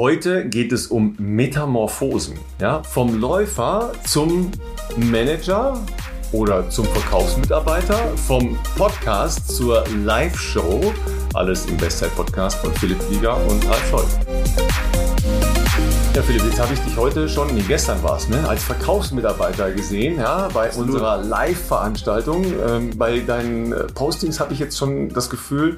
Heute geht es um Metamorphosen. Ja? Vom Läufer zum Manager oder zum Verkaufsmitarbeiter, vom Podcast zur Live-Show. Alles im Bestzeit-Podcast von Philipp Flieger und Ralf Scholz. Ja, Philipp, jetzt habe ich dich heute schon, nee, gestern war es, ne, als Verkaufsmitarbeiter gesehen, ja, bei Absolut. unserer Live-Veranstaltung. Ähm, bei deinen äh, Postings habe ich jetzt schon das Gefühl,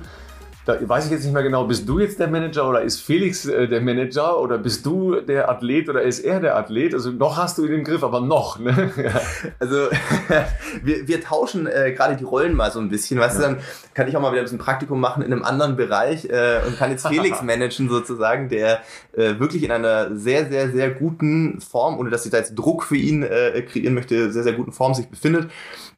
da weiß ich jetzt nicht mehr genau, bist du jetzt der Manager oder ist Felix äh, der Manager oder bist du der Athlet oder ist er der Athlet? Also noch hast du ihn im Griff, aber noch. Ne? Also wir, wir tauschen äh, gerade die Rollen mal so ein bisschen. Weißt ja. du, dann kann ich auch mal wieder ein bisschen Praktikum machen in einem anderen Bereich äh, und kann jetzt Felix managen sozusagen, der äh, wirklich in einer sehr, sehr, sehr guten Form, ohne dass ich da jetzt Druck für ihn äh, kreieren möchte, sehr, sehr guten Form sich befindet.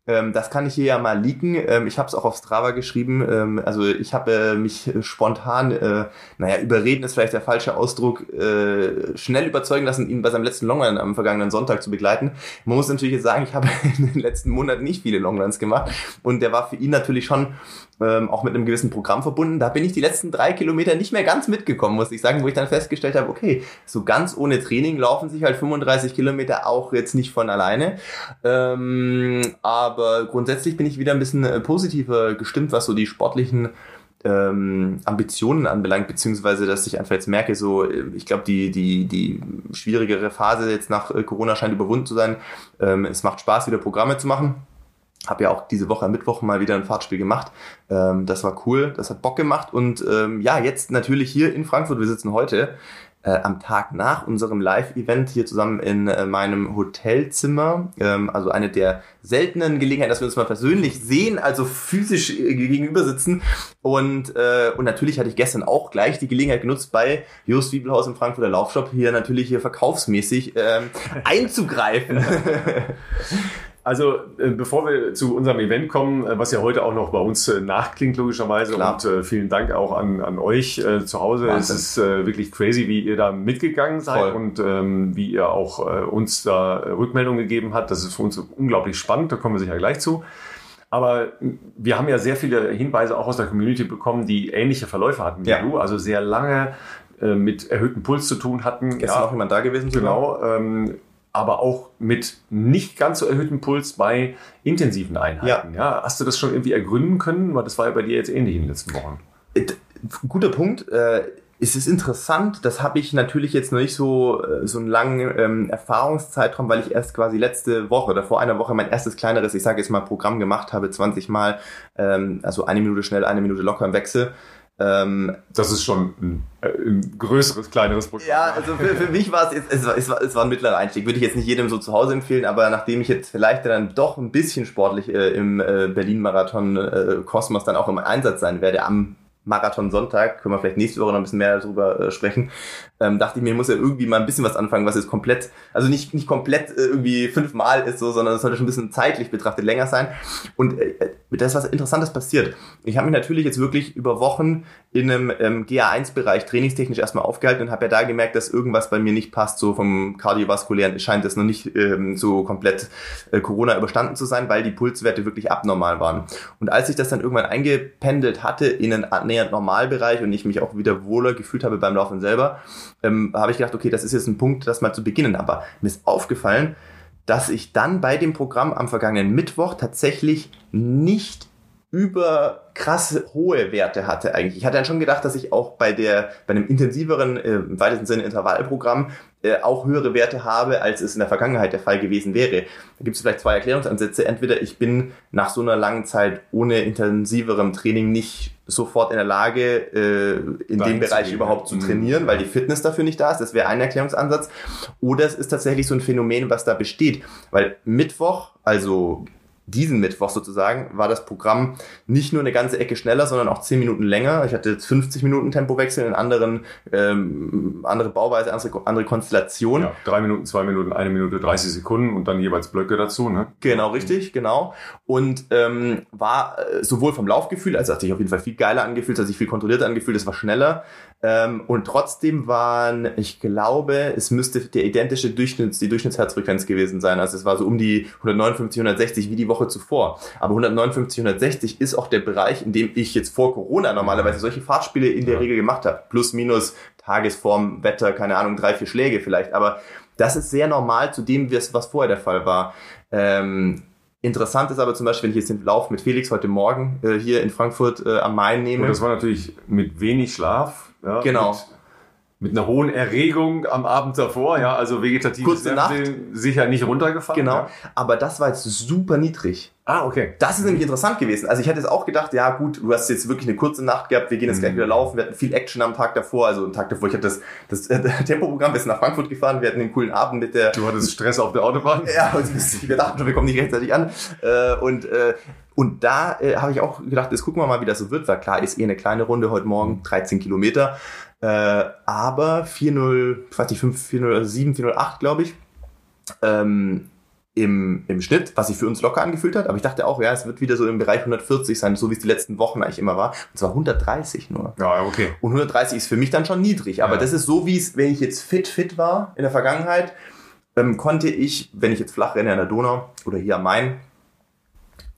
Ähm, das kann ich hier ja mal leaken. Ähm, ich habe es auch auf Strava geschrieben. Ähm, also ich habe äh, mich spontan, äh, naja, überreden ist vielleicht der falsche Ausdruck, äh, schnell überzeugen lassen, ihn bei seinem letzten Longrun am vergangenen Sonntag zu begleiten. Man muss natürlich jetzt sagen, ich habe in den letzten Monaten nicht viele Longruns gemacht und der war für ihn natürlich schon ähm, auch mit einem gewissen Programm verbunden. Da bin ich die letzten drei Kilometer nicht mehr ganz mitgekommen, muss ich sagen, wo ich dann festgestellt habe, okay, so ganz ohne Training laufen sich halt 35 Kilometer auch jetzt nicht von alleine. Ähm, aber grundsätzlich bin ich wieder ein bisschen äh, positiver gestimmt, was so die sportlichen ähm, Ambitionen anbelangt, beziehungsweise dass ich einfach jetzt merke, so, äh, ich glaube, die, die, die schwierigere Phase jetzt nach äh, Corona scheint überwunden zu sein. Ähm, es macht Spaß, wieder Programme zu machen habe ja auch diese Woche am Mittwoch mal wieder ein Fahrtspiel gemacht. Ähm, das war cool, das hat Bock gemacht. Und ähm, ja, jetzt natürlich hier in Frankfurt, wir sitzen heute äh, am Tag nach unserem Live-Event hier zusammen in äh, meinem Hotelzimmer. Ähm, also eine der seltenen Gelegenheiten, dass wir uns mal persönlich sehen, also physisch äh, gegenüber sitzen. Und, äh, und natürlich hatte ich gestern auch gleich die Gelegenheit genutzt, bei Just Wiebelhaus im Frankfurter Laufshop hier natürlich hier verkaufsmäßig ähm, einzugreifen. Also, äh, bevor wir zu unserem Event kommen, äh, was ja heute auch noch bei uns äh, nachklingt, logischerweise, Klar. und vielen Dank auch an, an euch zu Hause. Wahnsinn. Es ist wirklich crazy, wie ihr da mitgegangen seid Voll. und ähm, wie ihr auch uns da Rückmeldungen gegeben habt. Das ist für uns unglaublich spannend, da kommen wir sicher gleich zu. Aber wir haben ja sehr viele Hinweise auch aus der Community bekommen, die ähnliche Verläufe hatten wie ja. du, also sehr lange mit erhöhtem Puls zu tun hatten. Gestern ja, auch jemand da gewesen? Genau. Ähm, aber auch mit nicht ganz so erhöhtem Puls bei intensiven Einheiten. Ja. ja. Hast du das schon irgendwie ergründen können? Weil das war ja bei dir jetzt ähnlich in den letzten Wochen. Äh, guter Punkt. Äh, es ist interessant, das habe ich natürlich jetzt noch nicht so, äh, so einen langen ähm, Erfahrungszeitraum, weil ich erst quasi letzte Woche oder vor einer Woche mein erstes kleineres, ich sage jetzt mal, Programm gemacht habe, 20 Mal, ähm, also eine Minute schnell, eine Minute locker im Wechsel. Ähm, das ist schon ein, äh, ein, größeres, kleineres Programm. Ja, also für, für mich war es jetzt, es war, es, war, es war ein mittlerer Einstieg. Würde ich jetzt nicht jedem so zu Hause empfehlen, aber nachdem ich jetzt vielleicht dann doch ein bisschen sportlich äh, im äh, Berlin-Marathon äh, Kosmos dann auch im Einsatz sein werde am Marathon Sonntag, können wir vielleicht nächste Woche noch ein bisschen mehr darüber äh, sprechen, ähm, dachte ich mir, muss ja irgendwie mal ein bisschen was anfangen, was jetzt komplett, also nicht, nicht komplett äh, irgendwie fünfmal ist so, sondern es sollte schon ein bisschen zeitlich betrachtet länger sein. Und äh, da ist was Interessantes passiert. Ich habe mich natürlich jetzt wirklich über Wochen in einem ähm, GA1-Bereich trainingstechnisch erstmal aufgehalten und habe ja da gemerkt, dass irgendwas bei mir nicht passt, so vom kardiovaskulären scheint das noch nicht ähm, so komplett äh, Corona überstanden zu sein, weil die Pulswerte wirklich abnormal waren. Und als ich das dann irgendwann eingependelt hatte in einen annähernd Normalbereich und ich mich auch wieder wohler gefühlt habe beim Laufen selber, ähm, habe ich gedacht, okay, das ist jetzt ein Punkt, das mal zu beginnen. Aber mir ist aufgefallen, dass ich dann bei dem Programm am vergangenen Mittwoch tatsächlich nicht über krasse hohe Werte hatte eigentlich. Ich hatte dann schon gedacht, dass ich auch bei der bei einem intensiveren äh, im weitesten Sinne Intervallprogramm äh, auch höhere Werte habe, als es in der Vergangenheit der Fall gewesen wäre. Da gibt es vielleicht zwei Erklärungsansätze. Entweder ich bin nach so einer langen Zeit ohne intensiverem Training nicht sofort in der Lage, äh, in dem Bereich überhaupt zu trainieren, mhm. weil die Fitness dafür nicht da ist. Das wäre ein Erklärungsansatz. Oder es ist tatsächlich so ein Phänomen, was da besteht. Weil Mittwoch, also diesen Mittwoch sozusagen, war das Programm nicht nur eine ganze Ecke schneller, sondern auch 10 Minuten länger. Ich hatte jetzt 50 Minuten Tempowechsel in anderen, ähm, andere Bauweise, andere, andere Konstellation. Ja, drei Minuten, zwei Minuten, eine Minute, 30 Sekunden und dann jeweils Blöcke dazu, ne? Genau, richtig, genau. Und ähm, war äh, sowohl vom Laufgefühl, als hat sich auf jeden Fall viel geiler angefühlt, hat sich viel kontrollierter angefühlt, es war schneller. Ähm, und trotzdem waren, ich glaube, es müsste der identische Durchschnitts, die Durchschnittsherzfrequenz gewesen sein. Also es war so um die 159, 160 wie die Woche zuvor. Aber 159, 160 ist auch der Bereich, in dem ich jetzt vor Corona normalerweise solche Fahrtspiele in der ja. Regel gemacht habe. Plus, minus Tagesform, Wetter, keine Ahnung, drei, vier Schläge vielleicht. Aber das ist sehr normal zu dem, was vorher der Fall war. Ähm, Interessant ist aber zum Beispiel, wenn ich jetzt den Lauf mit Felix heute Morgen äh, hier in Frankfurt äh, am Main nehme. Und das war natürlich mit wenig Schlaf. Ja, genau. Mit mit einer hohen Erregung am Abend davor, ja, also vegetatives sicher nicht runtergefahren. Genau, ja. aber das war jetzt super niedrig. Ah, okay. Das ist nämlich interessant gewesen. Also ich hätte jetzt auch gedacht, ja gut, du hast jetzt wirklich eine kurze Nacht gehabt, wir gehen jetzt mhm. gleich wieder laufen, wir hatten viel Action am Tag davor, also am Tag davor, ich hatte das, das äh, Tempoprogramm, wir sind nach Frankfurt gefahren, wir hatten einen coolen Abend mit der... Du hattest Stress auf der Autobahn? Ja, und wir dachten schon, wir kommen nicht rechtzeitig an. Äh, und äh, und da äh, habe ich auch gedacht, jetzt gucken wir mal, wie das so wird, weil klar, ist eh eine kleine Runde heute Morgen, 13 Kilometer. Äh, aber 4-0, ich weiß nicht, 5, 4-0, 7, 4-0-8, glaube ich. Ähm, im, im Schnitt, was sich für uns locker angefühlt hat. Aber ich dachte auch, ja, es wird wieder so im Bereich 140 sein, so wie es die letzten Wochen eigentlich immer war. Und zwar 130 nur. Ja, okay. Und 130 ist für mich dann schon niedrig. Aber ja. das ist so, wie es, wenn ich jetzt fit, fit war in der Vergangenheit, ähm, konnte ich, wenn ich jetzt flach renne an der Donau oder hier am Main,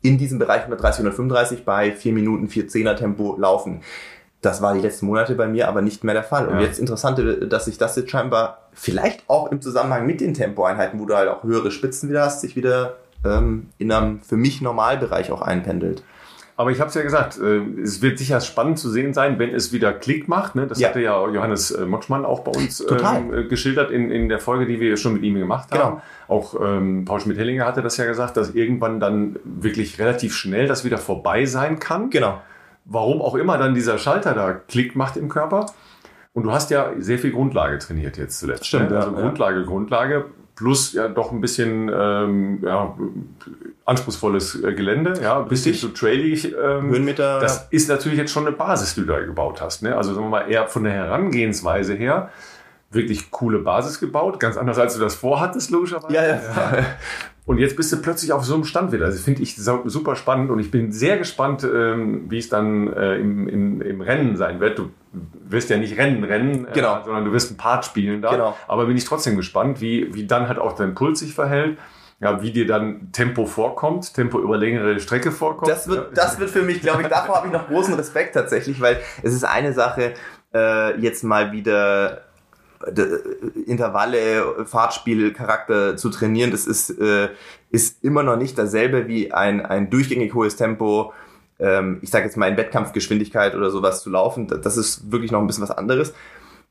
in diesem Bereich 130, 135 bei 4 Minuten, 4 Zehner Tempo laufen. Das war die letzten Monate bei mir aber nicht mehr der Fall. Und ja. jetzt interessante, dass sich das jetzt scheinbar vielleicht auch im Zusammenhang mit den Tempoeinheiten, wo du halt auch höhere Spitzen wieder hast, sich wieder ähm, in einem für mich Normalbereich auch einpendelt. Aber ich habe es ja gesagt, äh, es wird sicher spannend zu sehen sein, wenn es wieder Klick macht. Ne? Das ja. hatte ja Johannes äh, Motschmann auch bei uns ähm, äh, geschildert in, in der Folge, die wir schon mit ihm gemacht haben. Genau. Auch ähm, Paul Schmidt-Hellinger hatte das ja gesagt, dass irgendwann dann wirklich relativ schnell das wieder vorbei sein kann. Genau. Warum auch immer dann dieser Schalter da Klick macht im Körper. Und du hast ja sehr viel Grundlage trainiert jetzt zuletzt. Stimmt. Ne? Also ja, Grundlage, Grundlage plus ja doch ein bisschen ähm, ja, anspruchsvolles äh, Gelände, ja, ein bisschen so trailig. Ähm, Höhenmeter. Das ist natürlich jetzt schon eine Basis, die du da gebaut hast. Ne? Also sagen wir mal eher von der Herangehensweise her wirklich coole Basis gebaut, ganz anders als du das vorhattest, logischerweise. Ja, ja. Und jetzt bist du plötzlich auf so einem Stand wieder. Also finde ich super spannend und ich bin sehr gespannt, ähm, wie es dann äh, im, im, im Rennen sein wird. Du wirst ja nicht Rennen rennen, äh, genau. sondern du wirst ein Part spielen da. Genau. Aber bin ich trotzdem gespannt, wie, wie dann halt auch dein Puls sich verhält. Ja, wie dir dann Tempo vorkommt, Tempo über längere Strecke vorkommt. Das wird, das wird für mich, glaube ich, davor habe ich noch großen Respekt tatsächlich, weil es ist eine Sache, äh, jetzt mal wieder Intervalle, Fahrtspiel, Charakter zu trainieren, das ist, äh, ist immer noch nicht dasselbe wie ein, ein durchgängig hohes Tempo, ähm, ich sage jetzt mal in Wettkampfgeschwindigkeit oder sowas zu laufen. Das ist wirklich noch ein bisschen was anderes.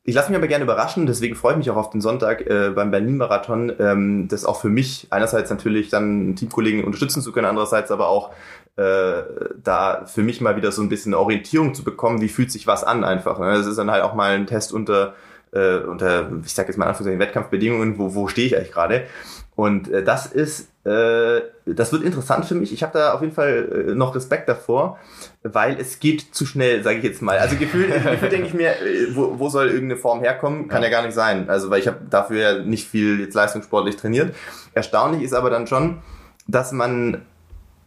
Ich lasse mich aber gerne überraschen, deswegen freue ich mich auch auf den Sonntag äh, beim Berlin-Marathon, ähm, das auch für mich einerseits natürlich dann Teamkollegen unterstützen zu können, andererseits aber auch äh, da für mich mal wieder so ein bisschen Orientierung zu bekommen, wie fühlt sich was an einfach. Ne? Das ist dann halt auch mal ein Test unter äh, unter, ich sage jetzt mal Anführungszeichen, Wettkampfbedingungen, wo, wo stehe ich eigentlich gerade. Und äh, das ist, äh, das wird interessant für mich. Ich habe da auf jeden Fall äh, noch Respekt davor, weil es geht zu schnell, sage ich jetzt mal. Also gefühlt, gefühlt denke ich mir, äh, wo, wo soll irgendeine Form herkommen? Kann ja, ja gar nicht sein. Also weil ich habe dafür ja nicht viel jetzt leistungssportlich trainiert. Erstaunlich ist aber dann schon, dass man,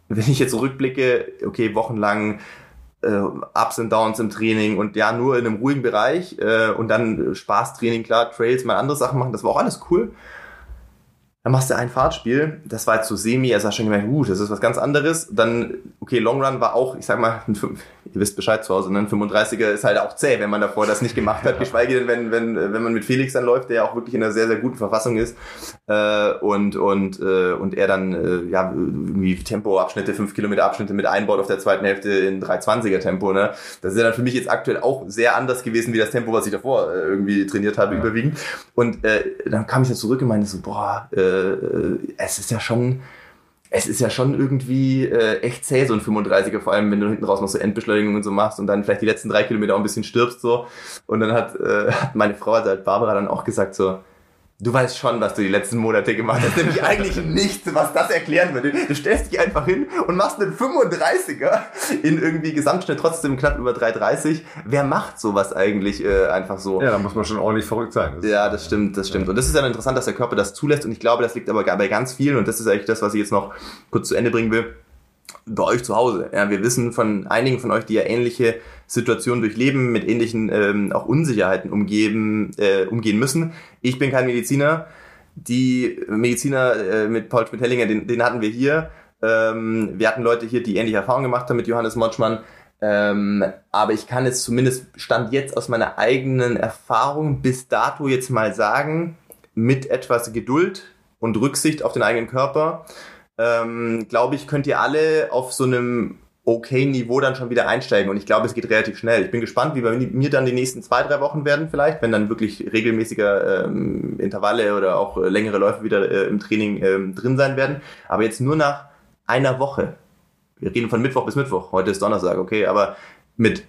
wenn ich jetzt zurückblicke, okay, wochenlang äh, Ups und Downs im Training und ja, nur in einem ruhigen Bereich äh, und dann Spaßtraining, klar, Trails, mal andere Sachen machen, das war auch alles cool. Dann machst du ein Fahrtspiel, das war jetzt so semi, er sagt schon gemerkt, uh, das ist was ganz anderes. Dann, okay, Long Run war auch, ich sag mal, ein, ihr wisst Bescheid zu Hause, ne? ein 35er ist halt auch zäh, wenn man davor das nicht gemacht hat, geschweige denn, wenn, wenn, wenn man mit Felix dann läuft, der ja auch wirklich in einer sehr, sehr guten Verfassung ist, äh, und, und, äh, und er dann, äh, ja, irgendwie Tempoabschnitte, 5 Kilometer Abschnitte mit einbaut auf der zweiten Hälfte in 320er Tempo, ne? Das ist ja dann für mich jetzt aktuell auch sehr anders gewesen, wie das Tempo, was ich davor äh, irgendwie trainiert habe, ja. überwiegend. Und, äh, dann kam ich da zurück und meinte so, boah, äh, es ist ja schon, es ist ja schon irgendwie äh, echt zäh, so ein 35er, vor allem wenn du hinten raus noch so Endbeschleunigung und so machst und dann vielleicht die letzten drei Kilometer auch ein bisschen stirbst so. Und dann hat, äh, hat meine Frau, also halt Barbara, dann auch gesagt so, Du weißt schon, was du die letzten Monate gemacht hast. Nämlich eigentlich nichts, was das erklären würde. Du stellst dich einfach hin und machst einen 35er in irgendwie Gesamtschnitt trotzdem knapp über 3,30. Wer macht sowas eigentlich äh, einfach so? Ja, da muss man schon ordentlich verrückt sein. Das ja, das stimmt, das stimmt. Und das ist ja interessant, dass der Körper das zulässt. Und ich glaube, das liegt aber bei ganz vielen. Und das ist eigentlich das, was ich jetzt noch kurz zu Ende bringen will bei euch zu Hause. Ja, wir wissen von einigen von euch, die ja ähnliche Situationen durchleben, mit ähnlichen ähm, auch Unsicherheiten umgeben, äh, umgehen müssen. Ich bin kein Mediziner. Die Mediziner äh, mit Paul Schmidt-Hellinger, den, den hatten wir hier. Ähm, wir hatten Leute hier, die ähnliche Erfahrungen gemacht haben mit Johannes Motschmann. Ähm, aber ich kann es zumindest Stand jetzt aus meiner eigenen Erfahrung bis dato jetzt mal sagen, mit etwas Geduld und Rücksicht auf den eigenen Körper, ähm, glaube ich, könnt ihr alle auf so einem okay Niveau dann schon wieder einsteigen. Und ich glaube, es geht relativ schnell. Ich bin gespannt, wie bei mir dann die nächsten zwei, drei Wochen werden vielleicht, wenn dann wirklich regelmäßiger ähm, Intervalle oder auch äh, längere Läufe wieder äh, im Training ähm, drin sein werden. Aber jetzt nur nach einer Woche. Wir reden von Mittwoch bis Mittwoch. Heute ist Donnerstag, okay, aber mit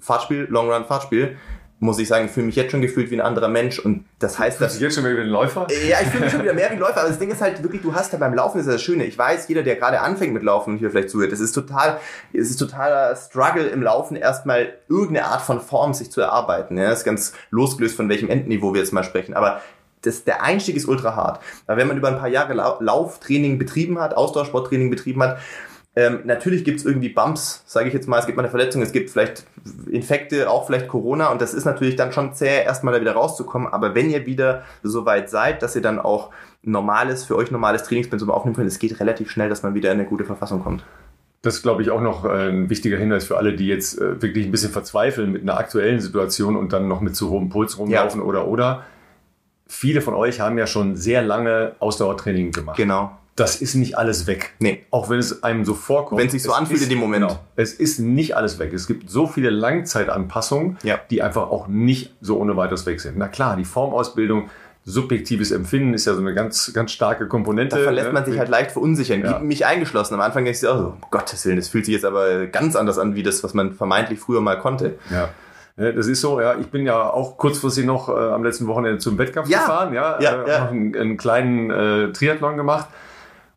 Fahrtspiel, Long Run, Fahrtspiel, muss ich sagen, ich fühle mich jetzt schon gefühlt wie ein anderer Mensch und das heißt, dass... Du jetzt schon wieder wie ein Läufer? Ja, ich fühle mich schon wieder mehr wie ein Läufer, aber das Ding ist halt wirklich, du hast ja beim Laufen, das ist das Schöne, ich weiß, jeder, der gerade anfängt mit Laufen und hier vielleicht zuhört, das ist total, es ist totaler Struggle im Laufen, erstmal irgendeine Art von Form sich zu erarbeiten, ja, das ist ganz losgelöst von welchem Endniveau wir jetzt mal sprechen, aber das, der Einstieg ist ultra hart. Weil wenn man über ein paar Jahre Lauftraining betrieben hat, Ausdauersporttraining betrieben hat, ähm, natürlich gibt es irgendwie Bumps, sage ich jetzt mal, es gibt mal eine Verletzung, es gibt vielleicht Infekte, auch vielleicht Corona und das ist natürlich dann schon zäh, erstmal da wieder rauszukommen. Aber wenn ihr wieder so weit seid, dass ihr dann auch normales, für euch normales Trainingspensum aufnehmen könnt, es geht relativ schnell, dass man wieder in eine gute Verfassung kommt. Das ist, glaube ich, auch noch äh, ein wichtiger Hinweis für alle, die jetzt äh, wirklich ein bisschen verzweifeln mit einer aktuellen Situation und dann noch mit zu hohem Puls rumlaufen ja. oder oder. Viele von euch haben ja schon sehr lange Ausdauertraining gemacht. Genau das ist nicht alles weg. Nee. Auch wenn es einem so vorkommt. Wenn es sich so anfühlt in dem Moment. Genau, es ist nicht alles weg. Es gibt so viele Langzeitanpassungen, ja. die einfach auch nicht so ohne weiteres weg sind. Na klar, die Formausbildung, subjektives Empfinden ist ja so eine ganz, ganz starke Komponente. Da verlässt man sich halt leicht verunsichern. Ja. Mich eingeschlossen. Am Anfang denke ich, oh, so, um Gottes Willen, das fühlt sich jetzt aber ganz anders an, wie das, was man vermeintlich früher mal konnte. Ja. Das ist so, ja. Ich bin ja auch kurzfristig noch äh, am letzten Wochenende zum Wettkampf ja. gefahren, ja. ja, äh, ja. Einen, einen, kleinen äh, Triathlon gemacht.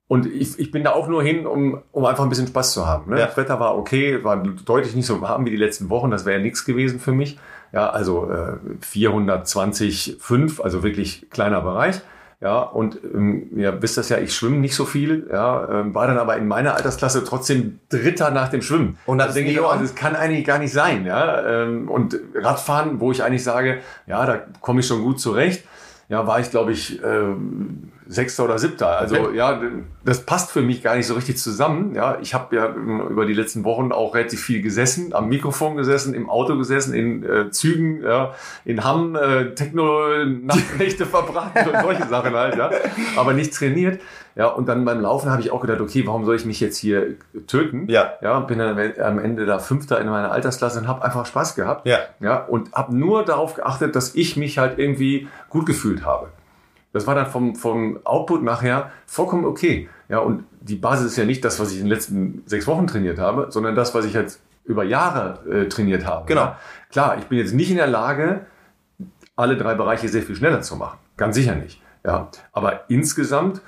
Und ich, ich bin da auch nur hin, um, um einfach ein bisschen Spaß zu haben. Ne? Ja. Das Wetter war okay, war deutlich nicht so warm wie die letzten Wochen. Das wäre ja nichts gewesen für mich. Ja, also äh, 420,5, also wirklich kleiner Bereich. Ja, und ähm, ja, wisst das ja, ich schwimme nicht so viel, ja, ähm, war dann aber in meiner Altersklasse trotzdem Dritter nach dem Schwimmen. Und das denke ich, oh, das kann eigentlich gar nicht sein, ja. Ähm, und Radfahren, wo ich eigentlich sage, ja, da komme ich schon gut zurecht ja, war ich, glaube ich, äh, Sechster oder Siebter. Also okay. ja, das passt für mich gar nicht so richtig zusammen. Ja, ich habe ja über die letzten Wochen auch relativ viel gesessen, am Mikrofon gesessen, im Auto gesessen, in äh, Zügen, ja, in Hamm, äh, Techno-Nachtnächte verbracht und solche Sachen halt, ja, aber nicht trainiert. Ja, und dann beim Laufen habe ich auch gedacht, okay, warum soll ich mich jetzt hier töten? Ja. Ja, bin dann am Ende da Fünfter in meiner Altersklasse und habe einfach Spaß gehabt. Ja. Ja, und habe nur darauf geachtet, dass ich mich halt irgendwie gut gefühlt habe. Das war dann vom, vom Output nachher vollkommen okay. Ja, und die Basis ist ja nicht das, was ich in den letzten sechs Wochen trainiert habe, sondern das, was ich jetzt über Jahre äh, trainiert habe. Genau. Ja. Klar, ich bin jetzt nicht in der Lage, alle drei Bereiche sehr viel schneller zu machen. Ganz sicher nicht. Ja, aber insgesamt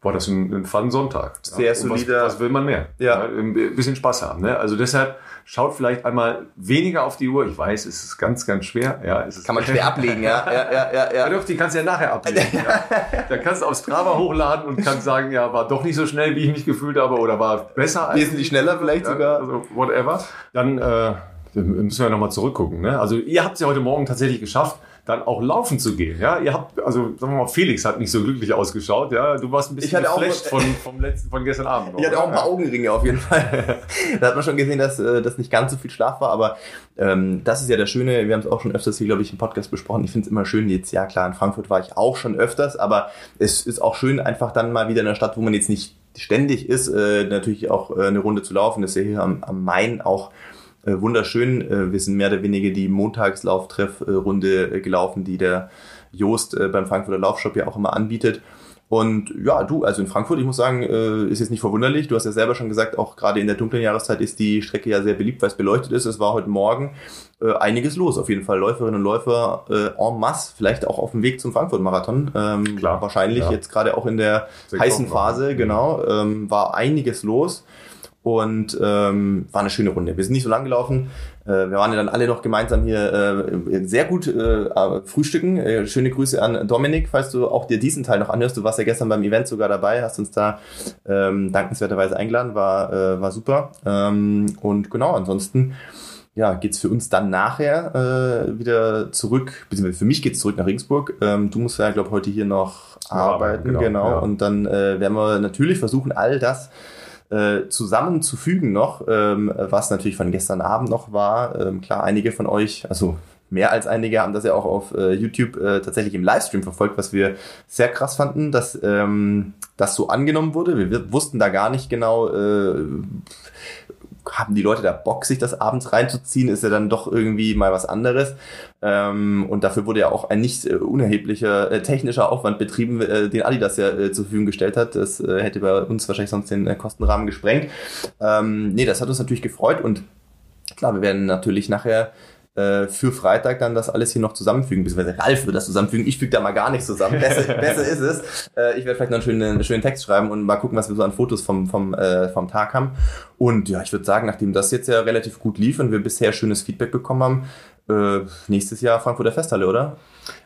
war das ein, ein Fun-Sonntag. Sehr ja. solider. Was, was, will man mehr? Ja. ja. Ein bisschen Spaß haben. Ne? Also deshalb schaut vielleicht einmal weniger auf die Uhr. Ich weiß, es ist ganz, ganz schwer. Ja, es ist Kann man schwer ablegen, ja. ja, ja, ja, ja. ja doch, die kannst du ja nachher ablegen. ja. Da kannst du auf Strava hochladen und kannst sagen, ja, war doch nicht so schnell, wie ich mich gefühlt habe, oder war besser. Wesentlich schneller vielleicht sogar. Also whatever. Dann äh, müssen wir nochmal zurückgucken. Ne? Also ihr habt es ja heute Morgen tatsächlich geschafft, dann auch laufen zu gehen. Ja, ihr habt, also sagen wir mal, Felix hat nicht so glücklich ausgeschaut. Ja, du warst ein bisschen geflasht von, vom letzten, von gestern Abend. Noch, ich hatte auch ein paar Augenringe auf jeden Fall. da hat man schon gesehen, dass äh, das nicht ganz so viel Schlaf war, aber ähm, das ist ja das Schöne. Wir haben es auch schon öfters hier, glaube ich, im Podcast besprochen. Ich finde es immer schön. Jetzt, ja klar, in Frankfurt war ich auch schon öfters, aber es ist auch schön, einfach dann mal wieder in einer Stadt, wo man jetzt nicht ständig ist, äh, natürlich auch äh, eine Runde zu laufen. Das ist ja hier am, am Main auch äh, wunderschön. Äh, wir sind mehr oder weniger die Montagslauftreffrunde äh, gelaufen, die der Joost äh, beim Frankfurter Laufshop ja auch immer anbietet. Und ja, du, also in Frankfurt, ich muss sagen, äh, ist jetzt nicht verwunderlich. Du hast ja selber schon gesagt, auch gerade in der dunklen Jahreszeit ist die Strecke ja sehr beliebt, weil es beleuchtet ist. Es war heute Morgen äh, einiges los. Auf jeden Fall Läuferinnen und Läufer äh, en masse, vielleicht auch auf dem Weg zum Frankfurt-Marathon. Ähm, Klar. Wahrscheinlich ja. jetzt gerade auch in der heißen Phase, genau, ähm, war einiges los und ähm, war eine schöne Runde. Wir sind nicht so lang gelaufen. Äh, wir waren ja dann alle noch gemeinsam hier äh, sehr gut äh, frühstücken. Äh, schöne Grüße an Dominik, falls du auch dir diesen Teil noch anhörst. Du warst ja gestern beim Event sogar dabei, hast uns da ähm, dankenswerterweise eingeladen, war, äh, war super. Ähm, und genau, ansonsten ja, geht's für uns dann nachher äh, wieder zurück, beziehungsweise für mich geht's zurück nach Regensburg. Ähm, du musst ja, glaube heute hier noch arbeiten, genau. genau. Ja. Und dann äh, werden wir natürlich versuchen, all das äh, zusammenzufügen noch, ähm, was natürlich von gestern Abend noch war. Ähm, klar, einige von euch, also mehr als einige haben das ja auch auf äh, YouTube äh, tatsächlich im Livestream verfolgt, was wir sehr krass fanden, dass ähm, das so angenommen wurde. Wir, wussten da gar nicht genau, äh, haben die Leute da Bock, sich das abends reinzuziehen, ist ja dann doch irgendwie mal was anderes. Ähm, und dafür wurde ja auch ein nicht äh, unerheblicher äh, technischer Aufwand betrieben, äh, den Adidas ja äh, zur Verfügung gestellt hat. Das äh, hätte bei uns wahrscheinlich sonst den äh, Kostenrahmen gesprengt. Ähm, nee, das hat uns natürlich gefreut und klar, wir werden natürlich nachher äh, für Freitag dann das alles hier noch zusammenfügen, beziehungsweise Ralf wird das zusammenfügen. Ich füge da mal gar nichts zusammen. Besser, besser ist es. Äh, ich werde vielleicht noch einen schönen, einen schönen Text schreiben und mal gucken, was wir so an Fotos vom, vom, äh, vom Tag haben. Und ja, ich würde sagen, nachdem das jetzt ja relativ gut lief und wir bisher schönes Feedback bekommen haben, äh, nächstes Jahr Frankfurter Festhalle, oder?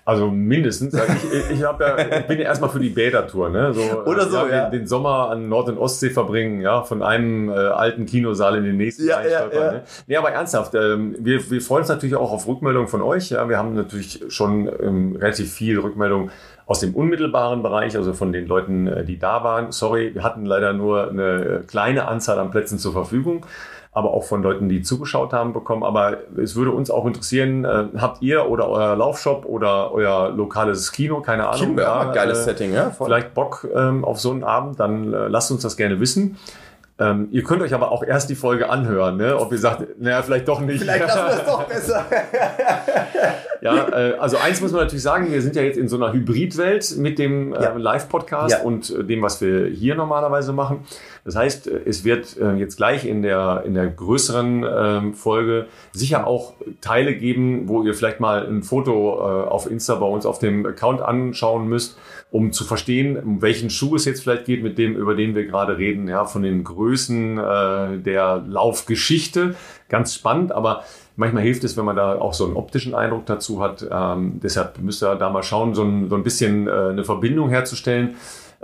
Also mindestens. Ich, ich, hab ja, ich bin ja erstmal für die Bädertour, ne? So, Oder so, ja, ja. Den, den Sommer an Nord- und Ostsee verbringen, ja, von einem äh, alten Kinosaal in den nächsten Ja, ja, ja. Ne? Nee, aber ernsthaft, ähm, wir, wir freuen uns natürlich auch auf Rückmeldungen von euch. Ja, wir haben natürlich schon ähm, relativ viel Rückmeldung aus dem unmittelbaren Bereich, also von den Leuten, äh, die da waren. Sorry, wir hatten leider nur eine äh, kleine Anzahl an Plätzen zur Verfügung aber auch von Leuten, die zugeschaut haben, bekommen. Aber es würde uns auch interessieren, äh, habt ihr oder euer Laufshop oder euer lokales Kino, keine Ahnung, Kino, ja, da, geiles äh, Setting, ja. Voll. vielleicht Bock ähm, auf so einen Abend, dann äh, lasst uns das gerne wissen. Ähm, ihr könnt euch aber auch erst die Folge anhören, ne? ob ihr sagt, naja, vielleicht doch nicht. Vielleicht lassen wir es doch besser. Ja, äh, also eins muss man natürlich sagen, wir sind ja jetzt in so einer Hybridwelt mit dem äh. Live-Podcast Ja. und äh, dem, was wir hier normalerweise machen. Das heißt, äh, es wird äh, jetzt gleich in der, in der größeren ähm, Folge sicher auch Teile geben, wo ihr vielleicht mal ein Foto äh, auf Insta bei uns auf dem Account anschauen müsst, um zu verstehen, um welchen Schuh es jetzt vielleicht geht, mit dem, über den wir gerade reden, ja, von den Größen der Laufgeschichte. Ganz spannend, aber manchmal hilft es, wenn man da auch so einen optischen Eindruck dazu hat. Ähm, deshalb müsst ihr da mal schauen, so ein, so ein bisschen äh, eine Verbindung herzustellen.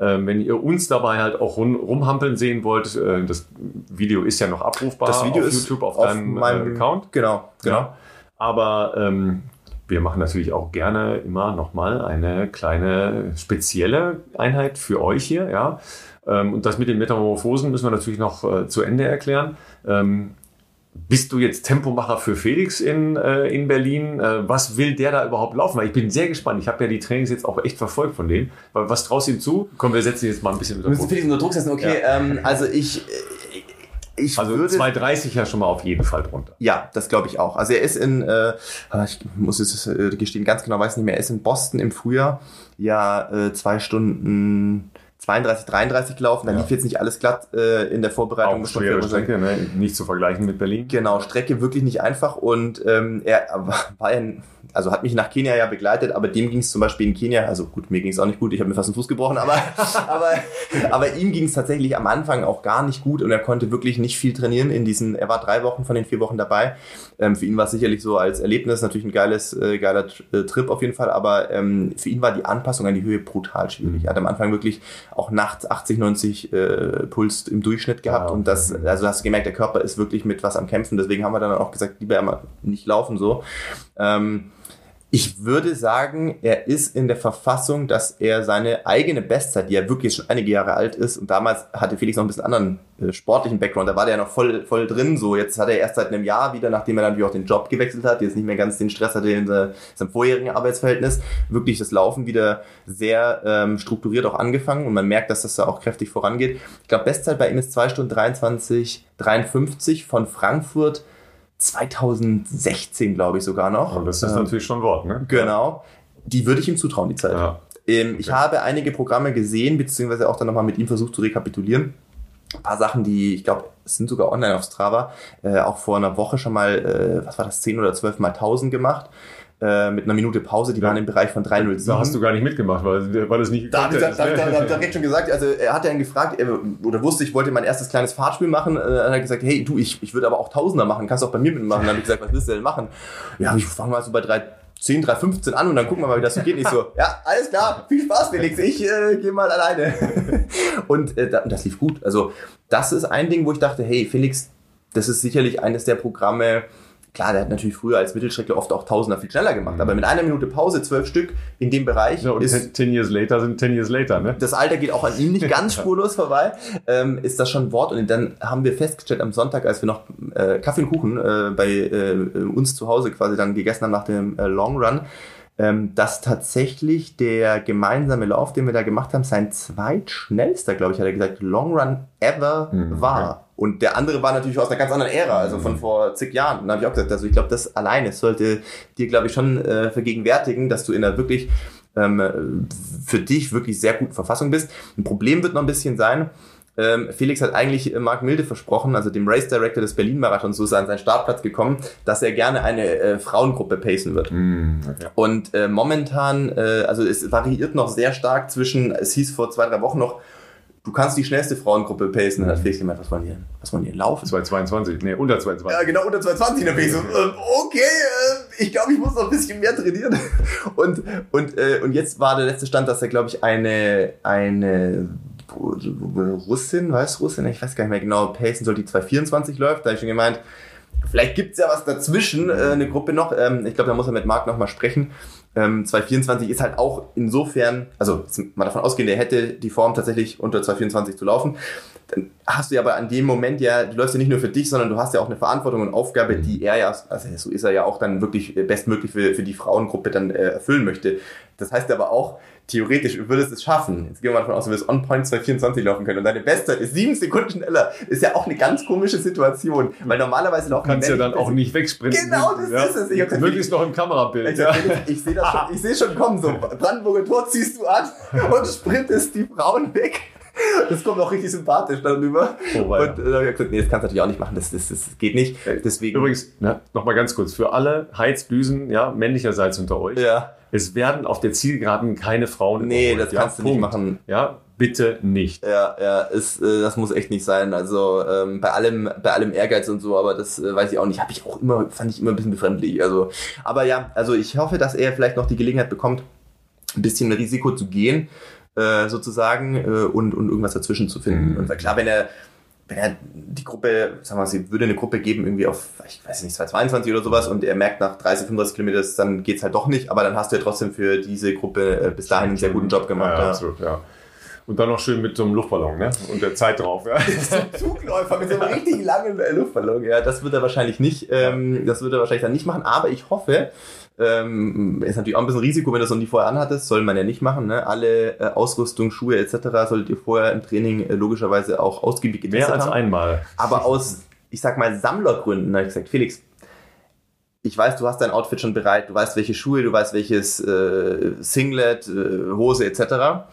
Ähm, wenn ihr uns dabei halt auch rum, rumhampeln sehen wollt, äh, das Video ist ja noch abrufbar Das Video auf ist YouTube, auf, auf deinem meinem äh, Account. Genau, genau. Ja. Aber ähm, wir machen natürlich auch gerne immer nochmal eine kleine spezielle Einheit für euch hier, ja. Ähm, und das mit den Metamorphosen müssen wir natürlich noch äh, zu Ende erklären. Ähm, bist du jetzt Tempomacher für Felix in, äh, in Berlin? Äh, was will der da überhaupt laufen? Weil ich bin sehr gespannt. Ich habe ja die Trainings jetzt auch echt verfolgt von dem. Weil Was traust du ihm zu? Komm, wir setzen jetzt mal ein bisschen unter Wir müssen Druck. Felix unter Druck setzen, okay. Ähm, also ich, äh, ich Also würde... 2,30 ja schon mal auf jeden Fall drunter. Ja, das glaube ich auch. Also er ist in, äh, ah, ich muss es äh, gestehen, ganz genau weiß nicht mehr, er ist in Boston im Frühjahr ja äh, zwei Stunden 32, 33 gelaufen. Da Ja. lief jetzt nicht alles glatt äh, in der Vorbereitung. Auch schwere. Strecke, ne? nicht zu vergleichen mit Berlin. Genau, Strecke wirklich nicht einfach und ähm, er war ja, also hat mich nach Kenia ja begleitet, aber dem ging es zum Beispiel in Kenia, also gut, mir ging es auch nicht gut, ich habe mir fast den Fuß gebrochen, aber, aber, aber ihm ging es tatsächlich am Anfang auch gar nicht gut und er konnte wirklich nicht viel trainieren in diesen, er war drei Wochen von den vier Wochen dabei. Ähm, für ihn war es sicherlich so als Erlebnis natürlich ein geiles, äh, geiler äh, Trip auf jeden Fall, aber ähm, für ihn war die Anpassung an die Höhe brutal schwierig. Er hat am Anfang wirklich auch nachts 80, 90 äh, Puls im Durchschnitt gehabt Ja. und das, also hast du gemerkt, der Körper ist wirklich mit was am Kämpfen, deswegen haben wir dann auch gesagt, lieber einmal nicht laufen so. Ähm, ich würde sagen, er ist in der Verfassung, dass er seine eigene Bestzeit, die ja wirklich schon einige Jahre alt ist, und damals hatte Felix noch ein bisschen anderen äh, sportlichen Background, da war der ja noch voll, voll drin, so jetzt hat er erst seit einem Jahr wieder, nachdem er natürlich auch den Job gewechselt hat, jetzt nicht mehr ganz den Stress hatte in se- seinem vorherigen Arbeitsverhältnis, wirklich das Laufen wieder sehr ähm, strukturiert auch angefangen und man merkt, dass das da auch kräftig vorangeht. Ich glaube, Bestzeit bei ihm ist 2 Stunden 23, 53 von Frankfurt 2016, glaube ich sogar noch. Und das ist Ähm, natürlich schon ein Wort, ne? Genau. Die würde ich ihm zutrauen, die Zeit. Ja. Ähm, ich habe einige Programme gesehen, beziehungsweise auch dann nochmal mit ihm versucht zu rekapitulieren. Ein paar Sachen, die, ich glaube, sind sogar online auf Strava, äh, auch vor einer Woche schon mal, äh, was war das, 10 oder 12 mal 1000 gemacht. Äh, mit einer Minute Pause, die Ja. waren im Bereich von 307. Da hast du gar nicht mitgemacht, weil, weil das nicht Da, da, da, da, da, da direkt schon gesagt, also er hat dann gefragt, er, oder wusste, ich wollte mein erstes kleines Fahrtspiel machen. Äh, hat er gesagt, hey du, ich, ich würde aber auch Tausender machen, kannst auch bei mir mitmachen. Dann habe ich gesagt, was willst du denn machen? Ja, ich fange mal so bei 3, 10, 3,15 an und dann gucken wir mal, wie das so geht. Nicht so, ja, alles klar, viel Spaß, Felix, ich äh, gehe mal alleine. und äh, da- das lief gut. Also das ist ein Ding, wo ich dachte, hey, Felix, das ist sicherlich eines der Programme, klar, der hat natürlich früher als Mittelstreckler oft auch Tausender viel schneller gemacht, mhm. aber mit einer Minute Pause, zwölf Stück in dem Bereich. Ja, und ist, ten years later sind ten years later, ne? Das Alter geht auch an ihm nicht ganz spurlos vorbei, ähm, ist das schon ein Wort. Und dann haben wir festgestellt am Sonntag, als wir noch äh, Kaffee und Kuchen äh, bei äh, uns zu Hause quasi dann gegessen haben nach dem äh, Long Run, ähm, dass tatsächlich der gemeinsame Lauf, den wir da gemacht haben, sein zweitschnellster, glaube ich, hat er gesagt, Long Run ever mhm, war. Okay. Und der andere war natürlich aus einer ganz anderen Ära, also von mhm. vor zig Jahren. Und da habe ich auch gesagt, also ich glaube, das alleine sollte dir, glaube ich, schon äh, vergegenwärtigen, dass du in einer wirklich ähm, für dich wirklich sehr guten Verfassung bist. Ein Problem wird noch ein bisschen sein, ähm, Felix hat eigentlich äh, Marc Milde versprochen, also dem Race Director des Berlin-Marathons, so ist er an seinen Startplatz gekommen, dass er gerne eine äh, Frauengruppe pacen wird. Mm, okay. Und äh, momentan, äh, also es variiert noch sehr stark zwischen, es hieß vor zwei, drei Wochen noch, du kannst die schnellste Frauengruppe pacen. Dann hat Felix gemeint, was wollen die denn? Was wollen die denn laufen? 222, nee, unter 22. Ja, genau, unter 22 in der Pace. äh, okay, äh, ich glaube, ich muss noch ein bisschen mehr trainieren. Und, und, äh, und jetzt war der letzte Stand, dass er, glaube ich, eine, eine Russin, Weißrussin, ich weiß gar nicht mehr genau, pacen soll, die 224 läuft. Da habe ich schon gemeint, vielleicht gibt es ja was dazwischen, äh, eine Gruppe noch. Ähm, ich glaube, da muss er mit Marc nochmal sprechen. Ähm, 224 ist halt auch insofern, also mal davon ausgehen, der hätte die Form tatsächlich unter 224 zu laufen. Dann hast du ja aber an dem Moment ja, du läufst ja nicht nur für dich, sondern du hast ja auch eine Verantwortung und Aufgabe, die er ja, also so ist er ja auch dann wirklich bestmöglich für, für die Frauengruppe dann äh, erfüllen möchte. Das heißt aber auch, theoretisch du würdest es schaffen. Jetzt gehen wir mal davon aus, du wirst on point 224 laufen können und deine Bestzeit ist sieben Sekunden schneller. Ist ja auch eine ganz komische Situation, weil normalerweise laufen Du kannst ja dann auch nicht wegsprinten. Genau, das ja. ist es. Ich gesagt, Möglichst noch im Kamerabild. Ich, ja. ich sehe das schon, ich sehe schon kommen, so Brandenburger Tor ziehst du an und sprintest die Frauen weg. Das kommt auch richtig sympathisch darüber. Oh, und äh, da habe ich gesagt, nee, das kannst du natürlich auch nicht machen, das, das, das geht nicht. Deswegen. Übrigens, ne, nochmal ganz kurz, für alle Heizdüsen, ja, männlicherseits unter euch. Ja. Es werden auf der Zielgeraden keine Frauen Nee, das kannst ja, du nicht machen. Ja, bitte nicht. Ja, ja, ist, äh, das muss echt nicht sein. Also ähm, bei allem, bei allem Ehrgeiz und so, aber das äh, weiß ich auch nicht. Habe ich auch immer, fand ich immer ein bisschen befremdlich. Also, aber ja, also ich hoffe, dass er vielleicht noch die Gelegenheit bekommt, ein bisschen Risiko zu gehen äh, sozusagen äh, und, und irgendwas dazwischen zu finden. Mhm. Und klar, wenn er wenn er die Gruppe, sagen wir mal, sie würde eine Gruppe geben, irgendwie auf, ich weiß nicht, 222 oder sowas und er merkt nach 30, 35 Kilometern, dann geht's halt doch nicht, aber dann hast du ja trotzdem für diese Gruppe äh, bis dahin einen sehr guten Job gemacht. Ja, ja. absolut, ja. Und dann noch schön mit so einem Luftballon, ne? Und der Zeit drauf, ja. so ein Zugläufer mit so einem richtig langen äh, Luftballon, ja. Das wird er wahrscheinlich nicht, ähm, das wird er wahrscheinlich dann nicht machen, aber ich hoffe, ähm, ist natürlich auch ein bisschen Risiko, wenn du es noch nie vorher anhattest, soll man ja nicht machen. Ne? Alle äh, Ausrüstung, Schuhe etc. solltet ihr vorher im Training äh, logischerweise auch ausgiebig getestet haben. Mehr als haben. einmal. Aber aus, ich sag mal, Sammlergründen habe ich gesagt, Felix, ich weiß, du hast dein Outfit schon bereit, du weißt, welche Schuhe, du weißt, welches äh, Singlet, äh, Hose etc.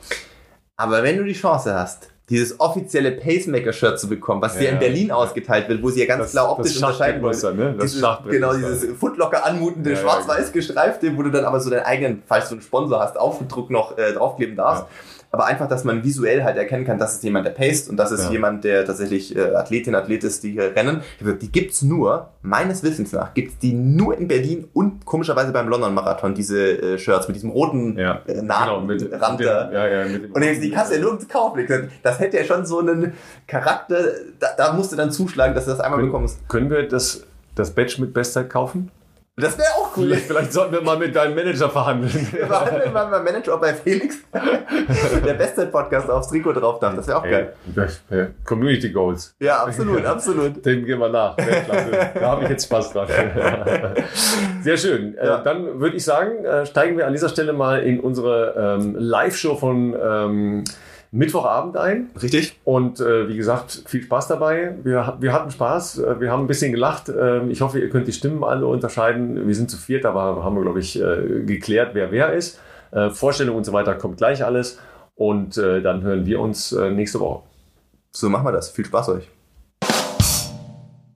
Aber wenn du die Chance hast, dieses offizielle Pacemaker-Shirt zu bekommen, was ja, dir in Berlin ja. ausgeteilt wird, wo sie ja ganz das, klar optisch unterscheiden wollen. Ne? Das dieses, genau, dieses Footlocker anmutende, schwarz-weiß gestreifte, wo du dann aber so deinen eigenen, falls du einen Sponsor hast, Aufdruck noch äh, draufkleben darfst aber einfach, dass man visuell halt erkennen kann, das ist jemand, der paced und das ist ja. jemand, der tatsächlich äh, Athletin, Athlet ist, die hier rennen. Die gibt's nur, meines Wissens nach, gibt's die nur in Berlin und komischerweise beim London Marathon, diese äh, Shirts mit diesem roten ja. äh, Naht, genau, Rand. Ja, ja, mit und die kannst du ja nirgends kaufen. Das hätte ja schon so einen Charakter, da, da musst du dann zuschlagen, dass du das einmal können, bekommst. Können wir das, das Badge mit Bestzeit kaufen? Das wäre auch cool. Vielleicht, vielleicht, sollten wir mal mit deinem Manager verhandeln. Wir verhandeln mal mit meinem Manager, ob bei Felix der Bestzeit-Podcast aufs Trikot drauf darf. Das wäre auch geil. Hey, Community Goals. Ja, absolut, absolut. Dem gehen wir nach. Da habe ich jetzt Spaß dran. Sehr schön. Äh, ja. Dann würde ich sagen, äh, steigen wir an dieser Stelle mal in unsere ähm, Live-Show von ähm, Mittwochabend ein. Richtig. Und äh, wie gesagt, viel Spaß dabei. Wir, wir hatten Spaß, äh, wir haben ein bisschen gelacht. Äh, ich hoffe, ihr könnt die Stimmen alle unterscheiden. Wir sind zu viert, aber haben wir, glaube ich, äh, geklärt, wer wer ist. Äh, Vorstellung und so weiter kommt gleich alles. Und äh, dann hören wir uns nächste Woche. So machen wir das. Viel Spaß euch.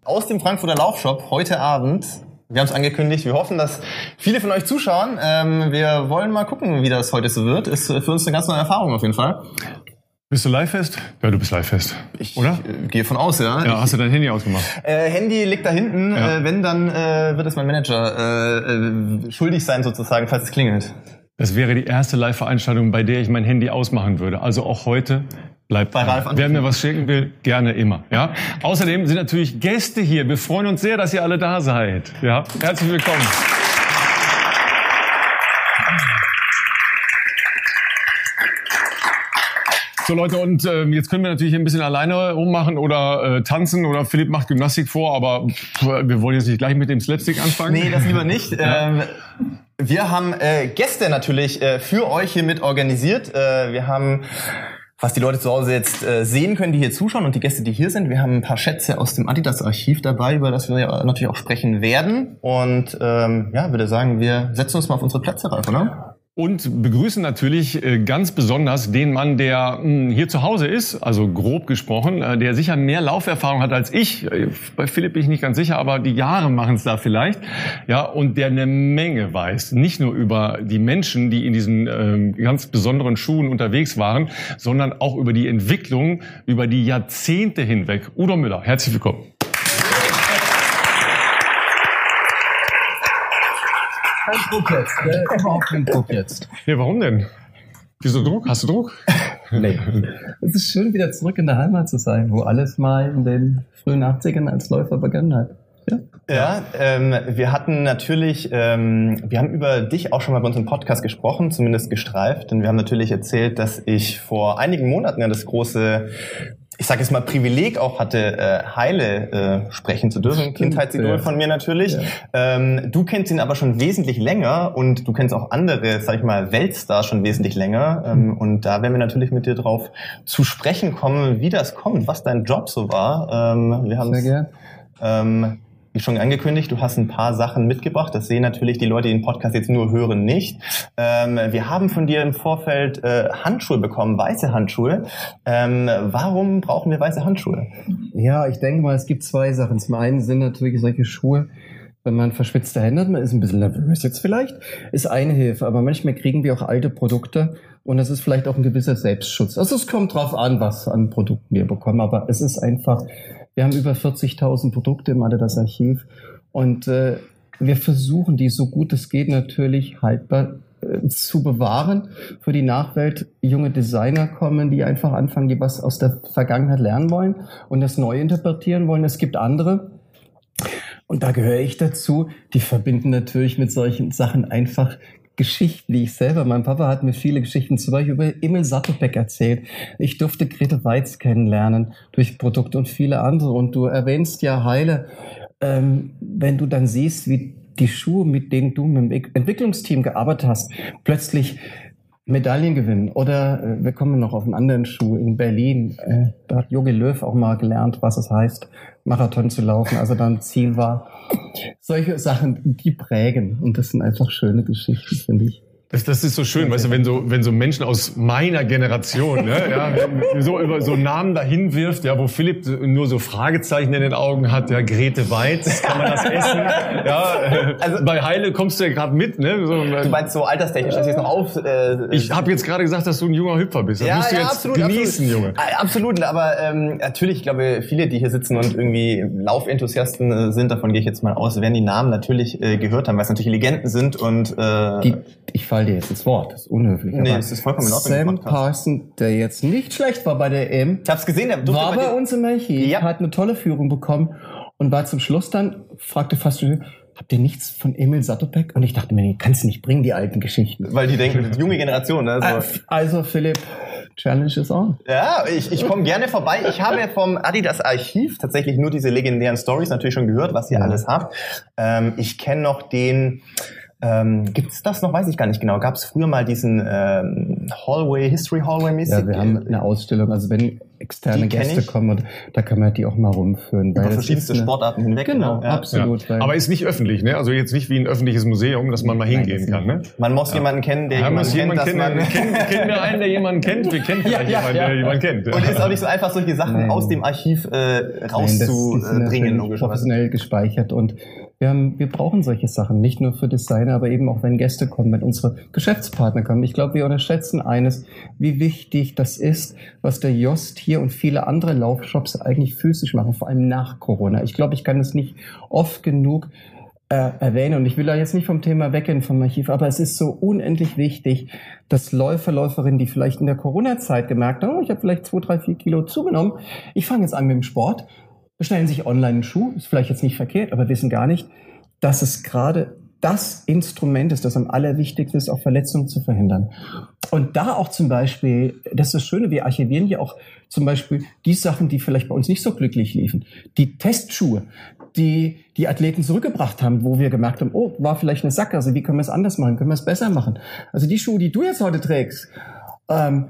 Aus dem Frankfurter Laufshop heute Abend wir haben es angekündigt. Wir hoffen, dass viele von euch zuschauen. Ähm, wir wollen mal gucken, wie das heute so wird. Ist für uns eine ganz neue Erfahrung auf jeden Fall. Bist du live fest? Ja, du bist live fest. Ich oder? Äh, gehe von aus, ja. Ja, hast du dein Handy ausgemacht? Äh, Handy liegt da hinten. Ja. Äh, wenn, dann äh, wird es mein Manager äh, äh, schuldig sein sozusagen, falls es klingelt. Das wäre die erste Live-Veranstaltung, bei der ich mein Handy ausmachen würde. Also auch heute bleibt bei Ralf Wer mir was schicken will, gerne immer. Ja. Außerdem sind natürlich Gäste hier. Wir freuen uns sehr, dass ihr alle da seid. Ja. Herzlich willkommen. So Leute, und äh, jetzt können wir natürlich ein bisschen alleine rummachen oder äh, tanzen oder Philipp macht Gymnastik vor, aber pff, wir wollen jetzt nicht gleich mit dem Slapstick anfangen. Nee, das lieber nicht. Ja. Ähm, wir haben äh, Gäste natürlich äh, für euch hier mit organisiert. Äh, wir haben was die Leute zu Hause jetzt äh, sehen können, die hier zuschauen und die Gäste, die hier sind. Wir haben ein paar Schätze aus dem Adidas-Archiv dabei, über das wir natürlich auch sprechen werden. Und ähm, ja, würde sagen, wir setzen uns mal auf unsere Plätze, Ralf, oder? Und begrüßen natürlich äh, ganz besonders den Mann, der hm, hier zu Hause ist, also grob gesprochen, äh, der sicher mehr Lauferfahrung hat als ich. Äh, bei Philipp bin ich nicht ganz sicher, aber die Jahre machen es da vielleicht. Ja, und der eine Menge weiß. Nicht nur über die Menschen, die in diesen ähm, ganz besonderen Schuhen unterwegs waren, sondern auch über die Entwicklung über die Jahrzehnte hinweg. Udo Müller, herzlich willkommen. Kein Druck jetzt. Gell? Überhaupt kein Druck jetzt. Ja, warum denn? Wieso Druck? Hast du Druck? nee. Es ist schön, wieder zurück in der Heimat zu sein, wo alles mal in den frühen 80ern als Läufer begonnen hat. Ja, ja ähm, wir hatten natürlich, ähm, wir haben über dich auch schon mal bei uns im Podcast gesprochen, zumindest gestreift. Und wir haben natürlich erzählt, dass ich vor einigen Monaten ja das große ich sage jetzt mal, Privileg auch hatte, äh, Heile äh, sprechen zu dürfen. Kindheitsidol ja. von mir natürlich. Ja. Ähm, du kennst ihn aber schon wesentlich länger und du kennst auch andere, sag ich mal, Weltstars schon wesentlich länger. Ähm, mhm. Und da werden wir natürlich mit dir drauf zu sprechen kommen, wie das kommt, was dein Job so war. Ähm, wir haben Sehr gerne. Ähm, wie schon angekündigt, du hast ein paar Sachen mitgebracht. Das sehen natürlich die Leute, die den Podcast jetzt nur hören, nicht. Ähm, wir haben von dir im Vorfeld äh, Handschuhe bekommen, weiße Handschuhe. Ähm, warum brauchen wir weiße Handschuhe? Ja, ich denke mal, es gibt zwei Sachen. Zum einen sind natürlich solche Schuhe, wenn man verschwitzte Hände hat, man ist ein bisschen nervös jetzt vielleicht, ist eine Hilfe. Aber manchmal kriegen wir auch alte Produkte und das ist vielleicht auch ein gewisser Selbstschutz. Also es kommt drauf an, was an Produkten wir bekommen. Aber es ist einfach wir haben über 40.000 Produkte im Adidas Archiv und äh, wir versuchen die so gut es geht natürlich haltbar äh, zu bewahren für die Nachwelt. Junge Designer kommen, die einfach anfangen, die was aus der Vergangenheit lernen wollen und das neu interpretieren wollen. Es gibt andere, und da gehöre ich dazu, die verbinden natürlich mit solchen Sachen einfach Geschichten, die ich selber, mein Papa hat mir viele Geschichten zum Beispiel über Emil Sattelbeck erzählt. Ich durfte Grete Weiz kennenlernen durch Produkte und viele andere. Und du erwähnst ja Heile, ähm, wenn du dann siehst, wie die Schuhe, mit denen du mit dem Entwicklungsteam gearbeitet hast, plötzlich Medaillen gewinnen. Oder äh, wir kommen noch auf einen anderen Schuh in Berlin. Äh, da hat Jogi Löw auch mal gelernt, was es heißt, Marathon zu laufen, also dann Ziel war. Solche Sachen, die prägen. Und das sind einfach schöne Geschichten, finde ich. Das, das ist so schön, weißt du, wenn so, wenn so Menschen aus meiner Generation, ne, ja, so über so Namen dahin wirft, ja, wo Philipp nur so Fragezeichen in den Augen hat, ja, Grete Weiz, kann man das essen? Ja, also, bei Heile kommst du ja gerade mit, ne? So, du meinst so alterstechnisch, dass ich jetzt noch auf. Äh, ich habe jetzt gerade gesagt, dass du ein junger Hüpfer bist. Das ja, musst du ja, jetzt absolut, genießen, absolut. Junge. Absolut, aber ähm, natürlich, ich glaube, viele, die hier sitzen und irgendwie Laufenthusiasten äh, sind, davon gehe ich jetzt mal aus, werden die Namen natürlich äh, gehört haben, weil es natürlich Legenden sind und äh, die, ich fall dir jetzt ins Wort, das ist unhöflich. Nee, das ist vollkommen in Ordnung. Sam Parson, der jetzt nicht schlecht war bei der EM. Ich hab's gesehen, der war bei uns im Archiv, ja. hat eine tolle Führung bekommen und war zum Schluss dann, fragte fast, habt ihr nichts von Emil Satopek? Und ich dachte mir, nee, kannst du nicht bringen, die alten Geschichten. Weil die denken, junge Generation, ne? So. Also Philipp, Challenge is on. Ja, ich, ich komme gerne vorbei. Ich habe vom Adidas Archiv tatsächlich nur diese legendären Stories natürlich schon gehört, was ihr ja. alles habt. Ähm, ich kenne noch den ähm, Gibt es das noch? Weiß ich gar nicht genau. Gab es früher mal diesen ähm, Hallway, History Hallway mäßig? Ja, wir haben eine Ausstellung. Also wenn externe Gäste kommen, da kann man die auch mal rumführen. Über verschiedenste eine, Sportarten hinweg. Genau, ja. absolut. Ja. Aber ist nicht öffentlich, ne? Also jetzt nicht wie ein öffentliches Museum, dass man mal hingehen Nein, kann, ne? Man muss ja. jemanden kennen, der jemanden kennt, dass man... Kennen, kennen wir einen, der jemanden kennt? Wir kennen vielleicht jemanden, der jemanden kennt. Und ist auch nicht so einfach, solche Sachen Nein. aus dem Archiv äh, rauszubringen, logischerweise. professionell gespeichert und wir, haben, wir brauchen solche Sachen, nicht nur für Designer, aber eben auch wenn Gäste kommen, wenn unsere Geschäftspartner kommen. Ich glaube, wir unterschätzen eines, wie wichtig das ist, was der Jost hier und viele andere Laufshops eigentlich physisch machen, vor allem nach Corona. Ich glaube, ich kann es nicht oft genug äh, erwähnen. Und ich will da jetzt nicht vom Thema weggehen vom Archiv, aber es ist so unendlich wichtig, dass Läufer, Läuferinnen, die vielleicht in der Corona-Zeit gemerkt haben, oh, ich habe vielleicht zwei, drei, vier Kilo zugenommen, ich fange jetzt an mit dem Sport, bestellen sich online einen Schuh, ist vielleicht jetzt nicht verkehrt, aber wissen gar nicht, dass es gerade das Instrument ist, das am allerwichtigsten ist, auch Verletzungen zu verhindern. Und da auch zum Beispiel, das ist das Schöne, wir archivieren ja auch zum Beispiel die Sachen, die vielleicht bei uns nicht so glücklich liefen. Die Testschuhe, die die Athleten zurückgebracht haben, wo wir gemerkt haben, oh, war vielleicht eine Sackgasse, wie können wir es anders machen, können wir es besser machen. Also die Schuhe, die du jetzt heute trägst, ähm,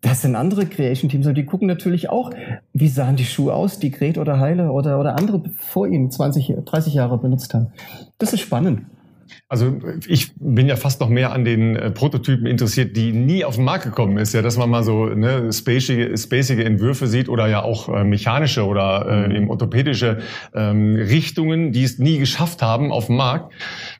das sind andere Creation Teams, aber die gucken natürlich auch, wie sahen die Schuhe aus, die Gret oder Heile oder, oder andere vor ihnen 20, 30 Jahre benutzt haben. Das ist spannend. Also ich bin ja fast noch mehr an den äh, Prototypen interessiert, die nie auf den Markt gekommen ist. Ja, dass man mal so ne, spacige, spacige Entwürfe sieht oder ja auch äh, mechanische oder äh, mhm. eben orthopädische ähm, Richtungen, die es nie geschafft haben auf dem Markt.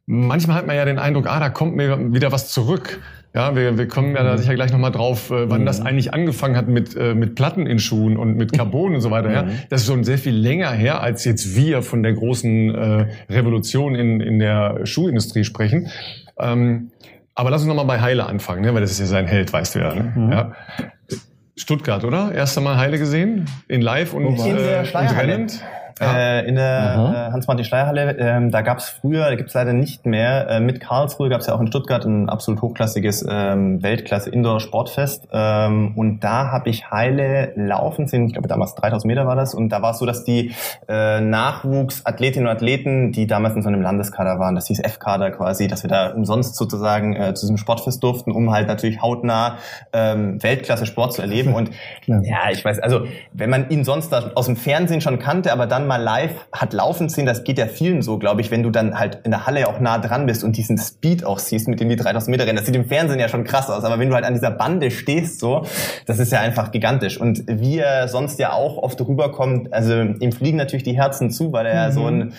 Manchmal hat man ja den Eindruck, ah, da kommt mir wieder was zurück. Ja, wir, wir kommen ja da mhm. sicher gleich nochmal drauf, äh, wann mhm. das eigentlich angefangen hat mit, äh, mit Platten in Schuhen und mit Carbon und so weiter. Ja. Mhm. Das ist schon sehr viel länger her, als jetzt wir von der großen äh, Revolution in, in der Schuhindustrie sprechen. Ähm, aber lass uns nochmal bei Heile anfangen, ne? weil das ist ja sein Held, weißt du ja. Ne? Mhm. ja. Stuttgart, oder? Erst einmal Heile gesehen? In live und, in äh, und rennend? Ja. äh, in der äh, Hans-Martin-Schleierhalle. Ähm, da gab es früher, da gibt es leider nicht mehr, äh, mit Karlsruhe gab es ja auch in Stuttgart ein absolut hochklassiges ähm, Weltklasse-Indoor-Sportfest. Ähm, und da habe ich Heile laufen sehen, ich glaube damals 3000 Meter war das. Und da war es so, dass die äh, Nachwuchsathletinnen und Athleten, die damals in so einem Landeskader waren, das hieß F-Kader quasi, dass wir da umsonst sozusagen äh, zu diesem Sportfest durften, um halt natürlich hautnah ähm, Weltklasse-Sport zu erleben. Und ja, ich weiß, also wenn man ihn sonst aus dem Fernsehen schon kannte, aber dann mal live hat laufen sehen, das geht ja vielen so, glaube ich, wenn du dann halt in der Halle auch nah dran bist und diesen Speed auch siehst, mit dem die 3000 Meter rennen. Das sieht im Fernsehen ja schon krass aus, aber wenn du halt an dieser Bande stehst, so, das ist ja einfach gigantisch. Und wie er sonst ja auch oft rüberkommt, also ihm fliegen natürlich die Herzen zu, weil er mhm. so ein,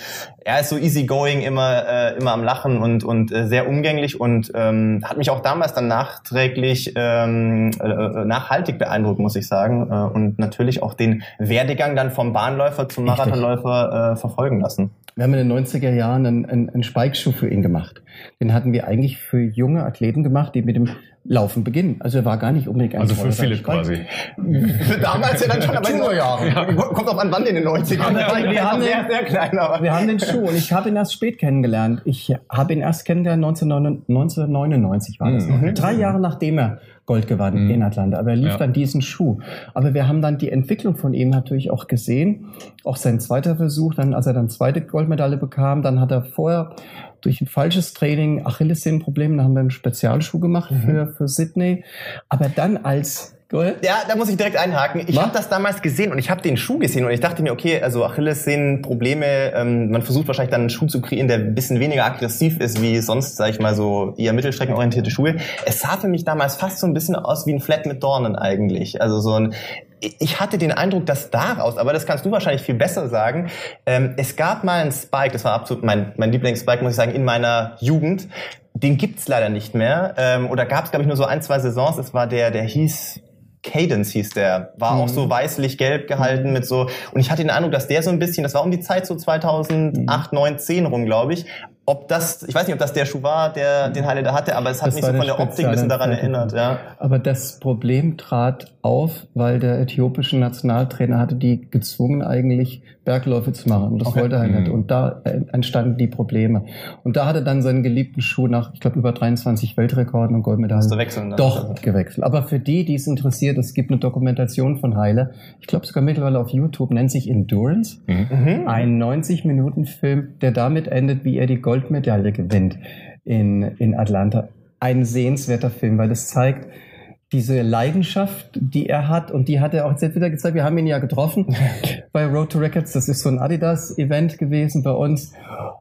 er ist so easygoing, immer, äh, immer am Lachen und, und äh, sehr umgänglich und ähm, hat mich auch damals dann nachträglich ähm, äh, nachhaltig beeindruckt, muss ich sagen. Äh, und natürlich auch den Werdegang dann vom Bahnläufer zum Marathon Marathonläufer äh, verfolgen lassen. Wir haben in den 90er Jahren einen, einen, einen Spike-Schuh für ihn gemacht. Den hatten wir eigentlich für junge Athleten gemacht, die mit dem Laufen beginnen. Also er war gar nicht unbedingt ein Also für Philipp quasi. Damals ja dann schon, aber in Jahren. Ja. Kommt auch an wann in den 90ern. Ja, wir, haben sehr, sehr klein, aber. wir haben den Schuh und ich habe ihn erst spät kennengelernt. Ich habe ihn erst kennengelernt 1999 war das. Mhm. Drei Jahre nachdem er Gold gewann mhm. in Atlanta. Aber er lief ja. dann diesen Schuh. Aber wir haben dann die Entwicklung von ihm natürlich auch gesehen. Auch sein zweiter Versuch, dann, als er dann zweite Goldmedaille bekam, dann hat er vorher durch ein falsches Training Achillessehnenprobleme, da haben wir einen Spezialschuh gemacht mhm. für, für Sydney. Aber dann als ja, da muss ich direkt einhaken. Ich habe das damals gesehen und ich habe den Schuh gesehen und ich dachte mir, okay, also Achillessehnenprobleme, ähm, man versucht wahrscheinlich dann einen Schuh zu kreieren, der ein bisschen weniger aggressiv ist wie sonst, sage ich mal, so eher mittelstreckenorientierte Schuhe. Es sah für mich damals fast so ein bisschen aus wie ein Flat mit Dornen eigentlich. Also so ein ich hatte den Eindruck, dass daraus, aber das kannst du wahrscheinlich viel besser sagen, ähm, es gab mal einen Spike, das war absolut mein, mein Lieblingsspike, muss ich sagen, in meiner Jugend. Den gibt's leider nicht mehr. Ähm, oder gab's, glaube ich, nur so ein, zwei Saisons. Es war der, der hieß Cadence hieß der, war mhm. auch so weißlich-gelb gehalten mit so, und ich hatte den Eindruck, dass der so ein bisschen, das war um die Zeit so 2008, mhm. 9, 10 rum, glaube ich, ob das, ich weiß nicht, ob das der Schuh war, der den da hatte, aber es hat das mich so von der Optik ein bisschen daran erinnert, ja. Aber das Problem trat auf, weil der äthiopische Nationaltrainer hatte die gezwungen, eigentlich Bergläufe zu machen. Und das okay. wollte er nicht. Mhm. Und da entstanden die Probleme. Und da hat er dann seinen geliebten Schuh nach, ich glaube, über 23 Weltrekorden und Goldmedaillen wechseln, ne? doch gewechselt. Aber für die, die es interessiert, es gibt eine Dokumentation von Heile. Ich glaube sogar mittlerweile auf YouTube, nennt sich Endurance. Mhm. Ein 90-Minuten-Film, der damit endet, wie er die Goldmedaille gewinnt in, in Atlanta. Ein sehenswerter Film, weil es zeigt, diese Leidenschaft, die er hat, und die hat er auch jetzt wieder gezeigt. Wir haben ihn ja getroffen bei Road to Records. Das ist so ein Adidas-Event gewesen bei uns.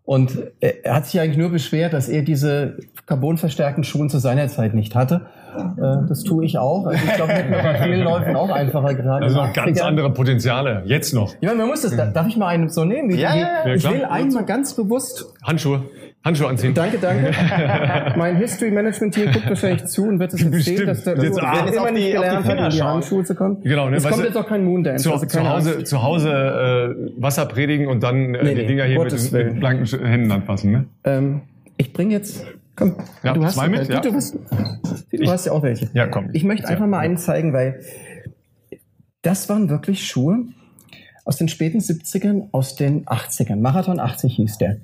Und er hat sich eigentlich nur beschwert, dass er diese carbonverstärkten Schuhe zu seiner Zeit nicht hatte. Äh, das tue ich auch. Also ich glaube, mit bei vielen Läufen auch einfacher gerade. Also noch ganz andere Potenziale. Jetzt noch. Ja, man muss das. Darf ich mal einen so nehmen? Ja, ja, ja. Ich will einmal ganz bewusst. Handschuhe. Handschuhe anziehen. Danke, danke. mein History Management Team guckt wahrscheinlich zu und wird es erzählen, dass der Jetzt- ah, immer die- gelernt hat, in die. Handschuhe zu kommen. Genau, ne, Es kommt jetzt auch kein Moondance. Zu, also zu Hause, zu Hause äh, Wasser predigen und dann äh, Nee, die nee, Dinger hier mit, Gottes mit Willen. blanken Händen anfassen. Ne? Ähm, ich bringe jetzt, komm, Ja, du hast zwei mit, ja. Du, hast, du hast ja auch welche. Ja, komm. Ich möchte einfach mal einen zeigen, weil das waren wirklich Schuhe aus den späten 70ern, aus den 80ern. Marathon 80 hieß der.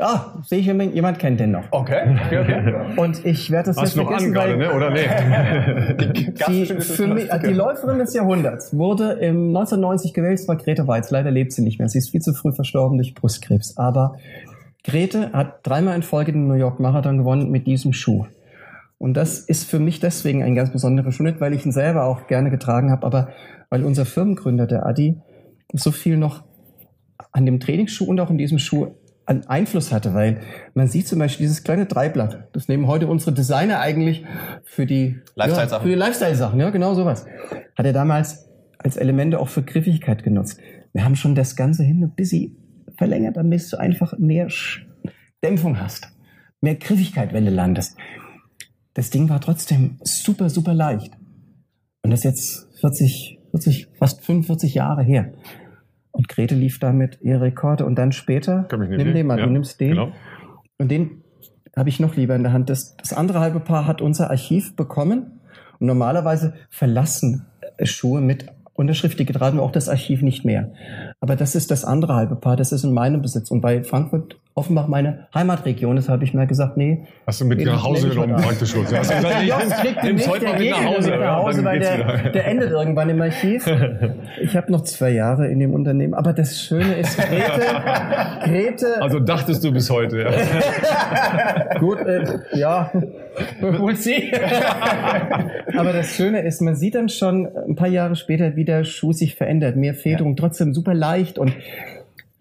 Ah, sehe ich, jemand jemand kennt den noch. Okay. okay, okay. Und ich werde das Hast nicht du noch an vergessen, gerade, weil ne? oder nee? die, für mich, die Läuferin des Jahrhunderts wurde im 1990 gewählt, es war Grete Weiz. Leider lebt sie nicht mehr. Sie ist viel zu früh verstorben durch Brustkrebs. Aber Grete hat dreimal in Folge den New York Marathon gewonnen mit diesem Schuh. Und das ist für mich deswegen ein ganz besonderer Schuh. Nicht, weil ich ihn selber auch gerne getragen habe, aber weil unser Firmengründer, der Adi, so viel noch an dem Trainingsschuh und auch in diesem Schuh an Einfluss hatte, weil man sieht zum Beispiel dieses kleine Dreiblatt. Das nehmen heute unsere Designer eigentlich für die Lifestyle-Sachen. Ja, für die Lifestyle-Sachen, ja, genau sowas. Hat er damals als Elemente auch für Griffigkeit genutzt. Wir haben schon das Ganze hin ein bisschen verlängert, damit du einfach mehr Dämpfung hast. Mehr Griffigkeit, wenn du landest. Das Ding war trotzdem super, super leicht. Und das ist jetzt 40, 40, fast 45 Jahre her. Und Grete lief damit ihre Rekorde und dann später, nimm sehen. den mal, Ja, du nimmst den. Genau. Und den habe ich noch lieber in der Hand. Das, das andere halbe Paar hat unser Archiv bekommen. Und normalerweise verlassen äh, Schuhe mit Unterschrift, die getragen auch das Archiv nicht mehr. Aber das ist das andere halbe Paar, das ist in meinem Besitz. Und bei Frankfurt Offenbach meine Heimatregion, deshalb habe ich mir gesagt, nee. Hast du mit nach Hause genommen, praktisch schon. Ja, nimm- heute der mal mit nach Hause. mit nach ja, Hause, weil der, der endet irgendwann im Archiv. Ich habe noch zwei Jahre in dem Unternehmen. Aber das Schöne ist, Grete, Grete Also dachtest du bis heute, ja. Gut, äh, ja, wohl sie. Aber das Schöne ist, man sieht dann schon ein paar Jahre später, wie der Schuh sich verändert. Mehr Federung, trotzdem super leicht und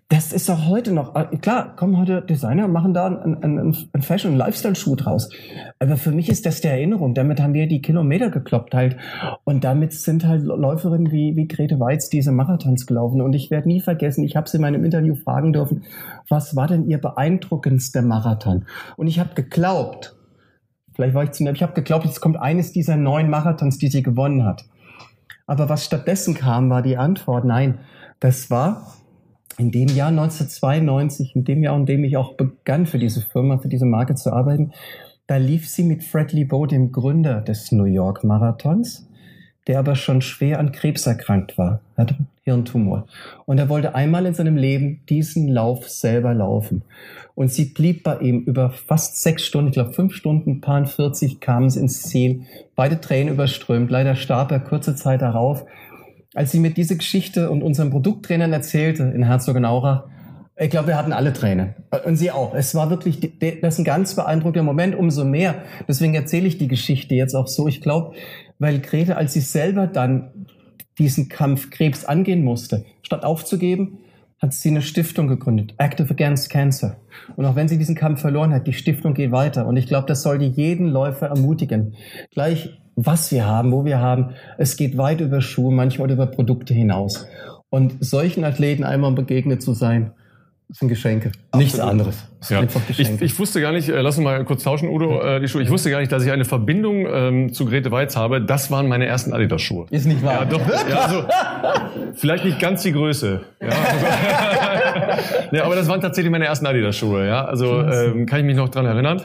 das ist auch heute noch, äh, klar, kommen heute Designer, machen da einen, einen, einen Fashion- und Lifestyle-Schuh draus. Aber für mich ist das der Erinnerung. Damit haben wir die Kilometer gekloppt halt. Und damit sind halt Läuferinnen wie, wie Grete Weiz diese Marathons gelaufen. Und ich werde nie vergessen, ich habe sie in meinem Interview fragen dürfen, was war denn ihr beeindruckendster Marathon? Und ich habe geglaubt, vielleicht war ich zu nett, ich habe geglaubt, jetzt kommt eines dieser neun Marathons, die sie gewonnen hat. Aber was stattdessen kam, war die Antwort, nein, das war in dem Jahr 1992, in dem Jahr, in dem ich auch begann für diese Firma, für diese Marke zu arbeiten, da lief sie mit Fred Lebow, dem Gründer des New York Marathons, der aber schon schwer an Krebs erkrankt war, hatte einen Hirntumor. Und er wollte einmal in seinem Leben diesen Lauf selber laufen. Und sie blieb bei ihm über fast sechs Stunden, ich glaube fünf Stunden, paar 40 kamen sie ins Ziel. Beide Tränen überströmt. Leider starb er kurze Zeit darauf. Als sie mir diese Geschichte und unseren Produkttrainern erzählte in Herzogenaurach, ich glaube, wir hatten alle Tränen. Und sie auch. Es war wirklich, das ist ein ganz beeindruckender Moment, umso mehr. Deswegen erzähle ich die Geschichte jetzt auch so. Ich glaube, weil Grete, als sie selber dann diesen Kampf Krebs angehen musste, statt aufzugeben, hat sie eine Stiftung gegründet, Active Against Cancer. Und auch wenn sie diesen Kampf verloren hat, die Stiftung geht weiter. Und ich glaube, das sollte jeden Läufer ermutigen. Gleich was wir haben, wo wir haben, es geht weit über Schuhe, manchmal über Produkte hinaus. Und solchen Athleten einmal begegnet zu sein, sind Geschenke. Nichts anderes. Ja. Ich, ich wusste gar nicht, äh, lass uns mal kurz tauschen, Udo, äh, die Schuhe. Ich wusste gar nicht, dass ich eine Verbindung ähm, zu Grete Weiz habe. Das waren meine ersten Adidas-Schuhe. ist nicht wahr. Ja, doch. Ja, also, vielleicht nicht ganz die Größe. Ja, also, ja, aber das waren tatsächlich meine ersten Adidas-Schuhe. Ja, also ähm, kann ich mich noch dran erinnern.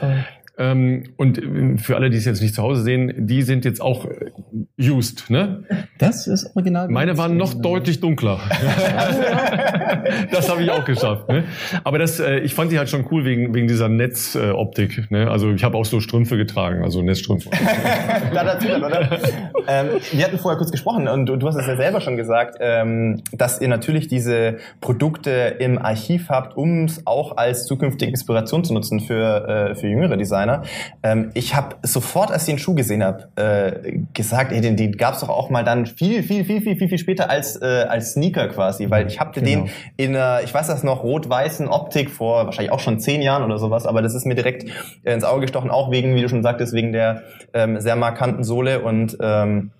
Ähm, und ähm, für alle, die es jetzt nicht zu Hause sehen, die sind jetzt auch äh, used. Ne? Das ist original. Meine waren noch deutlich dunkler. das habe ich auch geschafft. Ne? Aber das, äh, ich fand die halt schon cool wegen, wegen dieser Netzoptik. Äh, Optik, ne? Also ich habe auch so Strümpfe getragen, also Netzstrümpfe. da dazu oder? ähm, wir hatten vorher kurz gesprochen und du, du hast es ja selber schon gesagt, ähm, dass ihr natürlich diese Produkte im Archiv habt, um es auch als zukünftige Inspiration zu nutzen für, äh, für jüngere Designer. Ähm, ich habe sofort, als ich den Schuh gesehen habe, äh, gesagt, ey, den, den gab es doch auch mal dann viel, viel, viel, viel, viel, viel später als, äh, als Sneaker quasi, weil ich habe Genau. den in einer, ich weiß das noch, rot-weißen Optik vor wahrscheinlich auch schon zehn Jahren oder sowas, aber das ist mir direkt äh, ins Auge gestochen, auch wegen, wie du schon sagtest, wegen der ähm, sehr markanten Sohle und ähm,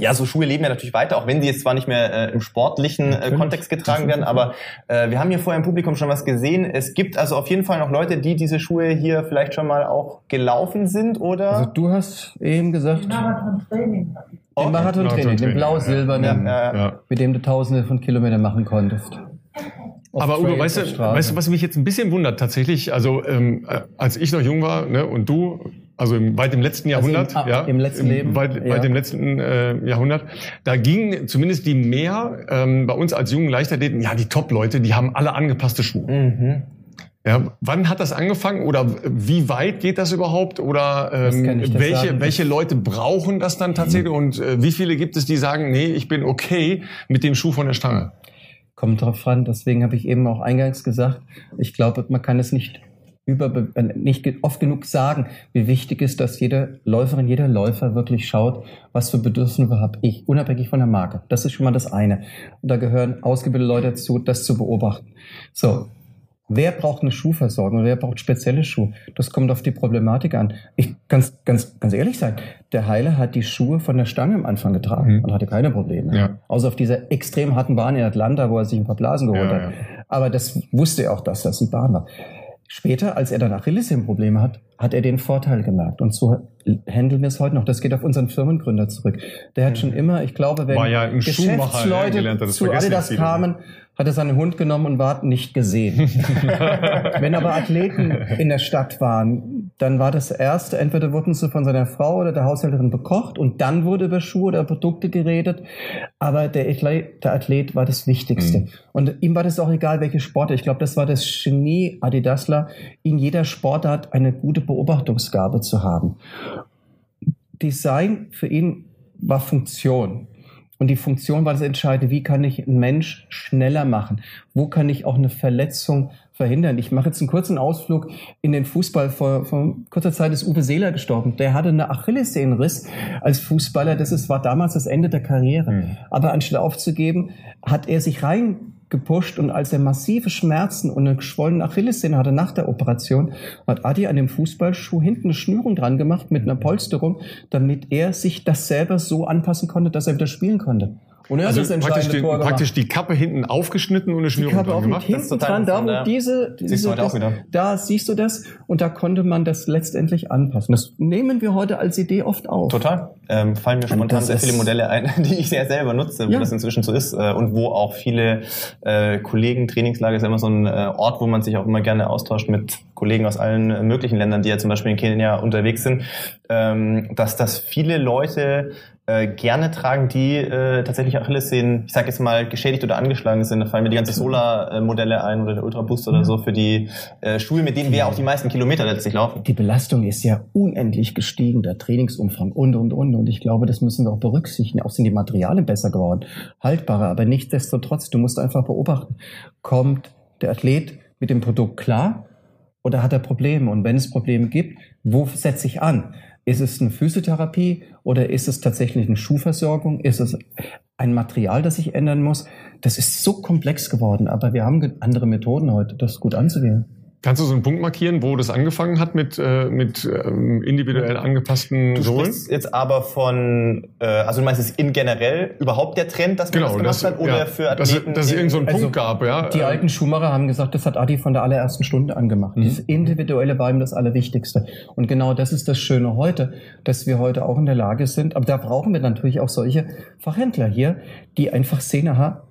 ja, so Schuhe leben ja natürlich weiter, auch wenn sie jetzt zwar nicht mehr äh, im sportlichen äh, Kontext getragen werden, aber äh, wir haben hier vorher im Publikum schon was gesehen. Es gibt also auf jeden Fall noch Leute, die diese Schuhe hier vielleicht schon mal auch gelaufen sind, oder? Also du hast eben gesagt... Marathon-Training. Okay. Den Marathon-Training, den blau-silbernen, ja. ja. mit dem du tausende von Kilometern machen konntest. Aber Udo, weißt du, weißt du, was mich jetzt ein bisschen wundert tatsächlich? Also ähm, äh, als ich noch jung war ne, und du, also im, weit im letzten Jahrhundert, also im, ja, im letzten im, Leben, weit, ja. weit im letzten äh, Jahrhundert, da ging zumindest die mehr ähm, bei uns als jungen Leichtathleten, ja, die Top-Leute, die haben alle angepasste Schuhe. Mhm. Ja, wann hat das angefangen oder wie weit geht das überhaupt oder ähm, welche, welche Leute brauchen das dann tatsächlich und äh, wie viele gibt es, die sagen, nee, ich bin okay mit dem Schuh von der Stange? Kommt drauf an, deswegen habe ich eben auch eingangs gesagt, ich glaube, man kann es nicht über, äh, nicht oft genug sagen, wie wichtig ist, dass jede Läuferin, jeder Läufer wirklich schaut, was für Bedürfnisse habe ich, unabhängig von der Marke. Das ist schon mal das eine. Und da gehören ausgebildete Leute dazu, das zu beobachten. So. Wer braucht eine Schuhversorgung? Wer braucht spezielle Schuhe? Das kommt auf die Problematik an. Ich ganz, ganz, ganz ehrlich sein. Der Heiler hat die Schuhe von der Stange am Anfang getragen mhm. und hatte keine Probleme. Ja. Außer auf dieser extrem harten Bahn in Atlanta, wo er sich ein paar Blasen geholt ja, hat. Ja. Aber das wusste er auch, dass das die Bahn war. Später, als er dann Achillessehnenprobleme hat, hat er den Vorteil gemerkt. Und so handeln wir es heute noch. Das geht auf unseren Firmengründer zurück. Der hat schon immer, ich glaube, wenn ja Geschäftsleute zu Adidas kamen, hat er seinen Hund genommen und war nicht gesehen. Wenn aber Athleten in der Stadt waren, dann war das erste, entweder wurden sie von seiner Frau oder der Haushälterin bekocht und dann wurde über Schuhe oder Produkte geredet. Aber der Athlet, der Athlet war das Wichtigste. Mhm. Und ihm war das auch egal, welche Sporte. Ich glaube, das war das Genie Adidasler, in jeder Sportart eine gute Beobachtungsgabe zu haben. Design für ihn war Funktion. Und die Funktion war das Entscheidende, wie kann ich einen Mensch schneller machen? Wo kann ich auch eine Verletzung verhindern? Ich mache jetzt einen kurzen Ausflug in den Fußball. Vor, vor kurzer Zeit ist Uwe Seeler gestorben. Der hatte eine Achillessehnenriss als Fußballer. Das ist, war damals das Ende der Karriere. Mhm. Aber anstatt aufzugeben, hat er sich rein gepusht und als er massive Schmerzen und eine geschwollene Achillessehne hatte nach der Operation, hat Adi an dem Fußballschuh hinten eine Schnürung dran gemacht mit einer Polsterung, damit er sich das selber so anpassen konnte, dass er wieder spielen konnte. Und also das praktisch, die, praktisch die Kappe hinten aufgeschnitten und eine Schnürung die Kappe dran gemacht. Hinten dran, da wo diese, diese siehst das, da siehst du das und da konnte man das letztendlich anpassen. Das nehmen wir heute als Idee oft auf. Total. Ähm, fallen mir spontan sehr viele Modelle ein, die ich sehr selber nutze, wo ja. das inzwischen so ist äh, und wo auch viele äh, Kollegen, Trainingslager ist immer so ein äh, Ort, wo man sich auch immer gerne austauscht mit Kollegen aus allen möglichen Ländern, die ja zum Beispiel in Kenia unterwegs sind, ähm, dass das viele Leute äh, gerne tragen, die äh, tatsächlich Achillessehnen, ich sage jetzt mal, geschädigt oder angeschlagen sind. Da fallen mir die ganze Solar-Modelle ein oder der Ultra Boost oder so für die äh, Schuhe, mit denen wir auch die meisten Kilometer letztlich laufen. Die Belastung ist ja unendlich gestiegen, der Trainingsumfang und, und, und. Und ich glaube, das müssen wir auch berücksichtigen. Auch sind die Materialien besser geworden, haltbarer. Aber nichtsdestotrotz, du musst einfach beobachten, kommt der Athlet mit dem Produkt klar oder hat er Probleme? Und wenn es Probleme gibt, wo setze ich an? Ist es eine Physiotherapie oder ist es tatsächlich eine Schuhversorgung? Ist es ein Material, das sich ändern muss? Das ist so komplex geworden, aber wir haben andere Methoden heute, das gut anzugehen. Kannst du so einen Punkt markieren, wo das angefangen hat mit, äh, mit ähm, individuell angepassten du Sohlen? Du jetzt aber von, äh, also du meinst es in generell überhaupt der Trend, dass man genau, das gemacht das, hat oder ja, für Athleten? Dass, dass es irgendeinen so einen also Punkt gab, ja. Die alten Schuhmacher haben gesagt, das hat Adi von der allerersten Stunde angemacht. Mhm. Das Individuelle war ihm das Allerwichtigste. Und genau das ist das Schöne heute, dass wir heute auch in der Lage sind, aber da brauchen wir natürlich auch solche Fachhändler hier, die einfach sehen, aha,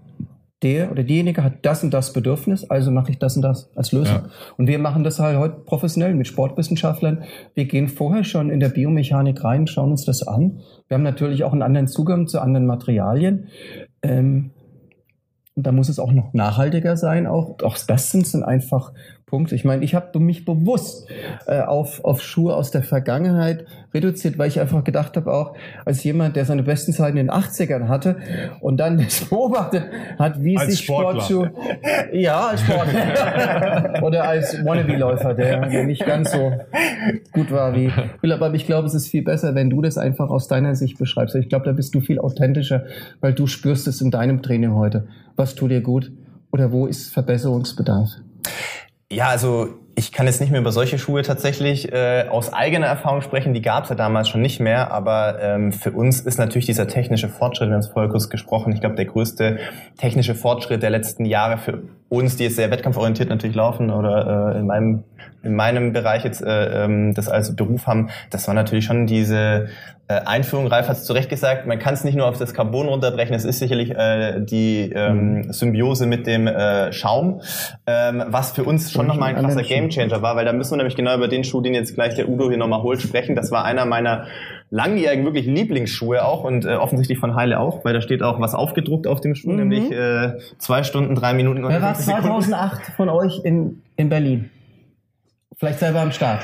der oder diejenige hat das und das Bedürfnis, also mache ich das und das als Lösung. Ja. Und wir machen das halt heute professionell mit Sportwissenschaftlern. Wir gehen vorher schon in der Biomechanik rein, schauen uns das an. Wir haben natürlich auch einen anderen Zugang zu anderen Materialien. Ähm, und da muss es auch noch nachhaltiger sein. Auch, auch das sind einfach Punkte. Ich meine, ich habe mich bewusst äh, auf, auf Schuhe aus der Vergangenheit reduziert, weil ich einfach gedacht habe, auch als jemand, der seine besten Zeiten in den 80ern hatte und dann das beobachtet hat, wie als sich Sportschuhe... Ja, als Sportler. Oder als Wannabe-Läufer, der, der nicht ganz so gut war wie... Aber ich glaube, es ist viel besser, wenn du das einfach aus deiner Sicht beschreibst. Ich glaube, da bist du viel authentischer, weil du spürst es in deinem Training heute was tut dir gut oder wo ist Verbesserungsbedarf? Ja, also ich kann jetzt nicht mehr über solche Schuhe tatsächlich äh, aus eigener Erfahrung sprechen, die gab es ja damals schon nicht mehr, aber ähm, für uns ist natürlich dieser technische Fortschritt, wir haben es vorher kurz gesprochen, ich glaube der größte technische Fortschritt der letzten Jahre für uns, die jetzt sehr wettkampforientiert natürlich laufen oder äh, in meinem in meinem Bereich jetzt äh, ähm, das als Beruf haben, das war natürlich schon diese Einführung. Ralf hat es zu Recht gesagt, man kann es nicht nur auf das Carbon runterbrechen, es ist sicherlich äh, die ähm, mhm. Symbiose mit dem äh, Schaum, ähm, was für uns schon nochmal ein krasser Gamechanger war, weil da müssen wir nämlich genau über den Schuh, den jetzt gleich der Udo hier nochmal holt, sprechen. Das war einer meiner langjährigen wirklich Lieblingsschuhe auch und äh, offensichtlich von Heile auch, weil da steht auch was aufgedruckt auf dem Schuh, mhm. nämlich äh, zwei Stunden, drei Minuten und Er war 2008 von euch in, in Berlin. Vielleicht selber am Start.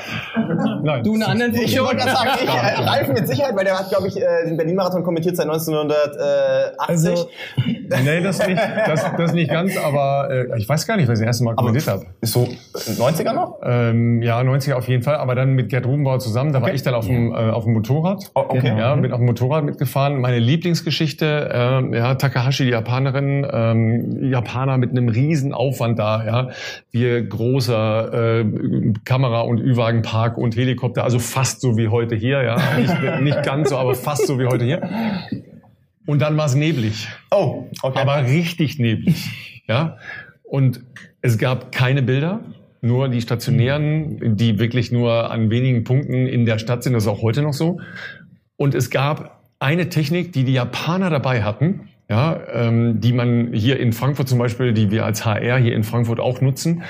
Nein. Du eine anderen Ich wollte gerade sagen, ich, äh, Ralf mit Sicherheit, weil der hat, glaube ich, äh, den Berlin-Marathon kommentiert seit 1980. Also, nee, das nicht, das, das nicht ganz, aber äh, ich weiß gar nicht, wer das erste Mal kommentiert hat. Ist so 90er noch? Ähm, ja, 90er auf jeden Fall, aber dann mit Gerd Rubenbauer zusammen. Da okay. war ich dann auf dem, äh, auf dem Motorrad. Oh, okay. Genau. Ja, bin auf dem Motorrad mitgefahren. Meine Lieblingsgeschichte, äh, ja, Takahashi, die Japanerin, ähm, Japaner mit einem riesen Aufwand da, ja. Wir großer äh, Kamera- und Ü-Wagenpark und Helikopter, also fast so wie heute hier, ja. Nicht, nicht ganz so, aber fast so wie heute hier. Und dann war es neblig. Oh, okay. Aber richtig neblig, ja. Und es gab keine Bilder, nur die stationären, die wirklich nur an wenigen Punkten in der Stadt sind. Das ist auch heute noch so. Und es gab eine Technik, die die Japaner dabei hatten, ja, ähm, die man hier in Frankfurt zum Beispiel, die wir als HR hier in Frankfurt auch nutzen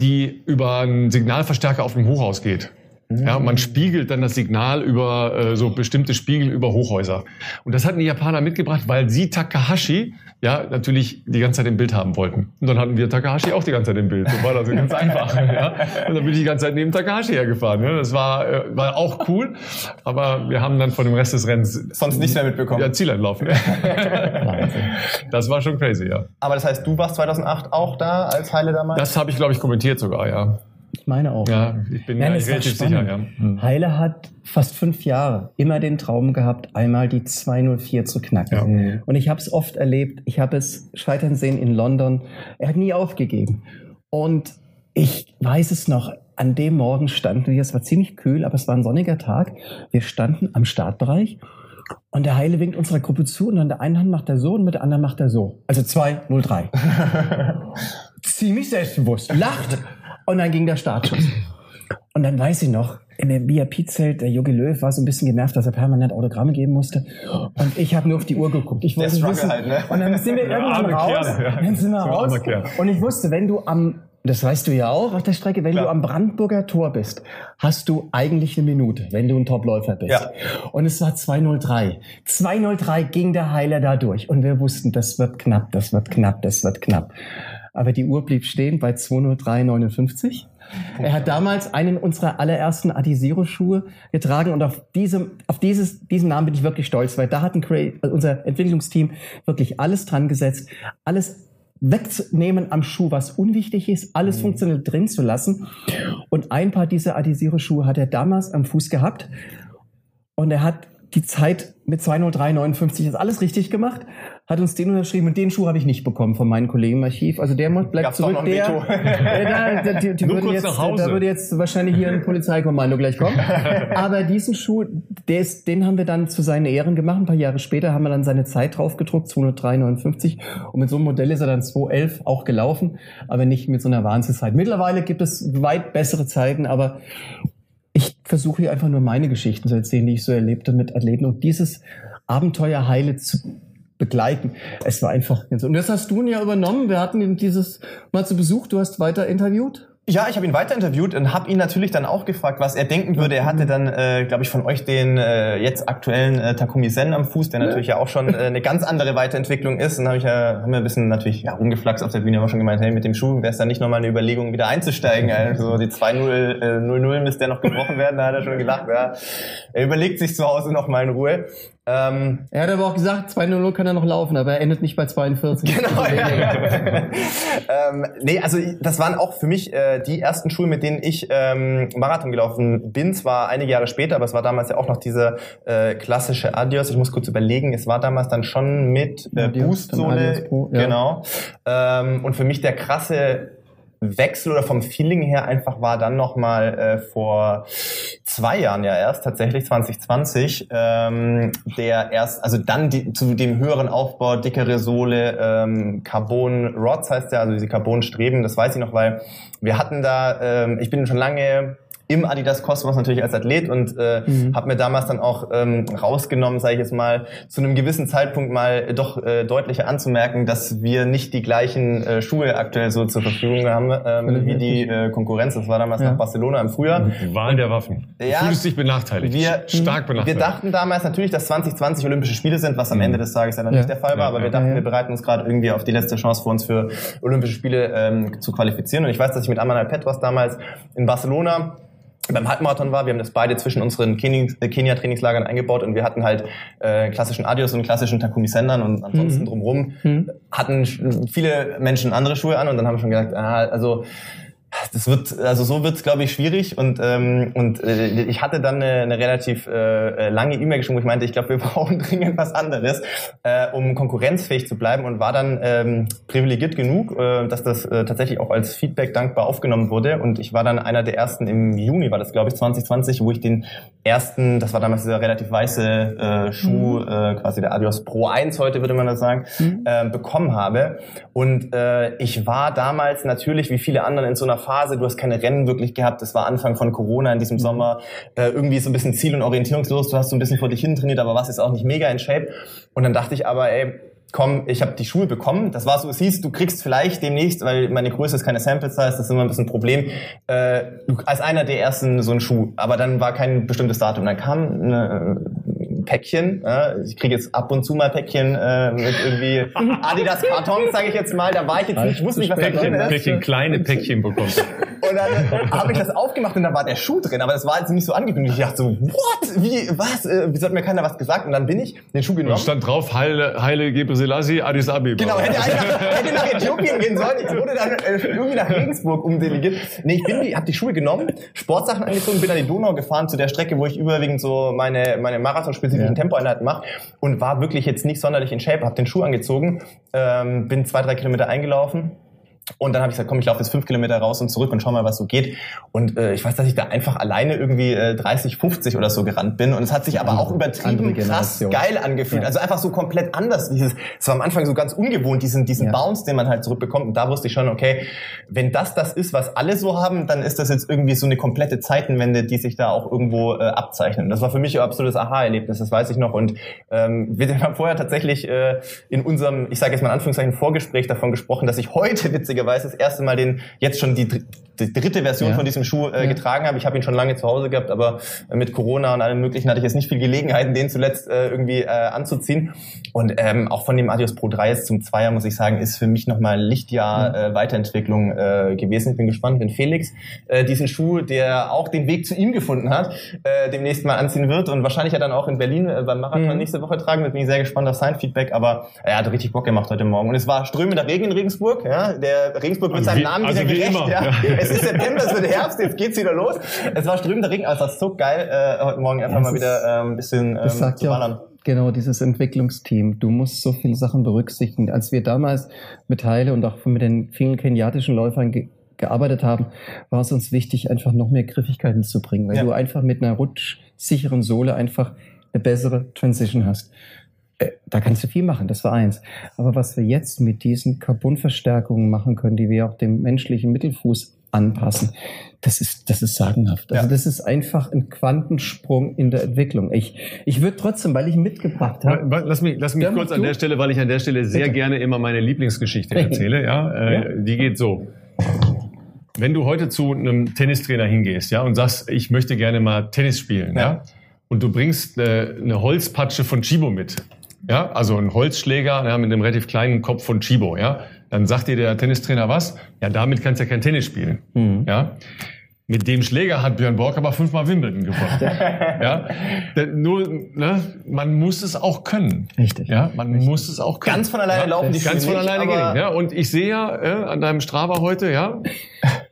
die über einen Signalverstärker auf dem Hochhaus geht. Ja, man spiegelt dann das Signal über äh, so bestimmte Spiegel über Hochhäuser. Und das hatten die Japaner mitgebracht, weil sie Takahashi ja natürlich die ganze Zeit im Bild haben wollten. Und dann hatten wir Takahashi auch die ganze Zeit im Bild. So war das ganz einfach. Ja. Und dann bin ich die ganze Zeit neben Takahashi hergefahren. Ja. Das war, äh, war auch cool, aber wir haben dann von dem Rest des Rennens sonst nichts mehr mitbekommen. Ja, Zieleinlauf. Ne? das war schon crazy, ja. Aber das heißt, du warst 2008 auch da als Heile damals? Das habe ich, glaube ich, kommentiert sogar, ja. Ich meine auch. Ja, ich bin Nein, relativ sicher. Ja. Hm. Heile hat fast fünf Jahre immer den Traum gehabt, einmal die 204 zu knacken. Ja. Mhm. Und ich habe es oft erlebt. Ich habe es scheitern sehen in London. Er hat nie aufgegeben. Und ich weiß es noch. An dem Morgen standen wir, es war ziemlich kühl, aber es war ein sonniger Tag. Wir standen am Startbereich und der Heile winkt unserer Gruppe zu und an der einen Hand macht er so und mit der anderen macht er so. Also 203. Ziemlich selbstbewusst. Lacht und dann ging der Startschuss. Und dann weiß ich noch, in dem VIP-Zelt, der Jogi Löw war so ein bisschen genervt, dass er permanent Autogramme geben musste. Und ich habe nur auf die Uhr geguckt. Ich wollte wissen. Halt, ne? Und dann sind wir irgendwann raus. Kerl, ja. Dann sind wir raus. Und ich wusste, wenn du am, das weißt du ja auch auf der Strecke, wenn Klar. du am Brandenburger Tor bist, hast du eigentlich eine Minute, wenn du ein Topläufer bist. Ja. Und es war 203. 203 ging der Heiler da durch. Und wir wussten, das wird knapp, das wird knapp, das wird knapp aber die Uhr blieb stehen bei 203,59. Er hat damals einen unserer allerersten Adisiro-Schuhe getragen und auf diesem, auf dieses, diesen Namen bin ich wirklich stolz, weil da hat ein also unser Entwicklungsteam wirklich alles dran gesetzt, alles wegzunehmen am Schuh, was unwichtig ist, alles mhm. funktionell drin zu lassen. Und ein paar dieser Adisiro-Schuhe hat er damals am Fuß gehabt und er hat die Zeit mit 203,59 ist alles richtig gemacht, hat uns den unterschrieben und den Schuh habe ich nicht bekommen von meinem Kollegen im Archiv. Also der bleibt Gab's zurück. Der, die würden jetzt, da würde jetzt wahrscheinlich hier ein Polizeikommando gleich kommen. Aber diesen Schuh, der ist, den haben wir dann zu seinen Ehren gemacht. Ein paar Jahre später haben wir dann seine Zeit drauf gedruckt, 203,59. Und mit so einem Modell ist er dann 211 auch gelaufen, aber nicht mit so einer Wahnsinnszeit. Mittlerweile gibt es weit bessere Zeiten, aber ich versuche hier einfach nur meine Geschichten zu erzählen, die ich so erlebte mit Athleten und dieses Abenteuer heile zu begleiten. Es war einfach und das hast du ja übernommen. Wir hatten dieses mal zu Besuch. Du hast weiter interviewt. Ja, ich habe ihn weiter interviewt und habe ihn natürlich dann auch gefragt, was er denken würde. Er hatte dann, äh, glaube ich, von euch den äh, jetzt aktuellen äh, Takumi Sen am Fuß, der natürlich ja auch schon äh, eine ganz andere Weiterentwicklung ist. Und habe ich ja, haben wir ein bisschen natürlich ja, rumgeflaxt auf der Bühne, aber schon gemeint, hey, mit dem Schuh wäre es dann nicht nochmal eine Überlegung, wieder einzusteigen. Also die 2-0, äh, 0-0 müsste der noch gebrochen werden, da hat er schon gelacht. Ja. Er überlegt sich zu Hause noch mal in Ruhe. Ähm, er hat aber auch gesagt, 2-0 kann er noch laufen, aber er endet nicht bei 42. Genau, ja. ähm, nee, also das waren auch für mich äh, die ersten Schuhe, mit denen ich ähm, Marathon gelaufen bin. Zwar einige Jahre später, aber es war damals ja auch noch diese äh, klassische Adios. Ich muss kurz überlegen, es war damals dann schon mit äh, Boostsohle. Ja. Genau. Ähm, und für mich der krasse Wechsel oder vom Feeling her einfach war dann nochmal äh, vor zwei Jahren ja erst, tatsächlich 2020, ähm, der erst, also dann die, zu dem höheren Aufbau, dickere Sohle, ähm, Carbon Rods heißt der, also diese Carbon Streben, das weiß ich noch, weil wir hatten da, ähm, ich bin schon lange im Adidas Cosmos natürlich als Athlet und äh, mhm. habe mir damals dann auch ähm, rausgenommen, sage ich jetzt mal, zu einem gewissen Zeitpunkt mal doch äh, deutlicher anzumerken, dass wir nicht die gleichen äh, Schuhe aktuell so zur Verfügung haben ähm, wie die äh, Konkurrenz. Das war damals ja. nach Barcelona im Frühjahr. Wahl der Waffen. Du ja, fühlst dich benachteiligt. Wir, Stark benachteiligt. Wir dachten damals natürlich, dass 2020 Olympische Spiele sind, was am mhm. Ende des Tages ja dann ja. nicht der Fall war, aber wir dachten, wir bereiten uns gerade irgendwie auf die letzte Chance für uns für Olympische Spiele ähm, zu qualifizieren. Und ich weiß, dass ich mit Amanal Petros damals in Barcelona beim Halbmarathon war. Wir haben das beide zwischen unseren äh, Kenia-Trainingslagern eingebaut und wir hatten halt äh, klassischen Adios und klassischen Takumi Sendern und ansonsten mhm. drumherum mhm. hatten viele Menschen andere Schuhe an und dann haben wir schon gesagt, ah, also das wird, also so wird es, glaube ich, schwierig. Und, ähm, und äh, ich hatte dann eine, eine relativ äh, äh lange E-Mail geschrieben, wo ich meinte, ich glaube, wir brauchen dringend was anderes, äh, um konkurrenzfähig zu bleiben und war dann ähm, privilegiert genug, äh, dass das äh, tatsächlich auch als Feedback dankbar aufgenommen wurde. Und ich war dann einer der ersten im Juni, war das, glaube ich, 2020, wo ich den ersten, das war damals dieser relativ weiße äh, Schuh, mhm. äh, quasi der Adios Pro 1 heute, würde man das sagen, mhm. äh, bekommen habe. Und äh, ich war damals natürlich, wie viele anderen, in so einer Phase, du hast keine Rennen wirklich gehabt, das war Anfang von Corona in diesem mhm. Sommer, äh, irgendwie so ein bisschen ziel- und orientierungslos, du hast so ein bisschen vor dich hin trainiert, aber was ist auch nicht mega in Shape. Und dann dachte ich aber, ey, komm, ich habe die Schuhe bekommen. Das war so, es hieß, du kriegst vielleicht demnächst, weil meine Größe ist keine Sample Size, das ist immer ein bisschen ein Problem, äh, als einer der ersten so ein Schuh. Aber dann war kein bestimmtes Datum. Dann kam eine, Päckchen. Äh, ich kriege jetzt ab und zu mal Päckchen äh, mit irgendwie Adidas Kartons, sage ich jetzt mal. Da war ich jetzt nicht, ich wusste nicht, was Päckchen, da drin ist. Päckchen, kleine Päckchen bekommen. Und dann habe ich das aufgemacht und da war der Schuh drin, aber das war jetzt nicht so angekündigt. Ich dachte so, what? Wie, was? Äh, wieso hat mir keiner was gesagt? Und dann bin ich den Schuh genommen. Und stand drauf, Heile, Heile Gebre Selassie, Addis Abeba. Genau, hätte, nach, hätte nach Äthiopien gehen sollen. Ich wurde dann äh, irgendwie nach Regensburg umdelegiert. Nee, ich bin die, hab die Schuhe genommen, Sportsachen angezogen, bin an die Donau gefahren zu der Strecke, wo ich überwiegend so meine, meine Marathon-spezifischen ja. Tempoeinheiten mache und war wirklich jetzt nicht sonderlich in Shape, hab den Schuh angezogen, ähm, bin zwei, drei Kilometer eingelaufen und dann habe ich gesagt, komm, ich laufe jetzt fünf Kilometer raus und zurück und schau mal, was so geht. Und äh, ich weiß, dass ich da einfach alleine irgendwie äh, 30, 50 oder so gerannt bin. Und es hat sich aber auch übertrieben krass geil angefühlt. Ja. Also einfach so komplett anders. Dieses, es war am Anfang so ganz ungewohnt, diesen, diesen ja. Bounce, den man halt zurückbekommt. Und da wusste ich schon, okay, wenn das das ist, was alle so haben, dann ist das jetzt irgendwie so eine komplette Zeitenwende, die sich da auch irgendwo äh, abzeichnet. Und das war für mich ein absolutes Aha-Erlebnis, das weiß ich noch. Und ähm, wir haben vorher tatsächlich äh, in unserem, ich sage jetzt mal in Anführungszeichen, Vorgespräch davon gesprochen, dass ich heute witzig witzigerweise das erste Mal den, jetzt schon die, die dritte Version ja. von diesem Schuh äh, ja. getragen habe. Ich habe ihn schon lange zu Hause gehabt, aber mit Corona und allem möglichen hatte ich jetzt nicht viel Gelegenheiten, den zuletzt äh, irgendwie äh, anzuziehen. Und ähm, auch von dem Adios Pro 3 zum Zweier, muss ich sagen, ist für mich nochmal Lichtjahr äh, Weiterentwicklung äh, gewesen. Ich bin gespannt, wenn Felix äh, diesen Schuh, der auch den Weg zu ihm gefunden hat, äh, demnächst mal anziehen wird und wahrscheinlich ja dann auch in Berlin äh, beim Marathon mhm. nächste Woche tragen wird. Bin ich sehr gespannt auf sein Feedback, aber er hat richtig Bock gemacht heute Morgen. Und es war strömender Regen in Regensburg. Ja, der Regensburg wird also seinem Namen also wieder gerecht. Ja. Es ist September, es wird Herbst, jetzt geht's wieder los. Es war strömender Regen, also das ist so geil, äh, heute Morgen einfach ja, mal wieder äh, ein bisschen ähm, zu ballern. Genau, dieses Entwicklungsteam. Du musst so viele Sachen berücksichtigen. Als wir damals mit Heile und auch mit den vielen keniatischen Läufern ge gearbeitet haben, war es uns wichtig, einfach noch mehr Griffigkeiten zu bringen, weil ja. du einfach mit einer rutschsicheren Sohle einfach eine bessere Transition hast. Äh, da kannst du viel machen, das war eins. Aber was wir jetzt mit diesen Carbonverstärkungen machen können, die wir auch dem menschlichen Mittelfuß anpassen, das ist, das ist sagenhaft. Also ja. das ist einfach ein Quantensprung in der Entwicklung. Ich, ich würde trotzdem, weil ich mitgebracht habe. Lass mich, lass mich kurz an der Stelle, weil ich an der Stelle sehr Bitte. gerne immer meine Lieblingsgeschichte erzähle. Ja, äh, ja, die geht so. Wenn du heute zu einem Tennistrainer hingehst, ja, und sagst, ich möchte gerne mal Tennis spielen, ja, ja und du bringst eine, eine Holzpatsche von Chibo mit, ja, also ein Holzschläger ja, mit einem relativ kleinen Kopf von Chibo, ja, dann sagt dir der Tennistrainer was? Ja, damit kannst du ja kein Tennis spielen, mhm. ja. Mit dem Schläger hat Björn Borg aber fünfmal Wimbledon gewonnen. ja, nur, ne, man muss es auch können. Richtig. Ja, man Richtig. muss es auch können. Ganz von alleine ja, laufen die Ganz von nicht, alleine gehen. Ja, und ich sehe ja äh, an deinem Strava heute, ja,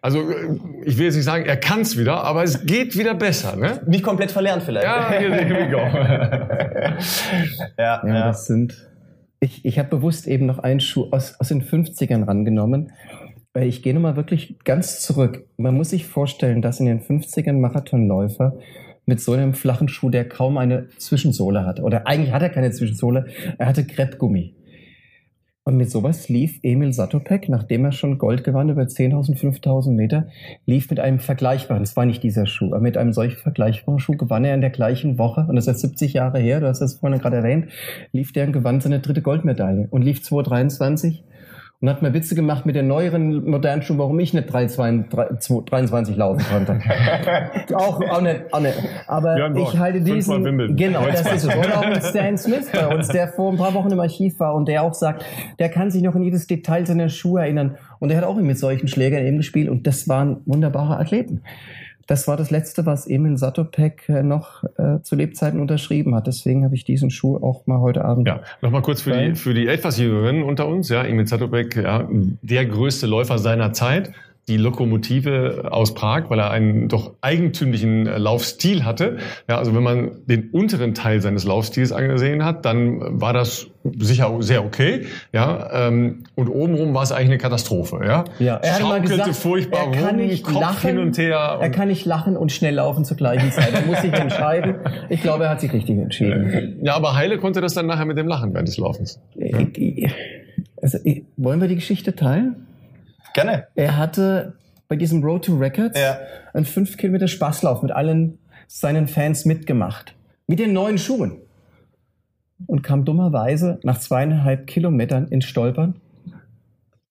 also äh, ich will jetzt nicht sagen, er kann es wieder, aber es geht wieder besser. Ne? Nicht komplett verlernt vielleicht. Ja, here, we go. ja, ja, das sind. Ich, ich habe bewusst eben noch einen Schuh aus, aus den 50ern rangenommen ich gehe nochmal wirklich ganz zurück. Man muss sich vorstellen, dass in den 50ern Marathonläufer mit so einem flachen Schuh, der kaum eine Zwischensohle hat. Oder eigentlich hat er keine Zwischensohle, er hatte Kreppgummi. Und mit sowas lief Emil Satopek, nachdem er schon Gold gewann über 10.000, 5.000 Meter, lief mit einem vergleichbaren, es war nicht dieser Schuh, aber mit einem solch vergleichbaren Schuh gewann er in der gleichen Woche, und das ist 70 Jahre her, du hast das vorhin gerade erwähnt, lief der und gewann seine dritte Goldmedaille und lief 223 und hat mir Witze gemacht mit den neueren modernen Schuhen, warum ich nicht 323 laufen konnte. auch, auch nicht, auch nicht. Aber Björn ich halte diesen, genau, das ist es. Oder auch mit Stan Smith bei uns, der vor ein paar Wochen im Archiv war und der auch sagt, der kann sich noch in jedes Detail seiner Schuhe erinnern. Und er hat auch mit solchen Schlägern eben gespielt und das waren wunderbare Athleten. Das war das Letzte, was Emil Satopek äh, noch äh, zu Lebzeiten unterschrieben hat. Deswegen habe ich diesen Schuh auch mal heute Abend. Ja, nochmal kurz für die, für die etwas Jüngeren unter uns. Ja, Emil Satopek, ja, der größte Läufer seiner Zeit die Lokomotive aus Prag, weil er einen doch eigentümlichen äh, Laufstil hatte. Ja, also wenn man den unteren Teil seines Laufstils angesehen hat, dann war das sicher sehr okay. Ja, ähm, und obenrum war es eigentlich eine Katastrophe. Ja, ja er hat mal gesagt, furchtbar er kann nicht Kopf lachen, hin und her. er kann nicht lachen und schnell laufen zur gleichen Zeit. Er muss sich entscheiden. Ich glaube, er hat sich richtig entschieden. Ja, aber Heile konnte das dann nachher mit dem Lachen während des Laufens. Ja? Also, wollen wir die Geschichte teilen? Gerne. Er hatte bei diesem Road to Records ja. einen 5 Kilometer Spaßlauf mit allen seinen Fans mitgemacht. Mit den neuen Schuhen. Und kam dummerweise nach zweieinhalb Kilometern ins Stolpern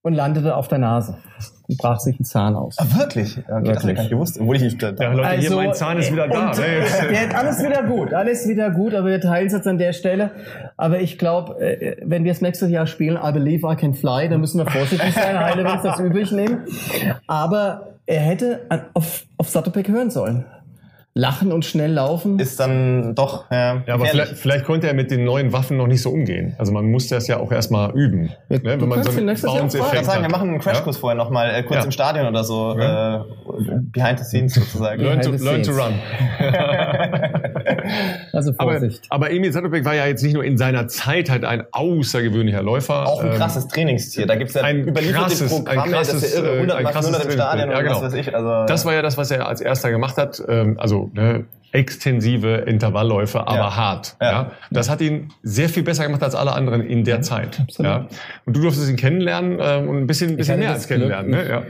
und landete auf der Nase und brach sich einen Zahn aus. Ah, wirklich? Ja, okay, wirklich. Das ich gewusst, obwohl ich nicht da ja, Leute, also, hier, mein Zahn ist wieder da. Und, der, alles wieder gut, alles wieder gut, aber wir teilen es jetzt an der Stelle. Aber ich glaube, äh, wenn wir es nächstes Jahr spielen, I believe I can fly, dann müssen wir vorsichtig sein, Heile will das übrig nehmen. Aber er hätte auf, auf Satopek hören sollen. Lachen und schnell laufen. Ist dann doch, ja. ja aber vielleicht, vielleicht, konnte er mit den neuen Waffen noch nicht so umgehen. Also man musste das ja auch erstmal üben. Ja, ne? Wenn man so einen Bounce-Effekt sagen, wir machen einen Crashkurs ja? vorher nochmal, äh, kurz ja. im Stadion oder so, äh, behind the scenes sozusagen. learn, to, learn to run. also Vorsicht. Aber, aber Emil Sattelbeck war ja jetzt nicht nur in seiner Zeit halt ein außergewöhnlicher Läufer. Auch ein ähm, krasses Trainingsziel. Da gibt's ja ein überlieferte Programme, ein krasses, das ist ja irre, 100 mal 100 im Stadion ja, genau. was weiß ich. Also das war ja das, was er als erster gemacht hat. Ähm, also ne, extensive Intervallläufe, aber ja. hart. Ja. ja. Das hat ihn sehr viel besser gemacht als alle anderen in der Zeit. Absolut. Ja. Und du durftest ihn kennenlernen äh, und ein bisschen, ein bisschen mehr als kennenlernen. Ne? Ja.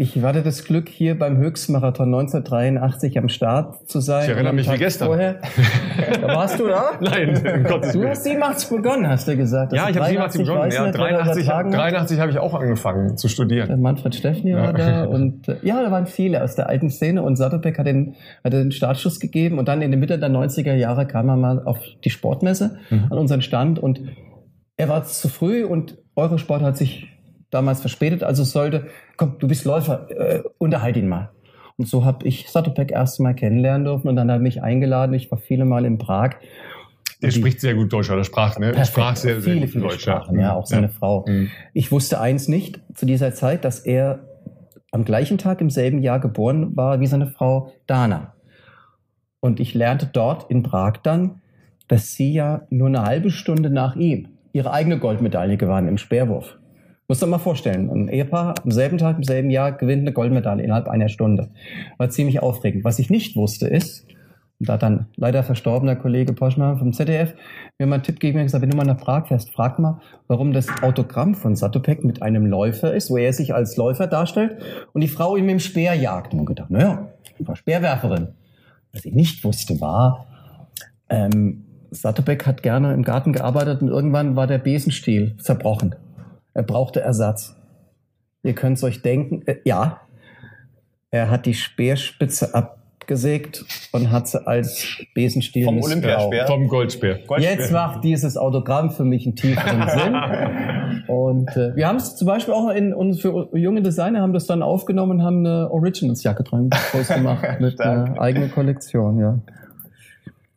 Ich hatte das Glück, hier beim Höchstmarathon 1983 am Start zu sein. Ich erinnere mich wie gestern. Vorher. Da warst du da? Nein, um Gottes Du hast 87 begonnen, hast du gesagt. ja, ich habe 87 begonnen. Ja, 83, 83 habe ich auch angefangen zu studieren. Der Manfred Steffni war da und äh, ja, da waren viele aus der alten Szene und Sattelbeck hat den, hat den Startschuss gegeben und dann in der Mitte der 90er Jahre kam er mal auf die Sportmesse mhm. an unseren Stand und er war zu früh und Eurosport hat sich damals verspätet, also sollte, komm, du bist Läufer, äh, unterhalt ihn mal. Und so habe ich Satopek erst mal kennenlernen dürfen und dann hat er mich eingeladen. Ich war viele Mal in Prag. Der spricht sehr gut Deutsch, oder sprach, ne? Perfekt, sprach sehr, sehr viele, gut viele Deutsch. Sprachen, ja, auch seine ja. Frau. Mhm. Ich wusste eins nicht zu dieser Zeit, dass er am gleichen Tag im selben Jahr geboren war wie seine Frau Dana. Und ich lernte dort in Prag dann, dass sie ja nur eine halbe Stunde nach ihm ihre eigene Goldmedaille gewann im Speerwurf. Muss dir mal vorstellen, ein Ehepaar am selben Tag, im selben Jahr gewinnt eine Goldmedaille innerhalb einer Stunde. War ziemlich aufregend. Was ich nicht wusste ist, und da hat dann leider verstorbener Kollege Poschmann vom ZDF mir mal einen Tipp gegeben und gesagt, wenn du mal nach Prag fährst, frag mal, warum das Autogramm von Satopek mit einem Läufer ist, wo er sich als Läufer darstellt und die Frau ihm mit dem Speer jagt. Und gedacht, naja, war Speerwerferin. Was ich nicht wusste war, ähm, Satopek hat gerne im Garten gearbeitet und irgendwann war der Besenstiel zerbrochen. Er brauchte Ersatz. Ihr könnt es euch denken, äh, ja, er hat die Speerspitze abgesägt und hat sie als Besenstiel vom Olympiaspeer, vom Goldspeer. Goldspeer. Jetzt macht dieses Autogramm für mich einen tieferen Sinn. Und äh, wir haben es zum Beispiel auch in uns für junge Designer haben das dann aufgenommen und haben eine Originals Jacke dran gemacht mit einer eigenen Kollektion, ja.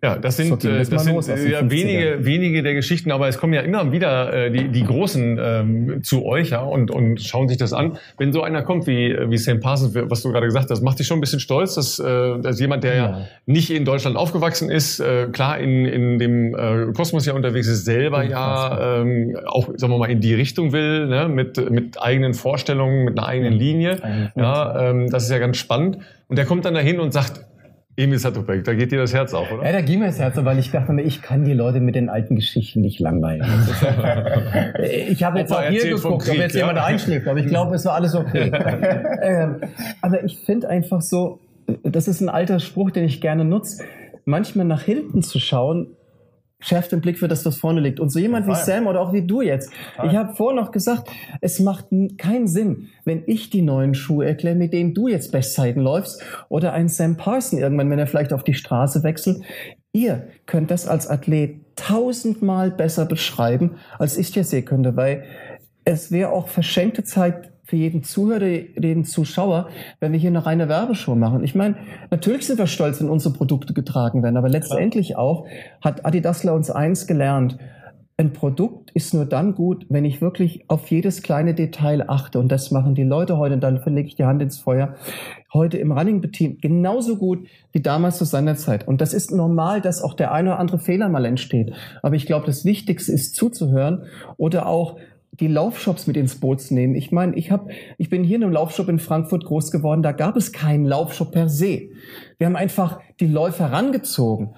Ja, das sind, So äh, das das los sind äh, ja 50ern. wenige, wenige der Geschichten, aber es kommen ja immer wieder äh, die, die Großen ähm, zu euch ja, und, und schauen sich das an. Wenn so einer kommt wie, wie Sam Parsons, was du gerade gesagt hast, macht dich schon ein bisschen stolz, dass, äh, dass jemand, der ja. Ja. nicht in Deutschland aufgewachsen ist, äh, klar in, in dem äh, Kosmos ja unterwegs ist, selber ja ähm, auch, sagen wir mal, in die Richtung will, ne, mit, mit eigenen Vorstellungen, mit einer eigenen Linie. Ja, ähm, das ist ja ganz spannend. Und der kommt dann dahin und sagt, Emil Satopek, da geht dir das Herz auf, oder? Ja, da ging mir das Herz, so, weil ich dachte mir, ich kann die Leute mit den alten Geschichten nicht langweilen. Ich habe jetzt auch hier geguckt, ob Krieg, jetzt ja. jemand einschläft, aber ich glaube, es war alles okay. ähm, aber ich finde einfach so, das ist ein alter Spruch, den ich gerne nutze, manchmal nach hinten zu schauen, schärft den Blick für das, was vorne liegt. Und so jemand wie Sam oder auch wie du jetzt. Ich habe vorhin noch gesagt, es macht keinen Sinn, wenn ich die neuen Schuhe erkläre, mit denen du jetzt Bestzeiten läufst oder ein Sam Parson irgendwann, wenn er vielleicht auf die Straße wechselt. Ihr könnt das als Athlet tausendmal besser beschreiben, als ich dir sehen könnte, weil es wäre auch verschenkte Zeit für jeden Zuhörer, jeden Zuschauer, wenn wir hier eine reine Werbeshow machen. Ich meine, natürlich sind wir stolz, wenn unsere Produkte getragen werden, aber letztendlich auch hat Adidasler uns eins gelernt. Ein Produkt ist nur dann gut, wenn ich wirklich auf jedes kleine Detail achte. Und das machen die Leute heute. Und dann verlege ich die Hand ins Feuer. Heute im Running-Team genauso gut wie damals zu seiner Zeit. Und das ist normal, dass auch der eine oder andere Fehler mal entsteht. Aber ich glaube, das Wichtigste ist zuzuhören oder auch die Laufshops mit ins Boot zu nehmen. Ich meine, ich habe, ich bin hier in einem Laufshop in Frankfurt groß geworden. Da gab es keinen Laufshop per se. Wir haben einfach die Läufer herangezogen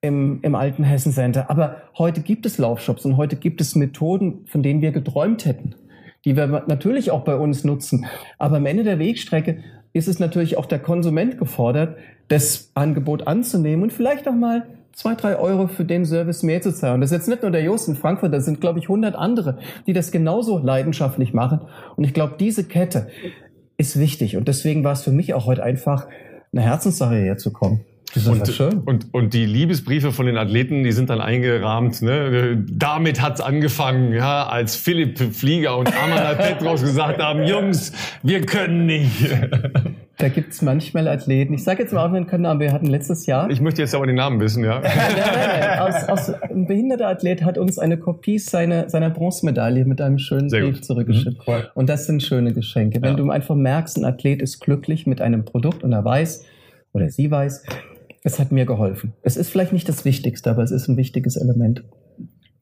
im, im alten Hessen Center. Aber heute gibt es Laufshops und heute gibt es Methoden, von denen wir geträumt hätten, die wir natürlich auch bei uns nutzen. Aber am Ende der Wegstrecke ist es natürlich auch der Konsument gefordert, das Angebot anzunehmen und vielleicht auch mal zwei, drei Euro für den Service mehr zu zahlen. Und das ist jetzt nicht nur der Jost in Frankfurt, das sind, glaube ich, 100 andere, die das genauso leidenschaftlich machen. Und ich glaube, diese Kette ist wichtig. Und deswegen war es für mich auch heute einfach eine Herzenssache, hierher zu kommen. Das ist Und, schön. und, und die Liebesbriefe von den Athleten, die sind dann eingerahmt. Ne? Damit hat's angefangen, ja, als Philipp Flieger und Amanda Petros gesagt haben, Jungs, wir können nicht. Da gibt's manchmal Athleten. Ich sage jetzt mal, wir können, aber wir hatten letztes Jahr. Ich möchte jetzt aber den Namen wissen, ja. Nein, nein, nein. Aus, aus, ein behinderter Athlet hat uns eine Kopie seiner, seiner Bronzemedaille mit einem schönen Sehr Brief gut. zurückgeschickt. Mhm. Und das sind schöne Geschenke. Wenn Ja. du einfach merkst, ein Athlet ist glücklich mit einem Produkt und er weiß oder sie weiß, es hat mir geholfen. Es ist vielleicht nicht das Wichtigste, aber es ist ein wichtiges Element.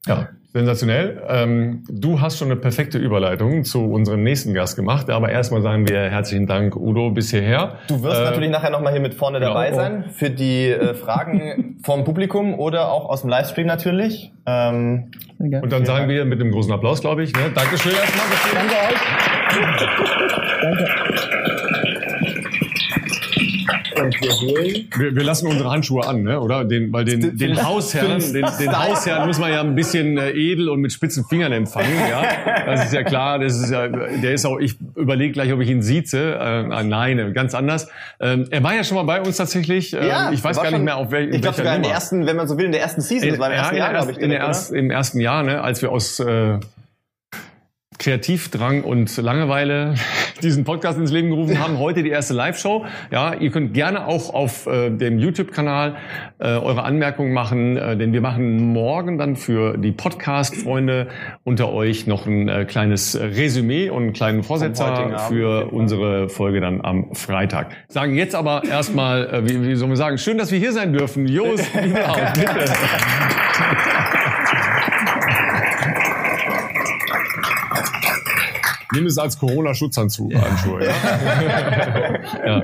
Ja, sensationell. Ähm, du hast schon eine perfekte Überleitung zu unserem nächsten Gast gemacht. Aber erstmal sagen wir herzlichen Dank, Udo, bis hierher. Du wirst Äh, natürlich nachher nochmal hier mit vorne genau. dabei sein für die äh, Fragen vom Publikum oder auch aus dem Livestream natürlich. Ähm, Und dann sagen wir mit einem großen Applaus, glaube ich. Ne? Dankeschön erstmal. Danke euch. Und wir holen Wir, wir lassen unsere Handschuhe an, ne? oder? Den, weil den, den Hausherrn, den, den Hausherrn muss man ja ein bisschen äh, edel und mit spitzen Fingern empfangen. Ja, das ist ja klar. Das ist ja, der ist auch. Ich überlege gleich, ob ich ihn sieze. Äh, nein, ganz anders. Ähm, er war ja schon mal bei uns tatsächlich. Ähm, ich weiß gar schon- nicht mehr auf wel, Ich glaube sogar in der ersten, wenn man so will, in der ersten Season. Das war im ja, ersten in Jahr, glaube erst- ich. in der direkt, erst, im ersten Jahr, ne, als wir aus äh, Kreativdrang und Langeweile diesen Podcast ins Leben gerufen haben. Heute die erste Live-Show. Ja, ihr könnt gerne auch auf äh, dem YouTube-Kanal äh, eure Anmerkungen machen, äh, denn wir machen morgen dann für die Podcast-Freunde unter euch noch ein äh, kleines Resümee und einen kleinen Vorsetzer für unsere Folge dann am Freitag. Sagen jetzt aber erstmal, äh, wie, wie soll man sagen, schön, dass wir hier sein dürfen. Jos, bitte. Nimm es als Corona-Schutzhandschuhe. Handschuhe, ja. ja.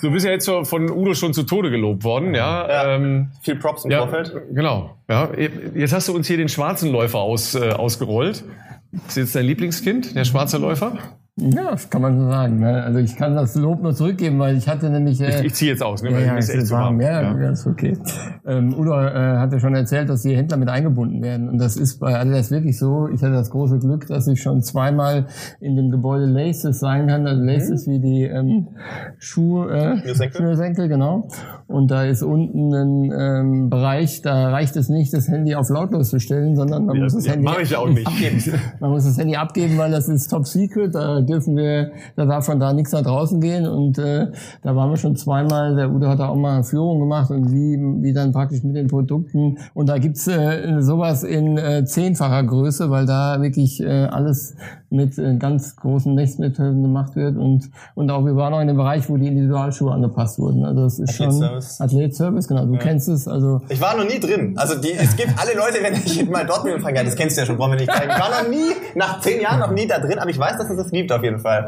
Du bist ja jetzt von Udo schon zu Tode gelobt worden, ja. Ja. Ähm, Viel Props im ja, Vorfeld. genau. Ja, jetzt hast du uns hier den schwarzen Läufer aus, äh, ausgerollt. Ist jetzt dein Lieblingskind, der schwarze Läufer? Ja, das kann man so sagen. Ne? Also ich kann das Lob nur zurückgeben, weil ich hatte nämlich... Äh, Ich, ich ziehe jetzt aus, ne? ja, weil ja, es ist warm. Ja, ja. ist okay. Ähm, Udo äh, hatte schon erzählt, dass die Händler mit eingebunden werden. Und das ist bei Adidas wirklich so. Ich hatte das große Glück, dass ich schon zweimal in dem Gebäude Laces sein kann. Also Laces wie die ähm, Schuh, äh, Schnürsenkel. Schnürsenkel, genau. Und da ist unten ein ähm, Bereich, da reicht es nicht, das Handy auf lautlos zu stellen, sondern man Ja, muss das ja, Handy mach ich auch nicht. abgeben. Man muss das Handy abgeben, weil das ist top secret. Da dürfen wir, da darf von da nichts nach draußen gehen. Und äh, da waren wir schon zweimal. Der Udo hat da auch mal eine Führung gemacht und wie, wie dann praktisch mit den Produkten. Und da gibt's äh, sowas in äh, zehnfacher Größe, weil da wirklich äh, alles mit äh, ganz großen Messmethoden gemacht wird. Und, und auch wir waren auch in dem Bereich, wo die Individualschuhe angepasst wurden. Also das ist schon Athlet-Service. Athlet-Service, genau. Du kennst es. Also Ich war noch nie drin. Also die, es gibt alle Leute, wenn ich mal dort bin und frage, ja, das kennst du ja schon, brauchen wir nicht zeigen. Ich war noch nie, nach zehn Jahren noch nie da drin, aber ich weiß, dass es das gibt auf jeden Fall.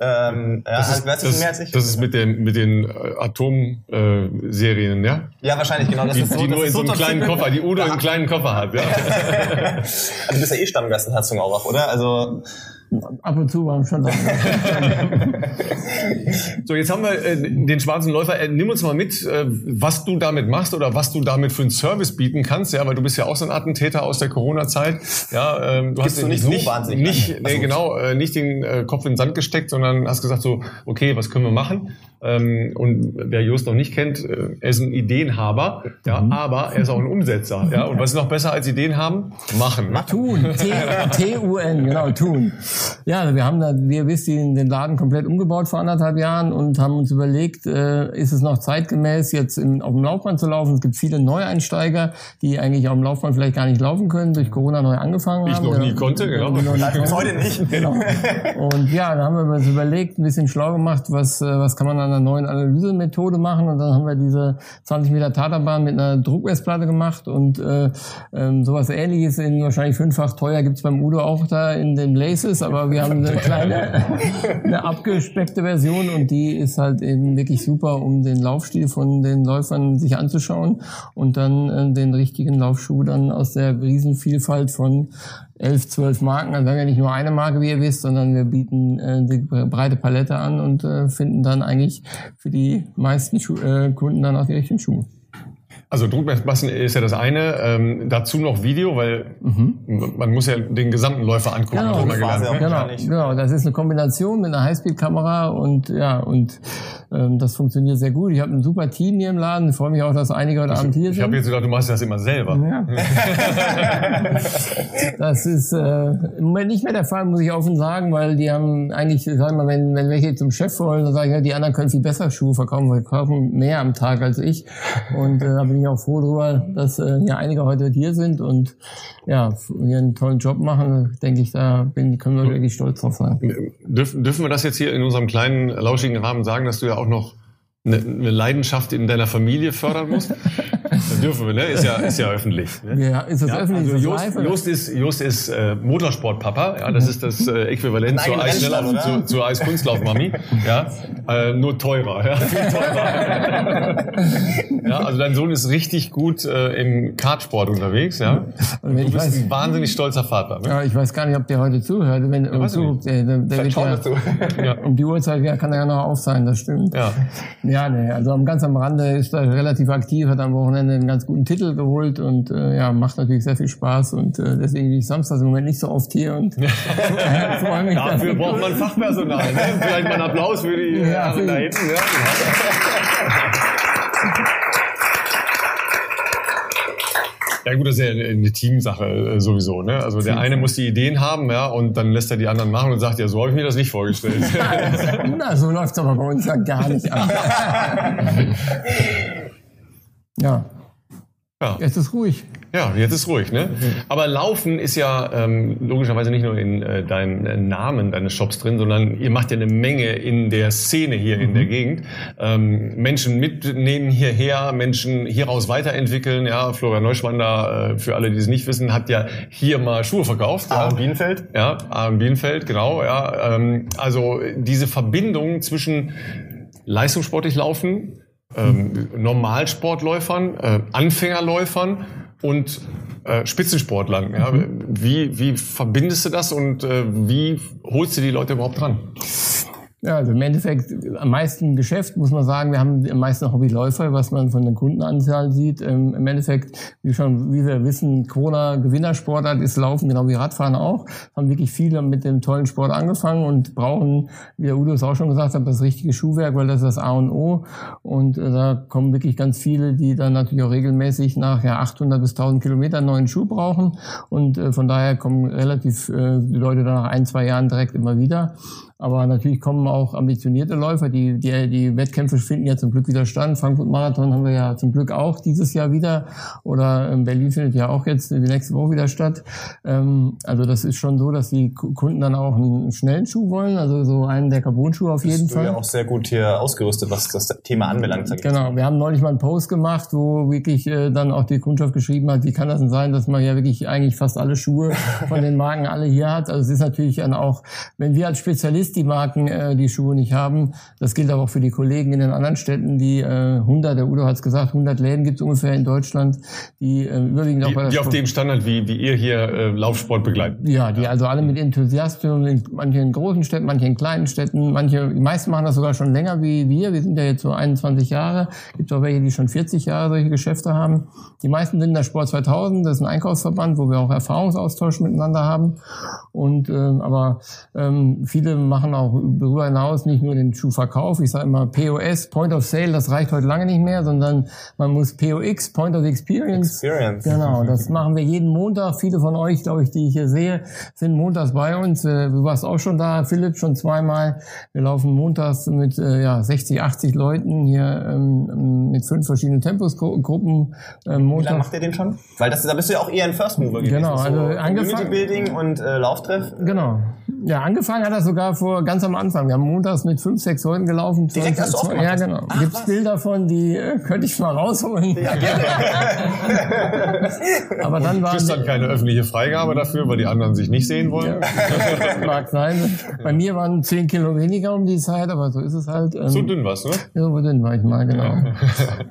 Ähm, ja, Das also, ist, weißt du das, mehr als ich? das ist mit den, mit den äh, Atom-Serien, ja? ja, wahrscheinlich, genau. Das Die, ist so, die das nur ist in so einem kleinen. Koffer, die Udo im kleinen Koffer hat, ja? Also du bist ja eh Stammgast in Herzogenaurach, oder? Also ab und zu waren wir schon da. So, jetzt haben wir äh, den schwarzen Läufer. Äh, nimm uns mal mit, äh, was du damit machst oder was du damit für einen Service bieten kannst, ja, weil du bist ja auch so ein Attentäter aus der Corona-Zeit. Ja, ähm, du hast du nicht so nicht, wahnsinnig nicht, nee, Also- genau, äh, nicht den äh, Kopf in den Sand gesteckt, sondern hast gesagt so, okay, was können wir machen? Ähm, und wer Just noch nicht kennt, äh, er ist ein Ideenhaber, ja, Mhm. aber er ist auch ein Umsetzer, ja. Und was ist noch besser als Ideen haben? Machen. Tun, T-U-N, genau, tun. Ja, wir haben da, wir wissen, den Laden komplett umgebaut vor anderthalb Jahren und haben uns überlegt, äh, ist es noch zeitgemäß, jetzt in, auf dem Laufband zu laufen? Es gibt viele Neueinsteiger, die eigentlich auf dem Laufband vielleicht gar nicht laufen können, durch Corona neu angefangen Ich haben. noch nie Ja, konnte, genau. bis heute nicht. Genau. Und ja, dann haben wir uns überlegt, ein bisschen schlau gemacht, was, äh, was kann man an einer neuen Analysemethode machen. Und dann haben wir diese 20 Meter Taterbahn mit einer Druckmessplatte gemacht und äh, ähm, sowas ähnliches in wahrscheinlich fünffach teuer gibt's beim Udo auch da in den Laces, aber wir haben eine kleine, eine abgespeckte Version und die ist halt eben wirklich super, um den Laufstil von den Läufern sich anzuschauen und dann äh, den richtigen Laufschuh dann aus der Riesenvielfalt von elf, zwölf Marken. Also wir haben ja nicht nur eine Marke, wie ihr wisst, sondern wir bieten äh, die breite Palette an und äh, finden dann eigentlich für die meisten äh, Kunden dann auch die richtigen Schuhe. Also Druckmessmassen ist ja das eine. Ähm, dazu noch Video, weil man muss ja den gesamten Läufer angucken. Genau, ich Phase gelernt. auch. Genau, wahrscheinlich. genau, das ist eine Kombination mit einer Highspeed-Kamera und ja, und ähm, das funktioniert sehr gut. Ich habe ein super Team hier im Laden. Ich freue mich auch, dass einige heute Abend hier Ich sind. habe jetzt gedacht, du machst das immer selber. Ja. das ist äh, im Moment nicht mehr der Fall, muss ich offen sagen, weil die haben eigentlich, sag ich mal, wenn, wenn welche zum Chef wollen, dann sage ich, ja, die anderen können viel besser Schuhe verkaufen, weil die kaufen mehr am Tag als ich. Und äh, bin ich auch froh drüber, dass äh, ja einige heute hier sind und ja, hier einen tollen Job machen. Denke ich, da bin, können wir wirklich stolz drauf sein. Dürfen, dürfen wir das jetzt hier in unserem kleinen, lauschigen Rahmen sagen, dass du ja auch noch eine, eine Leidenschaft in deiner Familie fördern musst? Das dürfen wir, ne? Ist ja, ist ja öffentlich. Ne? Ja, ist das Ja, öffentlich? also Just, live, ist, Just ist äh, Motorsportpapa, ja, das ist das äh, Äquivalent zur Eisschnelllauf, oder? zur Eiskunstlaufmami, ja, äh, nur teurer, ja, viel teurer. ja, also dein Sohn ist richtig gut äh, im Kartsport unterwegs, ja. Und ich du bist weiß- ein wahnsinnig stolzer Vater. Ne? Ja, ich weiß gar nicht, ob der heute zuhört. Wenn, weiß ich zu, nicht. der, der, der ja, zu. Ja. um die Uhrzeit ja, kann er ja noch auf sein, das stimmt. Ja. Ja, nee, also am ganz am Rande ist er relativ aktiv, hat am Wochenende einen ganz guten Titel geholt und äh, ja, macht natürlich sehr viel Spaß und äh, deswegen bin ich samstags im Moment nicht so oft hier und äh, freue mich. Dafür braucht man Fachpersonal. Ne? Vielleicht mal einen Applaus für die Ja, Herren für da hinten. Ja. Ja gut, das ist ja eine Teamsache äh, sowieso. Ne? Also der eine muss die Ideen haben, ja, und dann lässt er die anderen machen und sagt, ja, so habe ich mir das nicht vorgestellt. Na, so läuft's aber bei uns ja gar nicht ab. ja, ja. jetzt ist ruhig. Ja, jetzt ist ruhig. Ne? Aber Laufen ist ja ähm, logischerweise nicht nur in äh, deinem äh, Namen deines Shops drin, sondern ihr macht ja eine Menge in der Szene hier in der Gegend. Ähm, Menschen mitnehmen hierher, Menschen hieraus weiterentwickeln. Ja, Florian Neuschwander, äh, für alle, die es nicht wissen, hat ja hier mal Schuhe verkauft. ja. Aaron Bienenfeld. Ja, Aaron Bienenfeld, genau. Ja, ähm, also diese Verbindung zwischen leistungssportlich laufen, ähm, Normalsportläufern, äh, Anfängerläufern und äh, Spitzensportlern. Ja? Wie, wie verbindest du das und äh, wie holst du die Leute überhaupt dran? Ja, also im Endeffekt am meisten Geschäft muss man sagen, wir haben am meisten Hobbyläufer, was man von den Kundenanzahl sieht. Ähm, Im Endeffekt, wie schon, wie wir wissen, Corona Gewinnersportart ist Laufen, genau wie Radfahren auch. Haben wirklich viele mit dem tollen Sport angefangen und brauchen, wie der Udo es auch schon gesagt hat, das richtige Schuhwerk, weil das ist das A und O. Und äh, da kommen wirklich ganz viele, die dann natürlich auch regelmäßig nach ja, 800 bis 1000 Kilometern neuen Schuh brauchen. Und äh, von daher kommen relativ äh, die Leute dann nach ein, zwei Jahren direkt immer wieder. Aber natürlich kommen auch ambitionierte Läufer, die, die, die Wettkämpfe finden ja zum Glück wieder statt. Frankfurt Marathon haben wir ja zum Glück auch dieses Jahr wieder. Oder in Berlin findet ja auch jetzt die nächste Woche wieder statt. Ähm, also das ist schon so, dass die Kunden dann auch einen schnellen Schuh wollen. Also so einen der Carbon-Schuh auf jeden Bist Fall. Du ja auch sehr gut hier ausgerüstet, was das Thema anbelangt. Genau, wir haben neulich mal einen Post gemacht, wo wirklich äh, dann auch die Kundschaft geschrieben hat, wie kann das denn sein, dass man ja wirklich eigentlich fast alle Schuhe von den Marken alle hier hat. Also es ist natürlich dann auch, wenn wir als Spezialist die Marken äh, die Schuhe nicht haben, das gilt aber auch für die Kollegen in den anderen Städten, die äh, 100, der Udo hat es gesagt, 100 Läden gibt es ungefähr in Deutschland, die äh, überwiegend auch bei der Die, die auf dem Standard, wie, wie ihr hier äh, Laufsport begleitet. ja, die also alle mit Enthusiasmus, in- manche in großen Städten, manche in kleinen Städten, manche, die meisten machen das sogar schon länger wie wir. Wir sind ja jetzt so 21 Jahre. Gibt auch welche, die schon 40 Jahre solche Geschäfte haben. Die meisten sind in der Sport 2000, das ist ein Einkaufsverband, wo wir auch Erfahrungsaustausch miteinander haben. Und ähm, aber ähm, viele machen auch darüber hinaus nicht nur den Schuhverkauf. Ich sage immer POS, Point of Sale, das reicht heute lange nicht mehr, sondern man muss POX, Point of Experience. Experience. Genau, das machen wir jeden Montag. Viele von euch, glaube ich, die ich hier sehe, sind montags bei uns. Äh, Du warst auch schon da, Philipp, schon zweimal. Wir laufen montags mit äh, ja, 60, 80 Leuten hier ähm, mit fünf verschiedenen Tempusgruppen. Äh, Wie lange Montag. macht ihr den schon? Weil das, da bist du ja auch eher ein First Mover gewesen. Genau, so also Community angefangen- Building und äh, Lauftreff. Genau. Ja, angefangen hat er sogar vor ganz am Anfang. Wir haben montags mit fünf, sechs Leuten gelaufen. Direkt, als du aufgemacht Ja, hast? genau. Ach, Gibt's was? Bilder von, die äh, könnte ich mal rausholen. Ja, gerne. Aber dann Du kriegst dann keine öffentliche Freigabe dafür, weil die anderen sich nicht sehen wollen. mag sein. Bei mir waren zehn Kilo weniger um die Zeit, aber so ist es halt. Ähm, So dünn was, ne? Ja, wo dünn war ich mal, genau.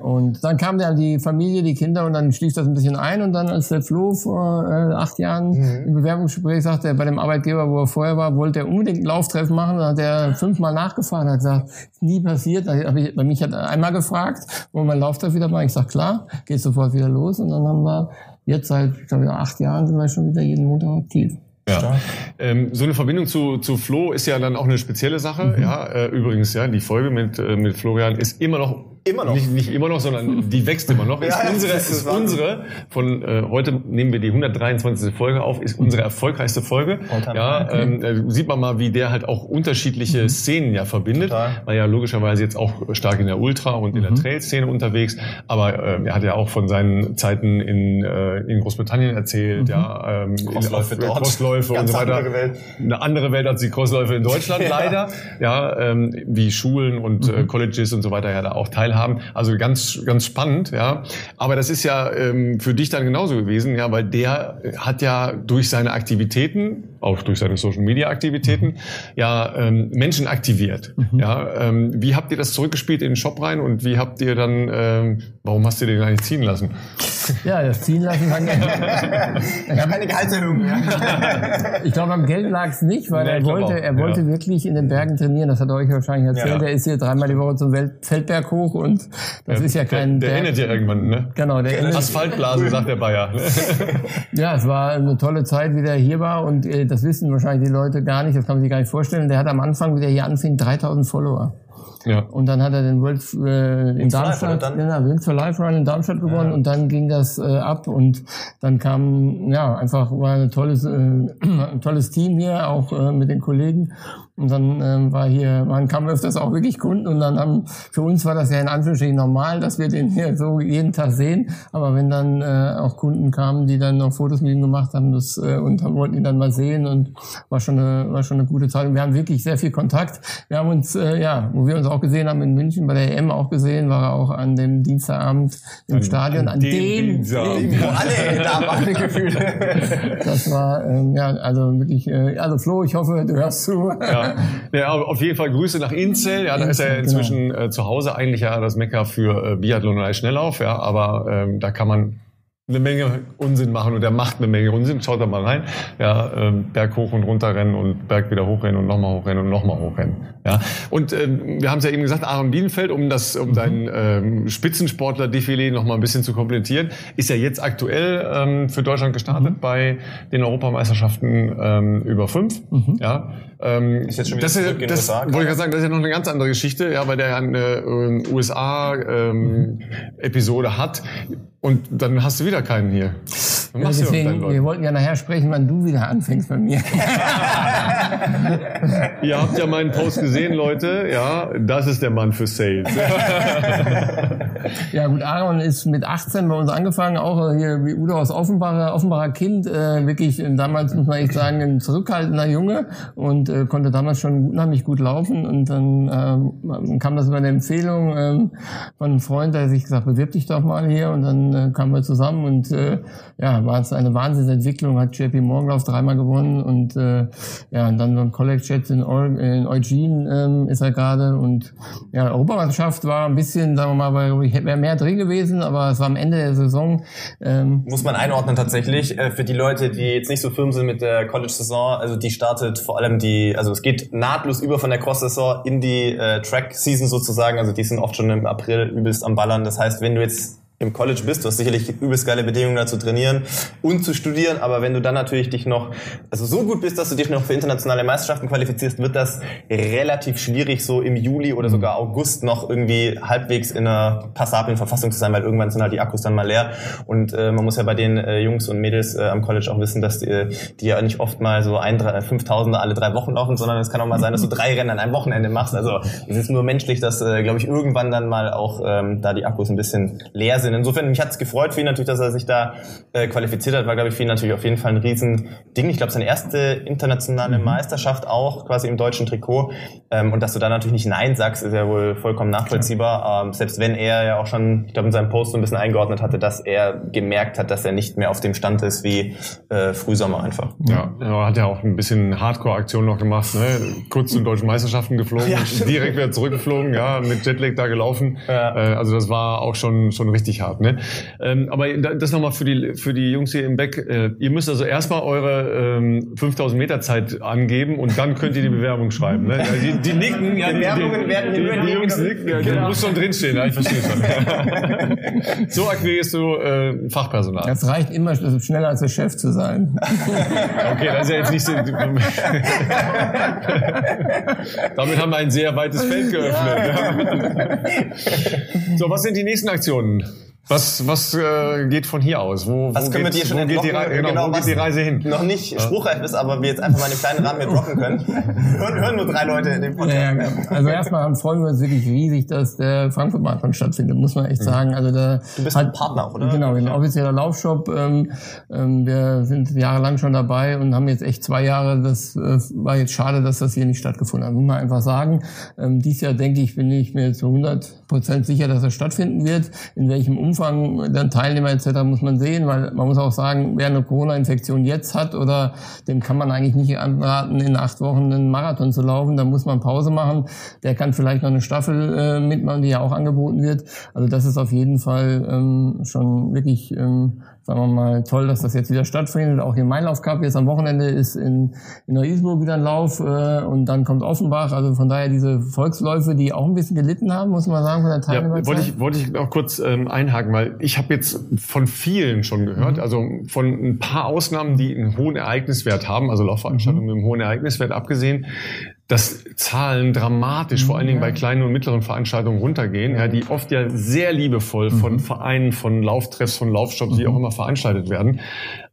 Und dann kam dann die Familie, die Kinder und dann schließt das ein bisschen ein und dann, als der Flo vor äh, acht Jahren im Bewerbungsgespräch sagte, er bei dem Arbeitgeber, wo er vorher war, wollte er unbedingt einen Lauftreffen machen, hat er fünfmal nachgefahren, hat gesagt, nie passiert. Da hab ich, bei mich hat er einmal gefragt, wollen wir einen Lauftreff wieder machen? Ich sag klar, geht sofort wieder los und dann haben wir jetzt seit, ich glaube, acht Jahren sind wir schon wieder jeden Montag aktiv. Ja. Ähm, so eine Verbindung zu, zu Flo ist ja dann auch eine spezielle Sache. Ja, äh, übrigens, ja, die Folge mit, äh, mit Florian ist immer noch Immer noch. Nicht, nicht immer noch, sondern die wächst immer noch. Ist Ja, unsere, ist ist unsere von äh, heute nehmen wir die 123. Folge auf, ist unsere erfolgreichste Folge. Ja, ähm, äh, sieht man mal, wie der halt auch unterschiedliche Szenen ja verbindet. Total. War ja logischerweise jetzt auch stark in der Ultra und in der Trail-Szene unterwegs, aber äh, er hat ja auch von seinen Zeiten in, äh, in Großbritannien erzählt, ja, ähm, Crossläufe auf- dort. Crossläufe und so weiter. andere Welt. Eine andere Welt als die Crossläufe in Deutschland Ja. leider, ja, ähm, wie Schulen und äh, Colleges und so weiter ja da auch teilhaben. Also ganz ganz spannend, ja. Aber das ist ja ähm, für dich dann genauso gewesen, ja, weil der hat ja durch seine Aktivitäten, auch durch seine Social Media Aktivitäten, ja ähm, Menschen aktiviert. Ja, ähm, wie habt ihr das zurückgespielt in den Shop rein und wie habt ihr dann, ähm, warum hast du den eigentlich ziehen lassen? Ja, das ziehen lassen kann Ich habe keine Gehaltserhöhung. Ich glaube, am Geld lag es nicht, weil Nee, er ich wollte, auch, er wollte ja. wirklich in den Bergen trainieren. Das hat er euch wahrscheinlich erzählt. Ja. Er ist hier dreimal die Woche zum Welt Feldberg hoch und das ist ja kein der, der endet ja irgendwann, ne? Genau, der endet. Asphaltblase, sagt der Bayer. Ja, es war eine tolle Zeit, wie der hier war und äh, das wissen wahrscheinlich die Leute gar nicht, das kann man sich gar nicht vorstellen. Der hat am Anfang, wie der hier anfing, 3000 Follower. Ja. Und dann hat er den World äh, in Wings for Life, Darmstadt, dann? genau, Wings for Life Run in Darmstadt gewonnen und dann ging das äh, ab und dann kam ja einfach war ein tolles äh, ein tolles Team hier auch äh, mit den Kollegen und dann ähm, war hier man kam öfters auch wirklich Kunden und dann haben für uns war das ja in Anführungsstrichen normal, dass wir den hier so jeden Tag sehen, aber wenn dann äh, auch Kunden kamen, die dann noch Fotos mit ihm gemacht haben, das äh, und haben, wollten ihn dann mal sehen und war schon eine war schon eine gute Zeit und wir haben wirklich sehr viel Kontakt. Wir haben uns äh, ja, wo wir uns auch gesehen haben in München bei der EM auch gesehen, war er auch an dem Dienstagabend im Stadion an, dem dem, dem Wo alle da waren, gefühlt. das war ähm, ja also wirklich äh, also Flo, ich hoffe, du hörst zu. Ja. ja, auf jeden Fall Grüße nach Inzell. Ja, da ist er inzwischen äh, zu Hause eigentlich ja das Mecker für äh, Biathlon und Schnelllauf. Ja, aber ähm, da kann man eine Menge Unsinn machen und der macht eine Menge Unsinn. Schaut da mal rein. Ja, ähm, Berg hoch und runter rennen und Berg wieder hochrennen und nochmal hochrennen und nochmal hochrennen. Ja, und ähm, wir haben es ja eben gesagt, Aaron Bienenfeld, um das, um dein ähm, Spitzensportler-Defilé nochmal ein bisschen zu komplettieren, ist ja jetzt aktuell ähm, für Deutschland gestartet bei den Europameisterschaften ähm, über fünf. Ja, ähm, Ist jetzt schon wieder das, zurück in das USA wollte ich gerade? sagen, das ist ja noch eine ganz andere Geschichte, ja, weil der ja eine ähm, USA-Episode hat und dann hast du wieder keinen hier. Ja, du deswegen, wir wollten ja nachher sprechen, wann du wieder anfängst bei mir. Ihr habt ja meinen Post gesehen, Leute. Ja, das ist der Mann für Sales. Ja gut, Aaron ist mit 18 bei uns angefangen, auch äh, hier wie Udo aus Offenbacher, Offenbacher Kind, äh, wirklich äh, damals muss man echt sagen, ein zurückhaltender Junge und äh, konnte damals schon unheimlich gut laufen und dann ähm, kam das über eine Empfehlung ähm, von einem Freund, der sich gesagt, bewirb dich doch mal hier und dann äh, kamen wir zusammen und äh, ja, war es eine Wahnsinnsentwicklung, hat JP Morgan Lauf dreimal gewonnen und äh, ja, und dann beim College jetzt in, in Eugene ähm, ist er gerade und ja, Europameisterschaft war ein bisschen, sagen wir mal, ich wäre mehr drin gewesen, aber es war am Ende der Saison. Ähm, Muss man einordnen tatsächlich. Äh, Für die Leute, die jetzt nicht so firm sind mit der College-Saison, also die startet vor allem die, also es geht nahtlos über von der Cross-Saison in die äh, Track-Season sozusagen. Also die sind oft schon im April übelst am Ballern. Das heißt, wenn du jetzt im College bist, du hast sicherlich übelst geile Bedingungen da zu trainieren und zu studieren, aber wenn du dann natürlich dich noch, also so gut bist, dass du dich noch für internationale Meisterschaften qualifizierst, wird das relativ schwierig, so im Juli oder sogar August noch irgendwie halbwegs in einer passablen Verfassung zu sein, weil irgendwann sind halt die Akkus dann mal leer und äh, man muss ja bei den äh, Jungs und Mädels äh, am College auch wissen, dass die, die ja nicht oft mal so ein, drei, 5000er alle drei Wochen laufen, sondern es kann auch mal sein, dass du drei Rennen an einem Wochenende machst. Also es ist nur menschlich, dass, äh, glaube ich, irgendwann dann mal auch ähm, da die Akkus ein bisschen leer sind. Insofern, mich hat es gefreut für ihn natürlich, dass er sich da äh, qualifiziert hat, war, glaube ich, für ihn natürlich auf jeden Fall ein Riesending. Ich glaube, seine erste internationale Meisterschaft auch, quasi im deutschen Trikot. Ähm, und dass du da natürlich nicht Nein sagst, ist ja wohl vollkommen nachvollziehbar. Ähm, selbst wenn er ja auch schon, ich glaube, in seinem Post so ein bisschen eingeordnet hatte, dass er gemerkt hat, dass er nicht mehr auf dem Stand ist wie äh, Frühsommer einfach. Ja, er hat ja auch ein bisschen Hardcore-Aktion noch gemacht, ne? kurz zu den deutschen Meisterschaften geflogen, direkt wieder zurückgeflogen, ja, mit Jetlag da gelaufen. Ja. Äh, also das war auch schon schon richtig hart. Ne? Ähm, aber da- das nochmal für die für die Jungs hier im Back. Äh, ihr müsst also erstmal eure ähm, 5000 Meter Zeit angeben und dann könnt ihr die Bewerbung schreiben. Ne? Ja, die, die nicken, ja, die, Bewerbungen die, werden die, die Jungs nicken, ja, die muss schon drinstehen, ja, ich verstehe schon. so akquirierst du äh, Fachpersonal. es reicht immer sch- schneller als der Chef zu sein. Okay, das ist ja jetzt nicht so. Damit haben wir ein sehr weites Feld geöffnet. Ja. So, was sind die nächsten Aktionen? Was, was äh, geht von hier aus? Wo, Was wo können wir geht, dir schon wo geht die? Reise, genau, wo was geht die Reise hin? Noch nicht spruchreif ist, aber wir jetzt einfach mal einen kleinen Rahmen mit rocken können. hören, hören nur drei Leute in dem Podcast. Ja, ja, also erstmal freuen wir uns wirklich riesig, dass der Frankfurt Marathon stattfindet, muss man echt sagen. Also da Du bist hat, ein Partner oder? Genau, ein offizieller Laufshop. Ähm, ähm, wir sind jahrelang schon dabei und haben jetzt echt zwei Jahre. Das äh, war jetzt schade, dass das hier nicht stattgefunden hat. Muss man einfach sagen. Ähm, dies Jahr denke ich, bin ich mir zu 100 Prozent sicher, dass er stattfinden wird. In welchem Umfang dann Teilnehmer etc. muss man sehen, weil man muss auch sagen, wer eine Corona-Infektion jetzt hat oder dem kann man eigentlich nicht anraten, in acht Wochen einen Marathon zu laufen. Da muss man Pause machen. Der kann vielleicht noch eine Staffel äh, mitmachen, die ja auch angeboten wird. Also das ist auf jeden Fall ähm, schon wirklich, ähm, sagen wir mal, toll, dass das jetzt wieder stattfindet. Auch hier Mein Lauf Cup jetzt am Wochenende ist in, in Neu-Isenburg wieder ein Lauf äh, und dann kommt Offenbach. Also von daher diese Volksläufe, die auch ein bisschen gelitten haben, muss man sagen, von der Ja, Teilnehmerzahl. wollte ich, wollte ich noch kurz ähm, einhaken, weil ich habe jetzt von vielen schon Mhm. gehört, also von ein paar Ausnahmen, die einen hohen Ereigniswert haben, also Laufveranstaltungen Mhm. mit einem hohen Ereigniswert abgesehen, dass Zahlen dramatisch, vor allen Dingen bei kleinen und mittleren Veranstaltungen runtergehen, ja, die oft ja sehr liebevoll Mhm. von Vereinen, von Lauftreffs, von Laufshops, wie auch immer veranstaltet werden.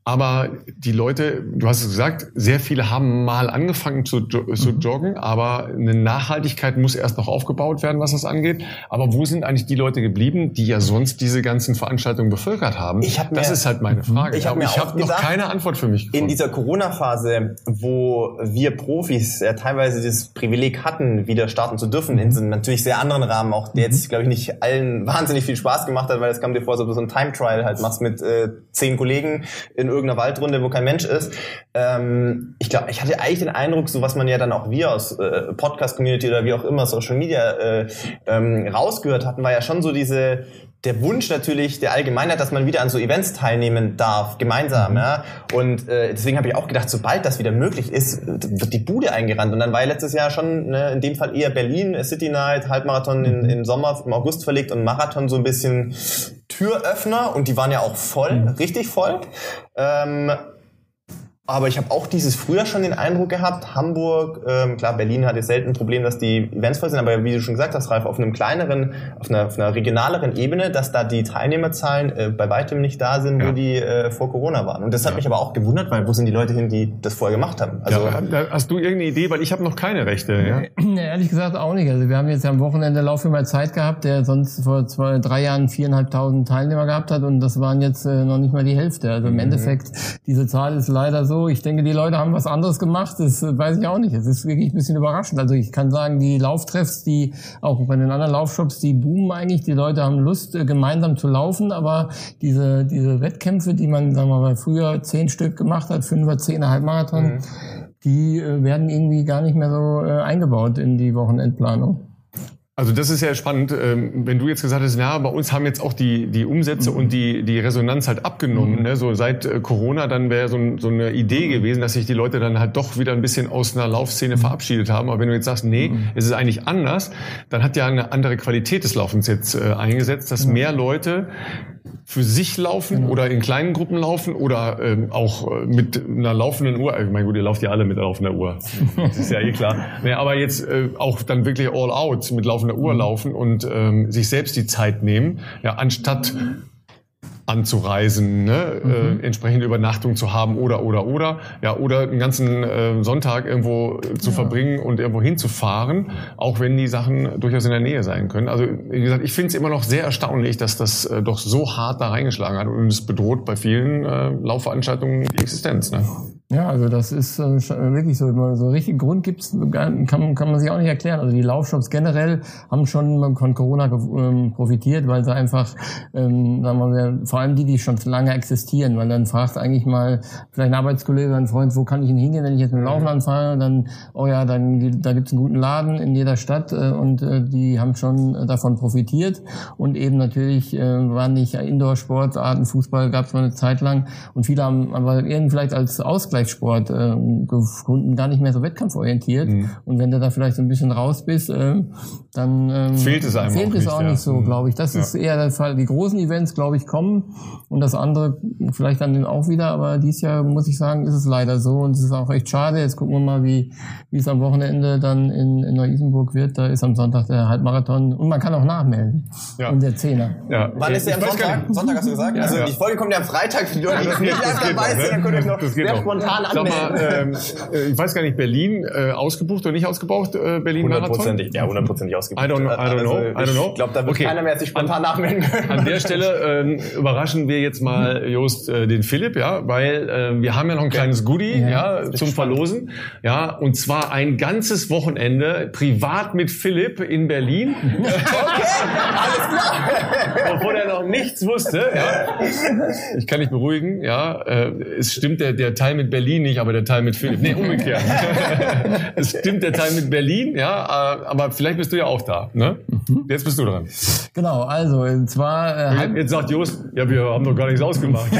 Aber die Leute, du hast es gesagt, sehr viele haben mal angefangen zu, jo Mhm. zu joggen, aber eine Nachhaltigkeit muss erst noch aufgebaut werden, was das angeht. Aber wo sind eigentlich die Leute geblieben, die ja sonst diese ganzen Veranstaltungen bevölkert haben? Ich hab das mir- ist halt meine Frage. Ich hab Aber mir ich habe noch keine Antwort für mich In gefunden. dieser Corona-Phase, wo wir Profis ja teilweise das Privileg hatten, wieder starten zu dürfen, in so einem natürlich sehr anderen Rahmen, auch der jetzt, glaube ich, nicht allen wahnsinnig viel Spaß gemacht hat, weil es kam dir vor, als ob du so ein Time-Trial halt machst mit äh, zehn Kollegen in irgendeiner Waldrunde, wo kein Mensch ist. Ähm, ich glaube, ich hatte eigentlich den Eindruck, so was man ja dann auch wir aus äh, Podcast-Community oder wie auch immer, Social Media äh, ähm, rausgehört hatten, war ja schon so diese der Wunsch natürlich der Allgemeinheit, dass man wieder an so Events teilnehmen darf, gemeinsam. Mhm. Ja? Und äh, deswegen habe ich auch gedacht, sobald das wieder möglich ist, wird die Bude eingerannt. Und dann war ja letztes Jahr schon ne, in dem Fall eher Berlin, äh, City Night, Halbmarathon in, im Sommer, im August verlegt und Marathon so ein bisschen Türöffner. Und die waren ja auch voll, mhm. richtig voll. Ähm, aber ich habe auch dieses früher schon den Eindruck gehabt, Hamburg, ähm, klar, Berlin hat jetzt selten ein Problem, dass die Events voll sind, aber wie du schon gesagt hast, Ralf, auf einem kleineren, auf einer, auf einer regionaleren Ebene, dass da die Teilnehmerzahlen äh, bei weitem nicht da sind, ja. wo die äh, vor Corona waren. Und das hat ja. mich aber auch gewundert, weil wo sind die Leute hin, die das vorher gemacht haben? Also, ja, hast du irgendeine Idee? Weil ich habe noch keine Rechte. Ja? ja? ehrlich gesagt auch nicht. Also wir haben jetzt am Wochenende Lauf mal Zeit gehabt, der sonst vor zwei, drei Jahren viereinhalbtausend Teilnehmer gehabt hat und das waren jetzt äh, noch nicht mal die Hälfte. Also im mhm. Endeffekt, diese Zahl ist leider so. Ich denke, die Leute haben was anderes gemacht, das äh, weiß ich auch nicht. Es ist wirklich ein bisschen überraschend. Also ich kann sagen, die Lauftreffs, die auch bei den anderen Laufshops, die boomen eigentlich. Die Leute haben Lust, äh, gemeinsam zu laufen, aber diese, diese Wettkämpfe, die man, sagen wir mal, früher zehn Stück gemacht hat, fünfer, zehner Halbmarathon, mhm. die äh, werden irgendwie gar nicht mehr so eingebaut in die Wochenendplanung. Also das ist ja spannend, ähm, wenn du jetzt gesagt hast, na, bei uns haben jetzt auch die, die Umsätze mhm. und die, die Resonanz halt abgenommen. Mhm. Ne? So seit äh, Corona, dann wäre so, so eine Idee gewesen, dass sich die Leute dann halt doch wieder ein bisschen aus einer Laufszene mhm. verabschiedet haben. Aber wenn du jetzt sagst, nee, mhm. es ist eigentlich anders, dann hat ja eine andere Qualität des Laufens jetzt äh, eingesetzt, dass mehr Leute für sich laufen genau. oder in kleinen Gruppen laufen oder ähm, auch äh, mit einer laufenden Uhr. Ich meine, gut, ihr lauft ja alle mit laufender Uhr. Das ist ja eh klar. Nee, aber jetzt äh, auch dann wirklich all out mit laufender Uhr mhm. laufen und ähm, sich selbst die Zeit nehmen, ja, anstatt anzureisen, ne? Mhm. Äh, entsprechende Übernachtung zu haben oder oder oder ja oder einen ganzen äh, Sonntag irgendwo zu ja. verbringen und irgendwo hinzufahren, auch wenn die Sachen durchaus in der Nähe sein können. Also wie gesagt, ich finde es immer noch sehr erstaunlich, dass das äh, doch so hart da reingeschlagen hat und es bedroht bei vielen äh, Laufveranstaltungen die Existenz. Ne? Ja, also das ist äh, wirklich so. So richtig Grund gibt's kann, kann man sich auch nicht erklären. Also die Laufshops generell haben schon von Corona ähm, profitiert, weil sie einfach, ähm, sagen wir mal, vor allem die, die schon lange existieren, weil dann fragst du eigentlich mal vielleicht ein Arbeitskollege, ein Freund, wo kann ich denn hingehen, wenn ich jetzt mit dem Laufen anfange? Dann, oh ja, dann da gibt's einen guten Laden in jeder Stadt äh, und äh, die haben schon davon profitiert und eben natürlich äh, waren nicht Indoor-Sportarten, Fußball gab's mal eine Zeit lang und viele haben aber irgendwie vielleicht als Ausgleich Ausgleichssport äh, gefunden, gar nicht mehr so wettkampforientiert. Mhm. Und wenn du da vielleicht so ein bisschen raus bist, äh, dann ähm, fehlt es einem fehlt auch es nicht, auch nicht so, mhm. glaube ich. Das ja. ist eher der Fall. Die großen Events, glaube ich, kommen und das andere vielleicht dann auch wieder. Aber dies Jahr muss ich sagen, ist es leider so und es ist auch echt schade. Jetzt gucken wir mal, wie wie es am Wochenende dann in, in Neu-Isenburg wird. Da ist am Sonntag der Halbmarathon und man kann auch nachmelden. Ja. Und der Zehner. Ja. Wann ist der am Sonntag? Sonntag hast du gesagt? Ja, also ja. die Folge kommt ja am Freitag für die Leute, die nicht dabei sind. Dann könnt ihr euch noch sehr spontan spontan anmelden. Sag mal, ähm, äh, ich weiß gar nicht, Berlin äh, ausgebucht oder nicht ausgebucht, äh, Berlin Hundertprozentig, ja, hundertprozentig ausgebucht. I don't, I don't know, I don't know. Ich glaube, da wird okay. keiner mehr sich spontan nachmelden können. An der Stelle ähm, überraschen wir jetzt mal, Jost, äh, den Philipp, ja, weil äh, wir haben ja noch ein kleines Goodie, ja, ja zum Verlosen, ja, und zwar ein ganzes Wochenende privat mit Philipp in Berlin. okay, alles klar. Obwohl er noch nichts wusste, ja. Ich kann dich beruhigen, ja, äh, es stimmt der, der Teil mit Berlin nicht, aber der Teil mit Philipp. Nee, umgekehrt. es stimmt der Teil mit Berlin, ja, äh, aber vielleicht bist du ja auch da. Ne? Mhm. Jetzt bist du dran. Genau, also und zwar. Äh, jetzt sagt Jost, ja, wir haben doch gar nichts ausgemacht.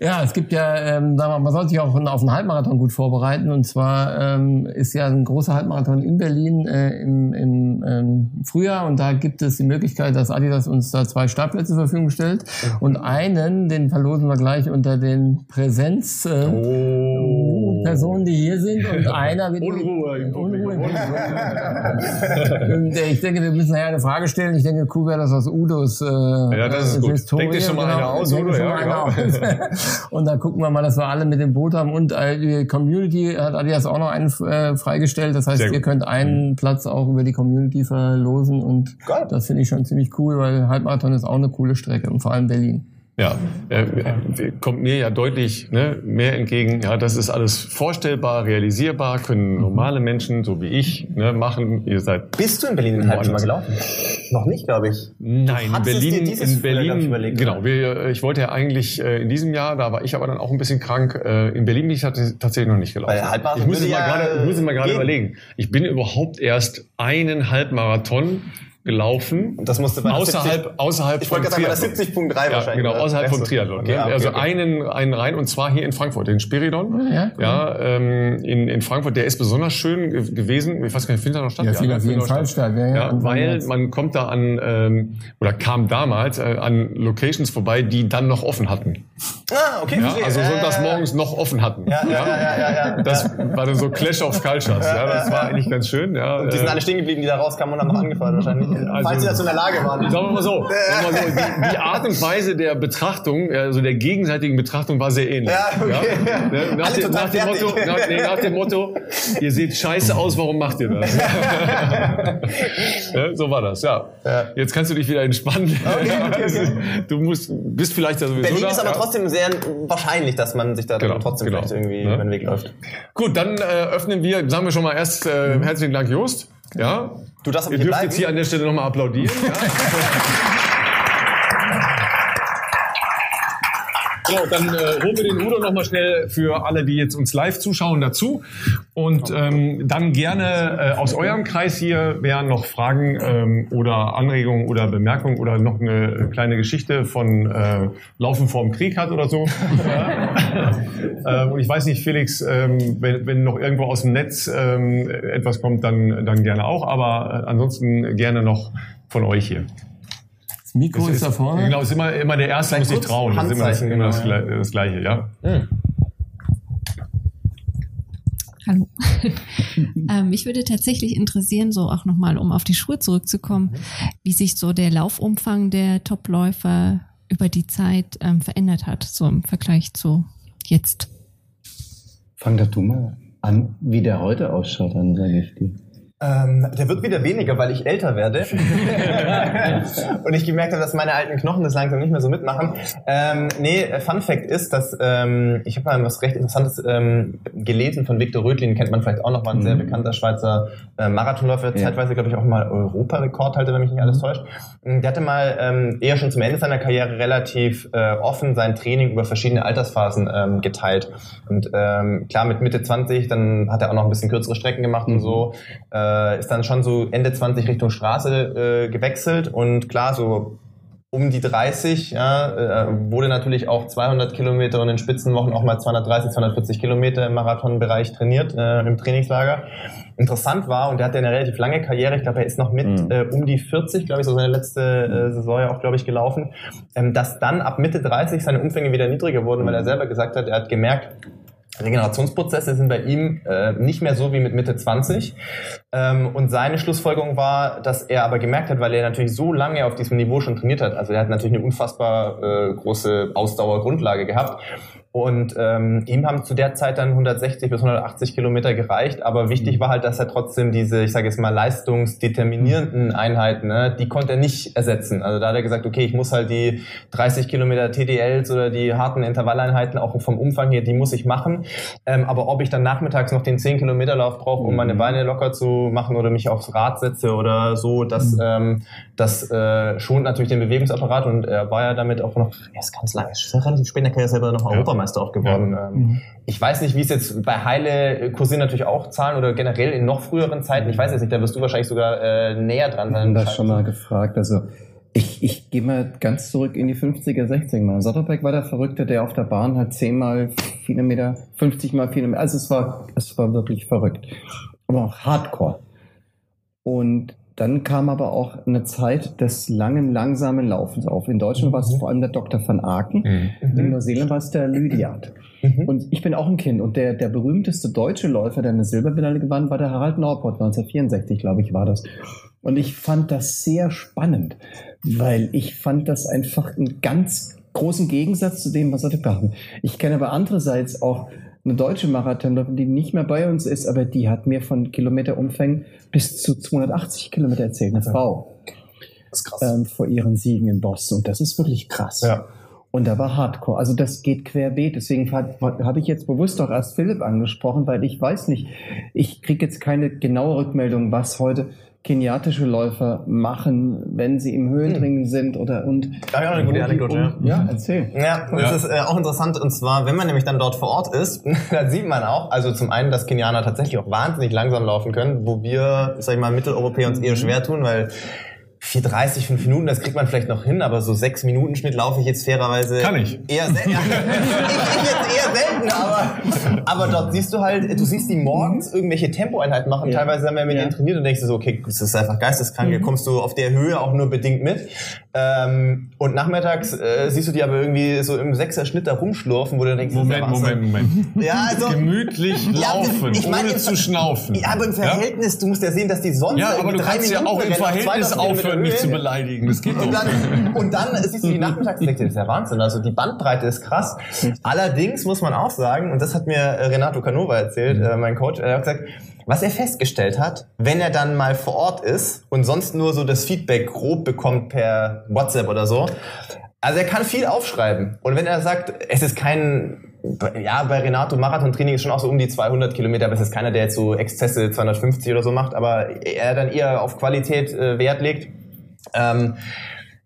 ja, es gibt ja, ähm, sagen wir, man sollte sich auch auf einen Halbmarathon gut vorbereiten. Und zwar ähm, ist ja ein großer Halbmarathon in Berlin äh, im, im ähm, Frühjahr und da gibt es die Möglichkeit, dass Adidas uns da zwei Startplätze zur Verfügung stellt. Und einen, den verlosen wir gleich unter den Präsenz äh, oh. Personen, die hier sind und einer wird Unruhe im Unruhe. und, äh, ich denke, wir müssen nachher eine Frage stellen. Ich denke, cool wäre das aus Udos äh, Ja, das ist gut. Historie. Denk dir schon mal genau, einer aus, Udo. Ja, genau. aus. und dann gucken wir mal, dass wir alle mit dem Boot haben und äh, die Community hat Adidas auch noch einen äh, freigestellt. Das heißt, ihr könnt einen mhm. Platz auch über die Community verlosen und Geil. das finde ich schon ziemlich cool, weil Halbmarathon ist auch eine coole Strecke und vor allem Berlin. Ja, äh, kommt mir ja deutlich ne, mehr entgegen. Ja, das ist alles vorstellbar, realisierbar, können normale Menschen, so wie ich, ne, machen. Ihr seid. Bist du in Berlin in halb mal gelaufen? Noch nicht, glaube ich. Nein, in Berlin, in Berlin. Überlegt, genau, wir, ich wollte ja eigentlich äh, in diesem Jahr, da war ich aber dann auch ein bisschen krank. Äh, in Berlin bin ich tatsächlich noch nicht gelaufen. Ich muss mal gerade, ich muss es mal gerade überlegen. Ich bin überhaupt erst einen Halbmarathon gelaufen. Das musste bei außerhalb, 70 außerhalb Ich wollte von gerade sagen, bei der Triathlon. 70.3 Ja, wahrscheinlich. genau, außerhalb vom Beste. Triathlon. Okay, ne? ah, Also okay. einen, einen rein und zwar hier in Frankfurt, den Spiridon. Ja, cool. ja ähm, in, in Frankfurt, der ist besonders schön ge- gewesen. Ich weiß gar nicht, findet er noch statt? Ja, findet auf jeden Fall statt, ja, ja. Ja, weil man kommt da an, ähm, oder kam damals äh, an Locations vorbei, die dann noch offen hatten. Ah, okay. Ja, also Ja, sonntags ja, ja. morgens noch offen hatten. Ja, ja, ja, ja, ja, ja. Das war dann so Clash of Cultures. Ja, das war eigentlich ganz schön. Ja, Und die sind Äh, alle stehen geblieben, die da rauskamen und haben noch angefeuert wahrscheinlich. Also- Falls sie dazu in der Lage waren. Sagen wir mal so, sagen wir mal so die, die Art und Weise der Betrachtung, also der gegenseitigen Betrachtung war sehr ähnlich. Ja, okay. Ne? Nach, dem, nach, dem. Motto, nach, nee, nach dem Motto, ihr seht scheiße aus, warum macht ihr das? ja, so war das, ja. Ja. Jetzt kannst du dich wieder entspannen. Du musst, bist vielleicht ja sowieso Berlin da. ist aber ja. trotzdem sehr wahrscheinlich, dass man sich da Genau, trotzdem genau. vielleicht irgendwie Ja. über den Weg läuft. Gut, dann äh, öffnen wir, sagen wir schon mal erst äh, herzlichen Dank, Jost. Ja. Du darfst aber Ihr hier dürft bleiben. jetzt hier an der Stelle nochmal applaudieren. Ja. So, dann äh, holen wir den Udo nochmal schnell für alle, die jetzt uns live zuschauen, dazu. Und ähm, dann gerne äh, aus eurem Kreis hier, wer noch Fragen ähm, oder Anregungen oder Bemerkungen oder noch eine kleine Geschichte von äh, Laufen vorm Krieg hat oder so. ähm, und ich weiß nicht, Felix, ähm, wenn, wenn noch irgendwo aus dem Netz ähm, etwas kommt, dann, dann gerne auch. Aber äh, ansonsten gerne noch von euch hier. Das Mikro ist, da vorne. Genau, ist immer, immer der Erste, muss sich trauen. Das ist immer, das, immer das, genau, Gle- das Gleiche, ja. Hallo. ähm, mich würde tatsächlich interessieren, so auch nochmal, um auf die Schuhe zurückzukommen, wie sich so der Laufumfang der Topläufer über die Zeit ähm, verändert hat, so im Vergleich zu jetzt. Fang doch du mal an, wie der heute ausschaut, dann sage ich dir. Ähm, der wird wieder weniger, weil ich älter werde. und ich gemerkt habe, dass meine alten Knochen das langsam nicht mehr so mitmachen. Ähm, nee, äh, Fun Fact ist, dass ähm, ich habe mal was recht Interessantes ähm, gelesen von Viktor Röthlin, kennt man vielleicht auch noch, war ein sehr bekannter Schweizer äh, Marathonläufer, Ja. zeitweise glaube ich auch mal Europarekordhalter, wenn mich nicht alles täuscht. Ähm, Der hatte mal ähm, eher schon zum Ende seiner Karriere relativ äh, offen sein Training über verschiedene Altersphasen ähm, geteilt. Und ähm, klar, mit Mitte 20, dann hat er auch noch ein bisschen kürzere Strecken gemacht und so. Äh, ist dann schon so Ende 20 Richtung Straße äh, gewechselt und klar, so um die 30 ja, äh, wurde natürlich auch 200 Kilometer und in Spitzenwochen auch mal 230, 240 Kilometer im Marathonbereich trainiert äh, im Trainingslager. Interessant war, und der hatte eine relativ lange Karriere, ich glaube, er ist noch mit Mhm. äh, um die 40, glaube ich, so seine letzte äh, Saison ja auch, glaube ich, gelaufen, ähm, dass dann ab Mitte 30 seine Umfänge wieder niedriger wurden, weil er selber gesagt hat, er hat gemerkt, Regenerationsprozesse sind bei ihm äh, nicht mehr so wie mit Mitte 20. Ähm, und seine Schlussfolgerung war, dass er aber gemerkt hat, weil er natürlich so lange auf diesem Niveau schon trainiert hat, also er hat natürlich eine unfassbar äh, große Ausdauergrundlage gehabt. Und ähm, ihm haben zu der Zeit dann 160 bis 180 Kilometer gereicht, aber wichtig war halt, dass er trotzdem diese, ich sage jetzt mal, leistungsdeterminierenden Einheiten, ne, die konnte er nicht ersetzen. Also da hat er gesagt, okay, ich muss halt die 30 Kilometer TDLs oder die harten Intervalleinheiten auch vom Umfang her, die muss ich machen. Ähm, aber ob ich dann nachmittags noch den 10 Kilometer Lauf brauche, um meine Beine locker zu machen oder mich aufs Rad setze oder so, das, ähm, das äh, schont natürlich den Bewegungsapparat. Und er war ja damit auch noch, er ist ganz lange, er ist relativ spät in der Karriere selber noch Europameister auch geworden. Ähm, Ich weiß nicht, wie es jetzt bei Heile äh, kursieren natürlich auch Zahlen oder generell in noch früheren Zeiten. Ich weiß jetzt nicht, da wirst du wahrscheinlich sogar äh, näher dran sein. haben das schon mal gefragt. Also ich, ich gehe mal ganz zurück in die 50er, 60er Mal. Sotterbeck war der Verrückte, der auf der Bahn halt 10 mal Kilometer, 50 mal Kilometer, also es war, es war wirklich verrückt. Aber auch Hardcore. Und dann kam aber auch eine Zeit des langen, langsamen Laufens auf. In Deutschland war es vor allem der Dr. van Aken. In Neuseeland war es der Lydiard. Mhm. Und ich bin auch ein Kind. Und der, der berühmteste deutsche Läufer, der eine Silbermedaille gewann, war der Harald Nauport, 1964, glaube ich, war das. Und ich fand das sehr spannend, weil ich fand das einfach einen ganz großen Gegensatz zu dem, was heute machen. Ich kenne aber andererseits auch eine deutsche Marathonläuferin, die nicht mehr bei uns ist, aber die hat mir von Kilometerumfängen bis zu 280 Kilometer erzählt, eine Frau, Das ist krass. ähm, vor ihren Siegen in Boston. Und das ist wirklich krass. Ja. Und da war Hardcore. Also das geht querbeet. Deswegen habe ich jetzt bewusst auch erst Philipp angesprochen, weil ich weiß nicht, ich kriege jetzt keine genaue Rückmeldung, was heute keniatische Läufer machen, wenn sie im Höhenringen sind oder und Ja, ja, eine gute Anekdote, ja. um- ja, erzähl. Ja, das ist äh, auch interessant. Und zwar, wenn man nämlich dann dort vor Ort ist, dann sieht man auch, also zum einen, dass Kenianer tatsächlich auch wahnsinnig langsam laufen können, wo wir, sag ich mal, Mitteleuropäer uns eher schwer tun, weil 4,30, 5 Minuten, das kriegt man vielleicht noch hin, aber so 6 Minuten Schnitt laufe ich jetzt fairerweise. Kann ich. Eher selten. ich, ich jetzt eher selten, aber, aber dort siehst du halt, du siehst die morgens irgendwelche Tempoeinheiten machen. Ja. Teilweise haben wir mit Ja. denen trainiert und denkst du so, okay, das ist einfach geisteskrank. Hier kommst du auf der Höhe auch nur bedingt mit. Ähm, und nachmittags äh, siehst du die aber irgendwie so im Sechser-Schnitt da rumschlurfen, wo du denkst, Moment, ja. Moment, Moment. Ja, also, Gemütlich Ja, laufen, ich meine, ohne zu schnaufen. ja, aber im Verhältnis, du musst ja sehen, dass die sonst Ja, aber irgendwie du kannst ja Minuten auch im Verhältnis 2000 Kilometer aufhören, mich zu beleidigen. Das geht. Und dann, und dann siehst du die nachmittags denkst du, das ist ja Wahnsinn. Also die Bandbreite ist krass. Allerdings muss man auch sagen, und das hat mir äh, Renato Canova erzählt, äh, mein Coach, er hat gesagt, was er festgestellt hat, wenn er dann mal vor Ort ist und sonst nur so das Feedback grob bekommt per WhatsApp oder so, also er kann viel aufschreiben. Und wenn er sagt, es ist kein, ja, bei Renato Marathon-Training ist schon auch so um die 200 Kilometer, aber es ist keiner, der jetzt so Exzesse 250 oder so macht, aber er dann eher auf Qualität äh, Wert legt. Ähm,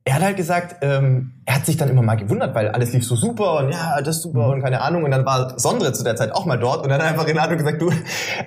er hat halt gesagt, ähm, er hat sich dann immer mal gewundert, weil alles lief so super und ja, das ist super und keine Ahnung. Und dann war Sondre zu der Zeit auch mal dort und dann hat einfach Renato gesagt, du,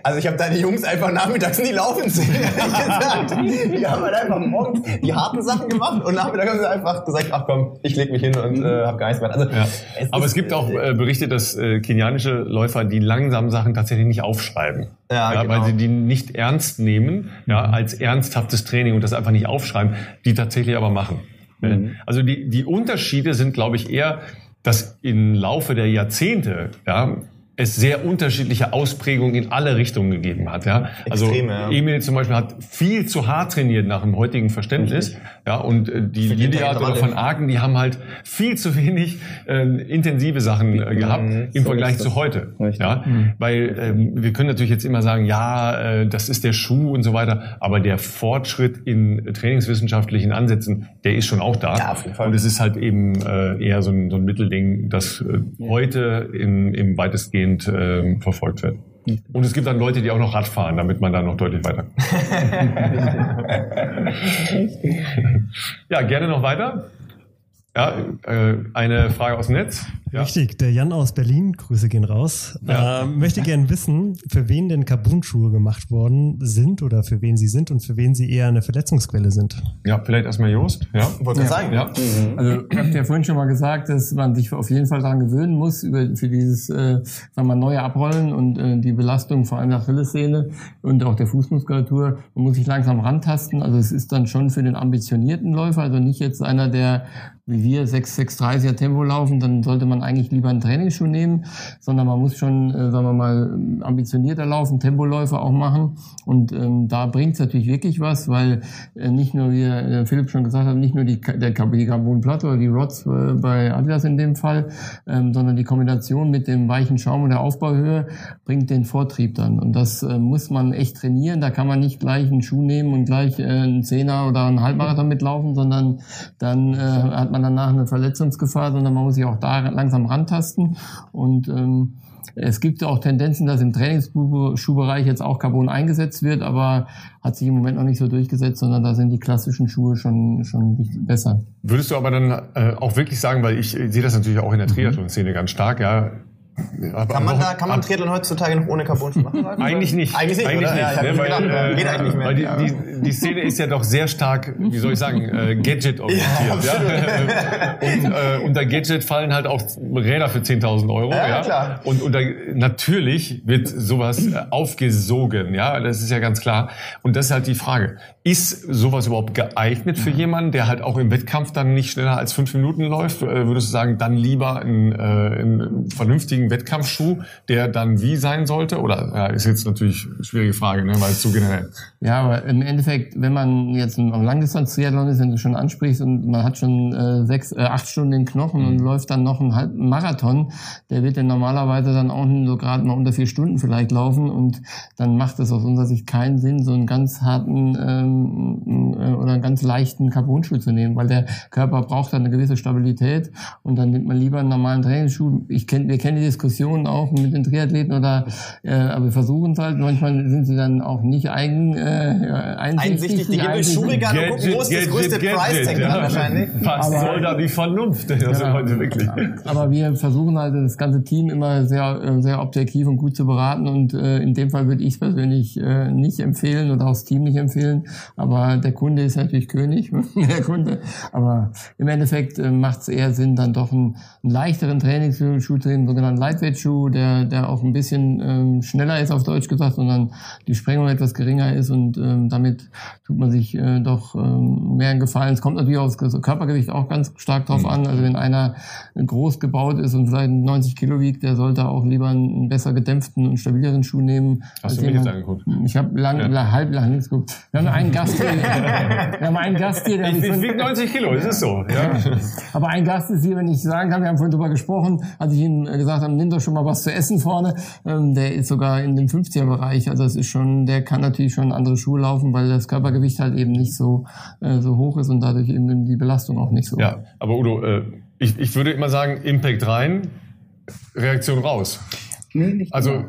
also ich habe deine Jungs einfach nachmittags nie laufen sehen. Die haben halt einfach morgens die harten Sachen gemacht und nachmittags haben sie einfach gesagt, ach komm, ich leg mich hin und äh, habe gar nichts gemacht. Also, Ja. Aber ist, es gibt auch äh, Berichte, dass äh, kenianische Läufer die langsamen Sachen tatsächlich nicht aufschreiben. Ja, genau. Weil sie die nicht ernst nehmen, ja, als ernsthaftes Training und das einfach nicht aufschreiben, die tatsächlich aber machen. Mhm. Also die, die Unterschiede sind, glaube ich, eher, dass im Laufe der Jahrzehnte, ja, es sehr unterschiedliche Ausprägungen in alle Richtungen gegeben hat. Ja? Also Extreme, ja. Emil zum Beispiel hat viel zu hart trainiert nach dem heutigen Verständnis. Ja, und äh, die er oder von Arken, die haben halt viel zu wenig äh, intensive Sachen äh, gehabt im Vergleich ist zu heute. Richtig. Ja, weil ähm, wir können natürlich jetzt immer sagen, ja, äh, das ist der Schuh und so weiter, aber der Fortschritt in trainingswissenschaftlichen Ansätzen, der ist schon auch da. Ja, auf jeden Fall. Und es ist halt eben äh, eher so ein, so ein Mittelding, das äh, heute im, im weitestgehend äh, verfolgt wird. Und es gibt dann Leute, die auch noch Rad fahren, damit man dann noch deutlich weiter. ja, gerne noch weiter. Ja, äh, eine Frage aus dem Netz. Ja. Richtig, der Jan aus Berlin, Grüße gehen raus, Ja. ähm, möchte gerne wissen, für wen denn Carbon-Schuhe gemacht worden sind oder für wen sie sind und für wen sie eher eine Verletzungsquelle sind. ja, vielleicht erstmal Jost. Ja. wollte ich sagen. Ja. Also ich habe ja vorhin schon mal gesagt, dass man sich auf jeden Fall daran gewöhnen muss, über, für dieses äh, sagen wir, mal, neue Abrollen und äh, die Belastung vor allem der Achillessehne und auch der Fußmuskulatur. Man muss sich langsam rantasten. Also es ist dann schon für den ambitionierten Läufer, also nicht jetzt einer, der wie wir 6, 6,30er Tempo laufen, dann sollte man eigentlich lieber einen Trainingsschuh nehmen, sondern man muss schon, äh, sagen wir mal, ambitionierter laufen, Tempoläufe auch machen. Und ähm, da bringt es natürlich wirklich was, weil äh, nicht nur, wie äh, Philipp schon gesagt hat, nicht nur die, der, die Carbonplatte oder die Rods äh, bei Adidas in dem Fall, ähm, sondern die Kombination mit dem weichen Schaum und der Aufbauhöhe bringt den Vortrieb dann. Und das äh, muss man echt trainieren. Da kann man nicht gleich einen Schuh nehmen und gleich äh, einen Zehner oder einen Halbmarathon mitlaufen, sondern dann äh, hat man danach eine Verletzungsgefahr, sondern man muss sich auch da langsam rantasten. Und ähm, es gibt auch Tendenzen, dass im Trainingsschuhbereich jetzt auch Carbon eingesetzt wird, aber hat sich im Moment noch nicht so durchgesetzt, sondern da sind die klassischen Schuhe schon, schon besser. Würdest du aber dann äh, auch wirklich sagen, weil ich sehe das natürlich auch in der Triathlon-Szene ganz stark, ja. Aber Kann man da, kann man Triathlon heutzutage noch ohne Carbon machen? Eigentlich nicht. Eigentlich nicht, Eigentlich nicht, Ja, ne, weil, gedacht, äh, geht eigentlich nicht mehr. Weil die, Ja. die, die Szene ist ja doch sehr stark, wie soll ich sagen, äh, Gadget-orientiert. Ja, und äh, unter Gadget fallen halt auch Räder für 10.000 Euro. Ja, Ja, klar. Und unter, natürlich wird sowas äh, aufgesogen. Ja, das ist ja ganz klar. Und das ist halt die Frage. Ist sowas überhaupt geeignet für jemanden, der halt auch im Wettkampf dann nicht schneller als fünf Minuten läuft? Äh, Würdest du sagen, dann lieber einen, äh, einen vernünftigen Wettkampfschuh, der dann wie sein sollte? Oder ja, ist jetzt natürlich eine schwierige Frage, ne, weil es zu generell. Ja, aber im Endeffekt, wenn man jetzt am Langdistanz-Triathlon ist, wenn du schon ansprichst und man hat schon äh, sechs, äh, acht Stunden den Knochen und läuft dann noch einen halben Marathon, der wird dann normalerweise dann auch nur so gerade mal unter vier Stunden vielleicht laufen und dann macht es aus unserer Sicht keinen Sinn, so einen ganz harten ähm, äh, oder einen ganz leichten Carbon-Schuh zu nehmen, weil der Körper braucht dann eine gewisse Stabilität und dann nimmt man lieber einen normalen Trainingsschuh. Ich kenn, wir kennen die Diskussion auch mit den Triathleten oder äh, aber wir versuchen es halt. Manchmal sind sie dann auch nicht eigen, äh, Einsichtig, die gehen durchs Schuhregal und gucken, wo ist das größte Price-Tag dran wahrscheinlich. Was Aber- soll da die Vernunft? Das sind Ja. heute wirklich. Aber wir versuchen halt das ganze Team immer sehr, äh, sehr objektiv und gut zu beraten. Und äh, in dem Fall würde ich es persönlich äh, nicht empfehlen oder auch das Team nicht empfehlen, Aber der Kunde ist natürlich König, der Kunde. Aber im Endeffekt äh, macht es eher Sinn, dann doch einen, einen leichteren Trainingsschuh zu nehmen, sogenannten Lightweight-Schuh, der, der auch ein bisschen ähm, schneller ist, auf Deutsch gesagt, sondern die Sprengung etwas geringer ist und ähm, damit tut man sich äh, doch ähm, mehr einen Gefallen. Es kommt natürlich aufs Körpergewicht auch ganz stark drauf mhm. an. Also wenn einer groß gebaut ist und vielleicht 90 Kilo wiegt, der sollte auch lieber einen besser gedämpften und stabileren Schuh nehmen. Hast du mich jetzt angeguckt? Ich habe lang, ja. halb lang nichts geguckt. Wir haben einen Gast hier. wir haben einen Gast hier, der ich, ich wiege 90 Kilo, das ist so. Ja. Aber ein Gast ist hier, wenn ich sagen kann, wir haben vorhin drüber gesprochen, als ich ihm gesagt habe, nimm doch schon mal was zu essen vorne. Ähm, der ist sogar in dem 50er-Bereich. Also das ist schon, der kann natürlich schon andere Schuhe laufen, weil das Körpergewicht halt eben nicht so, äh, so hoch ist und dadurch eben die Belastung auch nicht so. Ja, aber Udo, äh, ich, ich würde immer sagen, Impact rein, Reaktion raus. Nee, nicht also genau.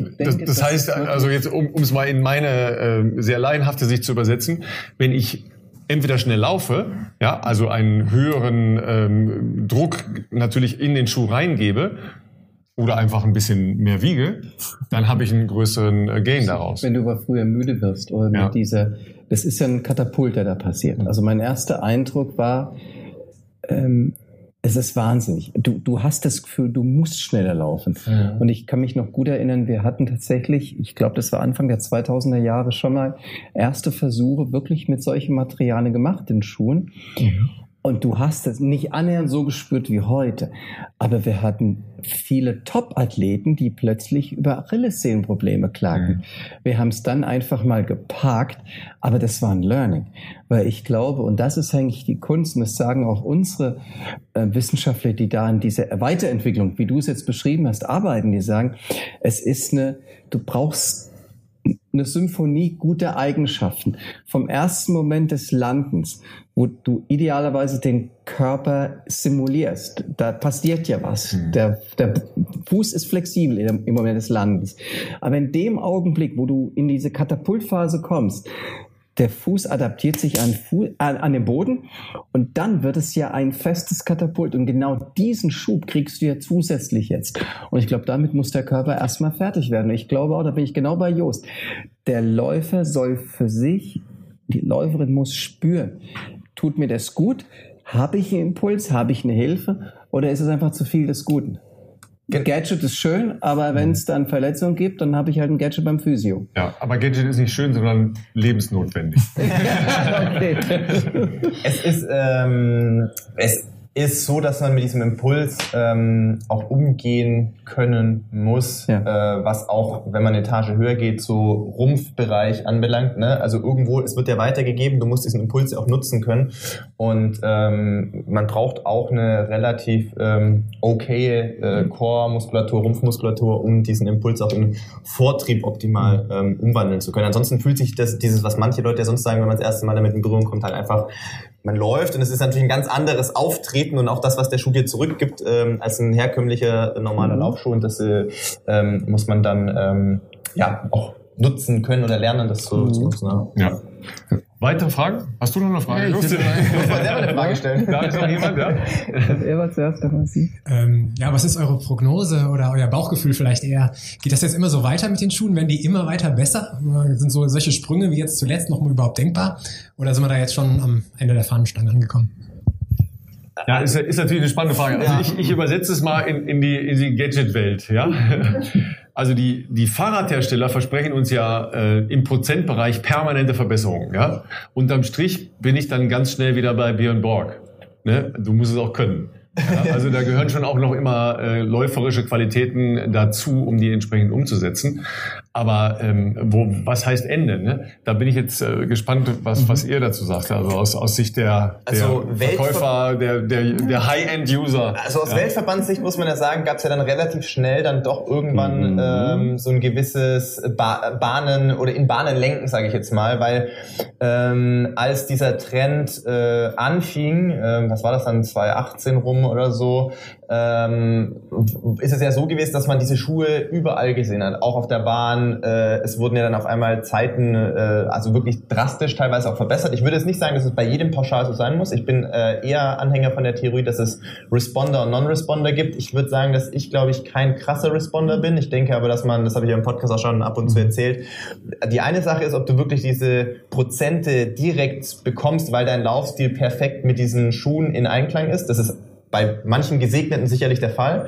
Denke, das, das heißt, also jetzt um es mal in meine äh, sehr laienhafte Sicht zu übersetzen, wenn ich entweder schnell laufe, ja, also einen höheren ähm, Druck natürlich in den Schuh reingebe, oder einfach ein bisschen mehr wiege, dann habe ich einen größeren äh, Gain daraus. Wenn du aber früher müde wirst oder mit ja. dieser, das ist ja ein Katapult, der da passiert. Also mein erster Eindruck war, ähm, es ist wahnsinnig. Du, du hast das Gefühl, du musst schneller laufen. Ja. Und ich kann mich noch gut erinnern, wir hatten tatsächlich, ich glaube, das war Anfang der 2000er Jahre schon mal erste Versuche wirklich mit solchen Materialien gemacht in Schuhen. Mhm. Und du hast es nicht annähernd so gespürt wie heute. Aber wir hatten viele Top-Athleten, die plötzlich über Achillessehnenprobleme klagten. Mhm. Wir haben es dann einfach mal geparkt, aber das war ein Learning. Weil ich glaube, und das ist eigentlich die Kunst, und das sagen auch unsere äh, Wissenschaftler, die da an dieser Weiterentwicklung, wie du es jetzt beschrieben hast, arbeiten, die sagen, es ist eine, du brauchst eine Symphonie guter Eigenschaften. Vom ersten Moment des Landens, wo du idealerweise den Körper simulierst. Da passiert ja was. Mhm. Der, der Fuß ist flexibel im Moment des Landens. Aber in dem Augenblick, wo du in diese Katapultphase kommst, der Fuß adaptiert sich an, Fu an, an den Boden und dann wird es ja ein festes Katapult und genau diesen Schub kriegst du ja zusätzlich jetzt. Und ich glaube, damit muss der Körper erstmal fertig werden. Ich glaube auch, da bin ich genau bei Jost. Der Läufer soll für sich, die Läuferin muss spüren, tut mir das gut? Habe ich einen Impuls? Habe ich eine Hilfe? Oder ist es einfach zu viel des Guten? Gadget ist schön, aber wenn es dann Verletzungen gibt, dann habe ich halt ein Gadget beim Physio. Ja, aber Gadget ist nicht schön, sondern lebensnotwendig. okay. es ist, ähm, es ist so, dass man mit diesem Impuls ähm, auch umgehen können muss, ja. äh, was auch, wenn man eine Etage höher geht, so Rumpfbereich anbelangt. Ne? Also irgendwo, es wird ja weitergegeben, du musst diesen Impuls ja auch nutzen können. Und ähm, man braucht auch eine relativ ähm, okay äh, Core-Muskulatur, Rumpfmuskulatur, um diesen Impuls auch in Vortrieb optimal ähm, umwandeln zu können. Ansonsten fühlt sich das, dieses, was manche Leute ja sonst sagen, wenn man das erste Mal damit in Berührung kommt, halt einfach man läuft und es ist natürlich ein ganz anderes Auftreten und auch das, was der Schuh dir zurückgibt, ähm, als ein herkömmlicher normaler mhm. Laufschuh und das äh, ähm, muss man dann ähm, ja auch nutzen können oder lernen, das zu, mhm. zu nutzen. Ja. ja. Weitere Fragen? Hast du noch eine Frage? Ja, ich muss mal selber eine Frage stellen. Da ist noch jemand, ja? Er war zuerst, dann Sie. Ähm, ja, was ist eure Prognose oder euer Bauchgefühl vielleicht eher? Geht das jetzt immer so weiter mit den Schuhen? Werden die immer weiter besser? Sind so solche Sprünge wie jetzt zuletzt noch mal überhaupt denkbar? Oder sind wir da jetzt schon am Ende der Fahnenstange angekommen? Ja, ist, ist natürlich eine spannende Frage. Also ich, ich übersetze es mal in, in die, in die Gadget-Welt. Ja? Also die, die Fahrradhersteller versprechen uns ja äh, im Prozentbereich permanente Verbesserungen. Ja? Unterm Strich bin ich dann ganz schnell wieder bei Björn Borg. Ne? Du musst es auch können. Ja, also da gehören schon auch noch immer äh, läuferische Qualitäten dazu, um die entsprechend umzusetzen. Aber ähm, wo, was heißt Ende? Ne? Da bin ich jetzt äh, gespannt, was, mhm. was ihr dazu sagt. Also aus, aus Sicht der, der also Verkäufer, der, der, der High-End-User. Also aus ja. Weltverbandssicht muss man ja sagen, gab es ja dann relativ schnell dann doch irgendwann mhm. ähm, so ein gewisses ba Bahnen oder in Bahnen lenken, sage ich jetzt mal, weil ähm, als dieser Trend äh, anfing, äh, was war das dann 2018 rum oder so, ähm, ist es ja so gewesen, dass man diese Schuhe überall gesehen hat, auch auf der Bahn. Äh, es wurden ja dann auf einmal Zeiten, äh, also wirklich drastisch teilweise auch verbessert. Ich würde jetzt nicht sagen, dass es bei jedem pauschal so sein muss. Ich bin äh, eher Anhänger von der Theorie, dass es Responder und Non-Responder gibt. Ich würde sagen, dass ich, glaube ich, kein krasser Responder bin. Ich denke aber, dass man, das habe ich ja im Podcast auch schon ab und zu erzählt, die eine Sache ist, ob du wirklich diese Prozente direkt bekommst, weil dein Laufstil perfekt mit diesen Schuhen in Einklang ist. Das ist bei manchen Gesegneten sicherlich der Fall.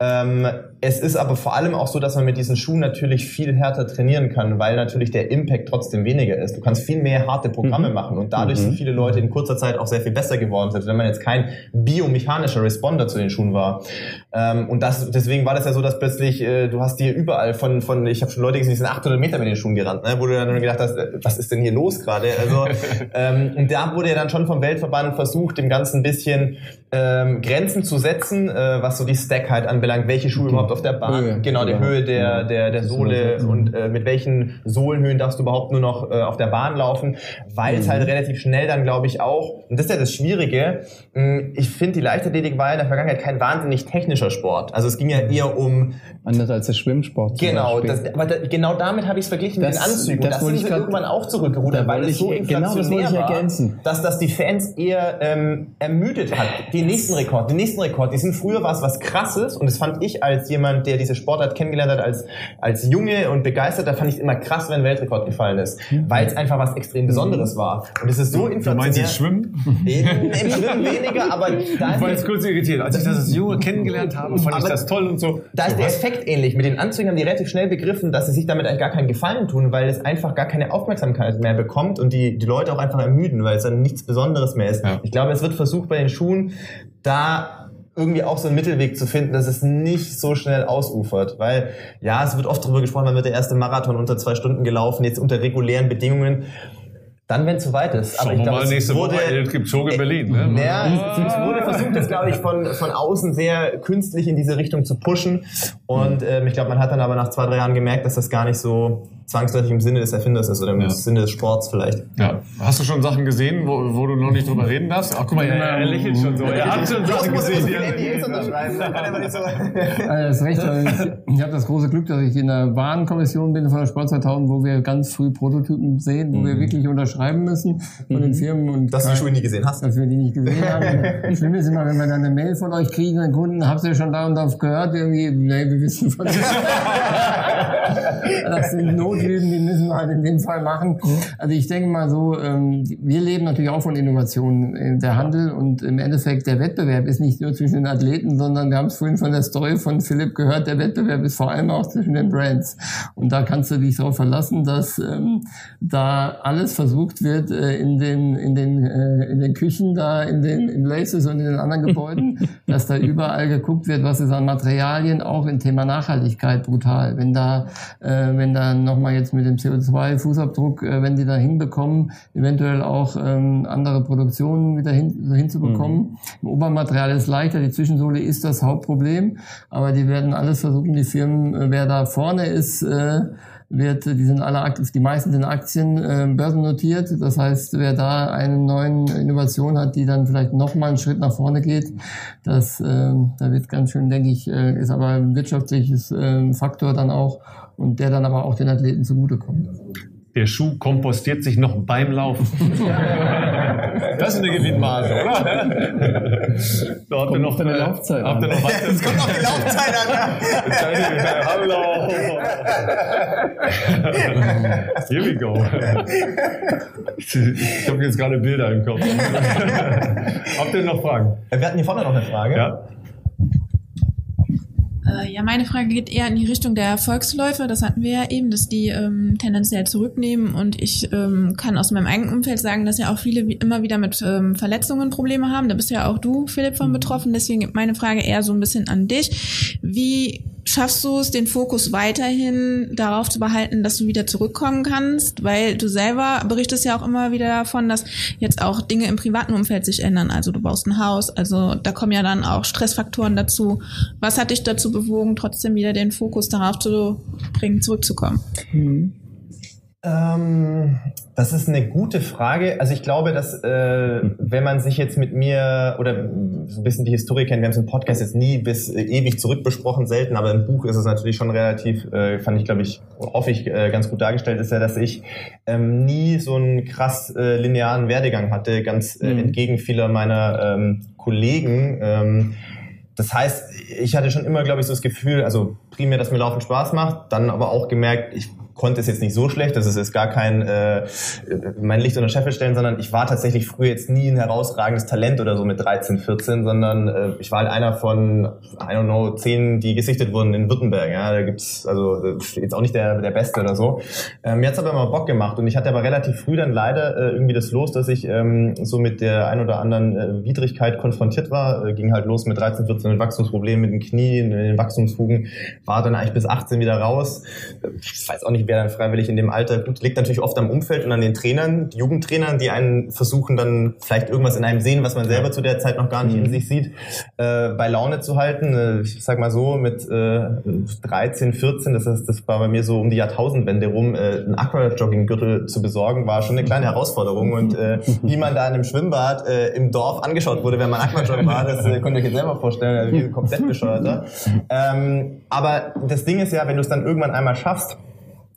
Ähm, es ist aber vor allem auch so, dass man mit diesen Schuhen natürlich viel härter trainieren kann, weil natürlich der Impact trotzdem weniger ist. Du kannst viel mehr harte Programme mhm. machen und dadurch mhm. sind viele Leute in kurzer Zeit auch sehr viel besser geworden, selbst wenn man jetzt kein biomechanischer Responder zu den Schuhen war. Ähm, und das, deswegen war das ja so, dass plötzlich äh, du hast dir überall von, von ich habe schon Leute gesehen, die sind 800 Meter mit den Schuhen gerannt, ne? wo du dann gedacht hast, äh, was ist denn hier los gerade? Also ähm, und da wurde ja dann schon vom Weltverband versucht, dem Ganzen ein bisschen ähm, Grenzen zu setzen, äh, was so die Stackheit anbelangt, welche Schuhe überhaupt auf der Bahn, Höhe, genau, die. Höhe der, der, der Sohle und äh, mit welchen Sohlenhöhen darfst du überhaupt nur noch äh, auf der Bahn laufen, weil es mhm. halt relativ schnell dann, glaube ich, auch, und das ist ja das Schwierige, hm, ich finde, die Leichtathletik war in der Vergangenheit kein wahnsinnig technischer Sport. Also es ging ja eher um... Anders als der Schwimmsport. Genau, das, aber da, genau damit habe ich es verglichen das, mit den Anzügen. Das, das sind sie irgendwann auch zurückgerudert, weil es so genau, das ich ergänzen. War, dass das die Fans eher ähm, ermüdet hat. Den nächsten Rekord, den nächsten Rekord, die sind früher was was krasses und das fand ich als jemand, der diese Sportart kennengelernt hat, als, als Junge und Begeisterter, fand ich es immer krass, wenn ein Weltrekord gefallen ist. Mhm. Weil es einfach was extrem Besonderes war. Und es ist so inflationär. Du meinst jetzt Schwimmen? In, Im Schwimmen weniger, aber da Ich war jetzt kurz irritiert. Als ich das als Junge kennengelernt habe, fand ich das toll und so. Da ist der Effekt ähnlich. Mit den Anzügen haben die relativ schnell begriffen, dass sie sich damit eigentlich gar keinen Gefallen tun, weil es einfach gar keine Aufmerksamkeit mehr bekommt und die, die Leute auch einfach ermüden, weil es dann nichts Besonderes mehr ist. Ja. Ich glaube, es wird versucht bei den Schuhen, da irgendwie auch so einen Mittelweg zu finden, dass es nicht so schnell ausufert. Weil, ja, es wird oft darüber gesprochen, man wird der erste Marathon unter zwei Stunden gelaufen, jetzt unter regulären Bedingungen. Dann, wenn es soweit ist. Aber Schauen ich glaube, mal nächste wurde, Woche, es gibt Show in Berlin. Ne? Ja, es wurde versucht, das glaube ich von, von außen sehr künstlich in diese Richtung zu pushen. Und ähm, ich glaube, man hat dann aber nach zwei, drei Jahren gemerkt, dass das gar nicht so zwangsläufig im Sinne des Erfinders ist oder im ja. Sinne des Sports vielleicht. Ja. Hast du schon Sachen gesehen, wo, wo du noch nicht drüber reden darfst? Ach, guck mal, er, er lächelt schon so. Er hat schon Sachen gesehen. Das ist recht. Ich, ich habe das große Glück, dass ich in der Warenkommission bin von der Sport 2000, wo wir ganz früh Prototypen sehen, wo mhm. wir wirklich unterschreiben müssen von mhm. den Firmen. Und dass du die Schuhe nie gesehen hast. Dass wir die nicht gesehen haben. Ich Schlimme ist immer, wenn wir dann eine Mail von euch kriegen, den Kunden, habt ihr schon da und da gehört? Irgendwie, nee, wir wissen von Das sind Not Notlügen, die müssen wir halt in dem Fall machen. Also ich denke mal so, ähm, wir leben natürlich auch von Innovationen. in Der Handel und im Endeffekt der Wettbewerb ist nicht nur zwischen den Athleten, sondern wir haben es vorhin von der Story von Philipp gehört, der Wettbewerb ist vor allem auch zwischen den Brands. Und da kannst du dich darauf verlassen, dass ähm, da alles versucht wird äh, in den in den äh, in den Küchen da in den in Laces und in den anderen Gebäuden, dass da überall geguckt wird, was ist an Materialien auch im Thema Nachhaltigkeit brutal. Wenn da äh, wenn da noch mal jetzt mit dem CO2-Fußabdruck, äh, wenn die da hinbekommen, eventuell auch ähm, andere Produktionen wieder hin, hinzubekommen. Mhm. Im Obermaterial ist leichter, die Zwischensohle ist das Hauptproblem, aber die werden alles versuchen, die Firmen, äh, wer da vorne ist, äh, wird, die sind alle aktiv, die meisten sind Aktien äh, börsennotiert. Das heißt, wer da eine neue Innovation hat, die dann vielleicht noch mal einen Schritt nach vorne geht, das, äh, da wird ganz schön, denke ich, äh, ist aber ein wirtschaftliches äh, Faktor dann auch und der dann aber auch den Athleten zugutekommt. Der Schuh kompostiert sich noch beim Laufen. das ist eine Gewinnmarge, oder? So, habt ihr noch eine Laufzeit? Habt ihr noch was? Es kommt noch die Laufzeit an. Hallo. Here we go. Ich habe jetzt gerade Bilder im Kopf. Habt ihr noch Fragen? Wir hatten hier vorne noch eine Frage. Ja. Äh, ja, meine Frage geht eher in die Richtung der Erfolgsläufe. Das hatten wir ja eben, dass die ähm, tendenziell zurücknehmen. Und ich ähm, kann aus meinem eigenen Umfeld sagen, dass ja auch viele immer wieder mit ähm, Verletzungen Probleme haben. Da bist ja auch du, Philipp, von mhm. betroffen. Deswegen meine Frage eher so ein bisschen an dich. Wie schaffst du es, den Fokus weiterhin darauf zu behalten, dass du wieder zurückkommen kannst? Weil du selber berichtest ja auch immer wieder davon, dass jetzt auch Dinge im privaten Umfeld sich ändern. Also du baust ein Haus, also da kommen ja dann auch Stressfaktoren dazu. Was hat dich dazu bewogen, trotzdem wieder den Fokus darauf zu bringen, zurückzukommen? Mhm. Ähm, das ist eine gute Frage. Also ich glaube, dass äh, wenn man sich jetzt mit mir oder so ein bisschen die Historie kennt, wir haben es im Podcast jetzt nie bis äh, ewig zurück besprochen, selten, aber im Buch ist es natürlich schon relativ, äh, fand ich, glaube ich, hoffe ich, äh, ganz gut dargestellt, ist ja, dass ich ähm, nie so einen krass äh, linearen Werdegang hatte, ganz äh, mhm. entgegen vieler meiner ähm, Kollegen. Ähm, das heißt, ich hatte schon immer, glaube ich, so das Gefühl, also primär, dass mir Laufen Spaß macht, dann aber auch gemerkt, ich konnte es jetzt nicht so schlecht, das ist jetzt gar kein äh, mein Licht unter Scheffel stellen, sondern ich war tatsächlich früher jetzt nie ein herausragendes Talent oder so mit 13, 14, sondern äh, ich war halt einer von, I don't know, zehn, die gesichtet wurden in Württemberg. Ja, da gibt's also jetzt auch nicht der, der Beste oder so. Ähm, mir hat's aber immer Bock gemacht und ich hatte aber relativ früh dann leider äh, irgendwie das Los, dass ich ähm, so mit der ein oder anderen äh, Widrigkeit konfrontiert war. Äh, ging halt los mit 13, 14 mit Wachstumsproblemen mit den Knien, den Wachstumsfugen, war dann eigentlich bis 18 wieder raus. Ich weiß auch nicht, wer dann freiwillig in dem Alter, gut, liegt natürlich oft am Umfeld und an den Trainern, die Jugendtrainern, die einen versuchen dann vielleicht irgendwas in einem sehen, was man selber zu der Zeit noch gar nicht mhm. in sich sieht, äh, bei Laune zu halten. Äh, ich sag mal so, mit äh, 13, 14, das, heißt, das war bei mir so um die Jahrtausendwende rum, äh, einen Aqua-Jogging-Gürtel zu besorgen, war schon eine kleine Herausforderung und äh, wie man da in einem Schwimmbad äh, im Dorf angeschaut wurde, wenn man Aquajoggen war, das äh, könnt ihr euch jetzt selber vorstellen, also komplett bescheuerter. Ähm, aber das Ding ist ja, wenn du es dann irgendwann einmal schaffst,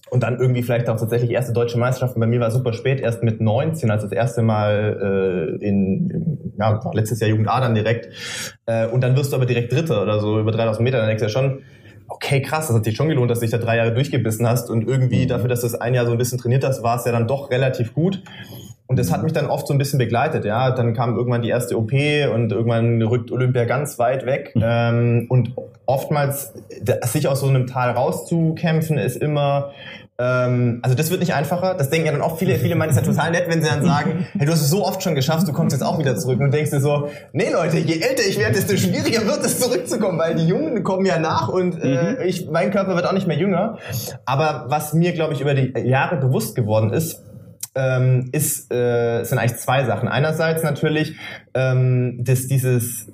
und dann irgendwie vielleicht auch tatsächlich erste deutsche Meisterschaften. Bei mir war super spät, erst mit 19, als das erste Mal äh, in, ja, letztes Jahr Jugend A dann direkt. Äh, und dann wirst du aber direkt Dritter oder so über 3000 Meter. Dann denkst du ja schon, okay, krass, das hat sich schon gelohnt, dass du dich da drei Jahre durchgebissen hast. Und irgendwie mhm. dafür, dass du das ein Jahr so ein bisschen trainiert hast, war es ja dann doch relativ gut. Und das hat mich dann oft so ein bisschen begleitet, ja. Dann kam irgendwann die erste OP und irgendwann rückt Olympia ganz weit weg. Mhm. Ähm, und oftmals, sich aus so einem Tal rauszukämpfen, ist immer, ähm, also das wird nicht einfacher. Das denken ja dann auch viele, viele meinen es ja total nett, wenn sie dann sagen, hey, du hast es so oft schon geschafft, du kommst jetzt auch wieder zurück. Und denkst dir so, nee Leute, je älter ich werde, desto schwieriger wird es zurückzukommen, weil die Jungen kommen ja nach und äh, mhm. ich, mein Körper wird auch nicht mehr jünger. Aber was mir, glaube ich, über die Jahre bewusst geworden ist, ähm, ist, äh, sind eigentlich zwei Sachen. Einerseits natürlich, ähm, dass dieses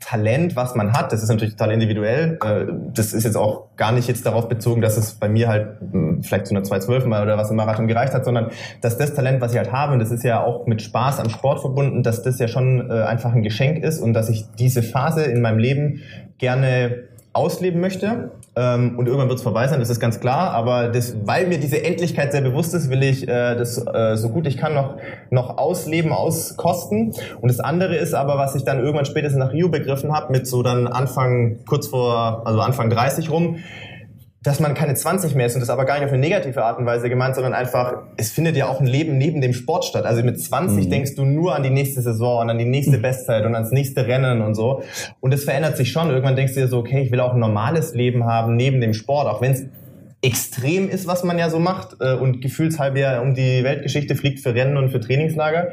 Talent, was man hat, das ist natürlich total individuell. Äh, das ist jetzt auch gar nicht jetzt darauf bezogen, dass es bei mir halt hm, vielleicht zu einer 212 mal oder was im Marathon gereicht hat, sondern dass das Talent, was ich halt habe, und das ist ja auch mit Spaß am Sport verbunden, dass das ja schon äh, einfach ein Geschenk ist und dass ich diese Phase in meinem Leben gerne ausleben möchte. Ähm, und irgendwann wird es vorbei sein, das ist ganz klar. Aber das, weil mir diese Endlichkeit sehr bewusst ist, will ich äh, das äh, so gut ich kann noch, noch ausleben, auskosten. Und das andere ist aber, was ich dann irgendwann spätestens nach Rio begriffen habe, mit so dann Anfang, kurz vor, also Anfang 30 rum, dass man keine 20 mehr ist und das aber gar nicht auf eine negative Art und Weise gemeint, sondern einfach, es findet ja auch ein Leben neben dem Sport statt. Also mit 20 mhm. denkst du nur an die nächste Saison und an die nächste Bestzeit und ans nächste Rennen und so. Und es verändert sich schon. Irgendwann denkst du dir so, okay, ich will auch ein normales Leben haben neben dem Sport, auch wenn es extrem ist, was man ja so macht äh, und gefühlshalb ja um die Weltgeschichte fliegt für Rennen und für Trainingslager.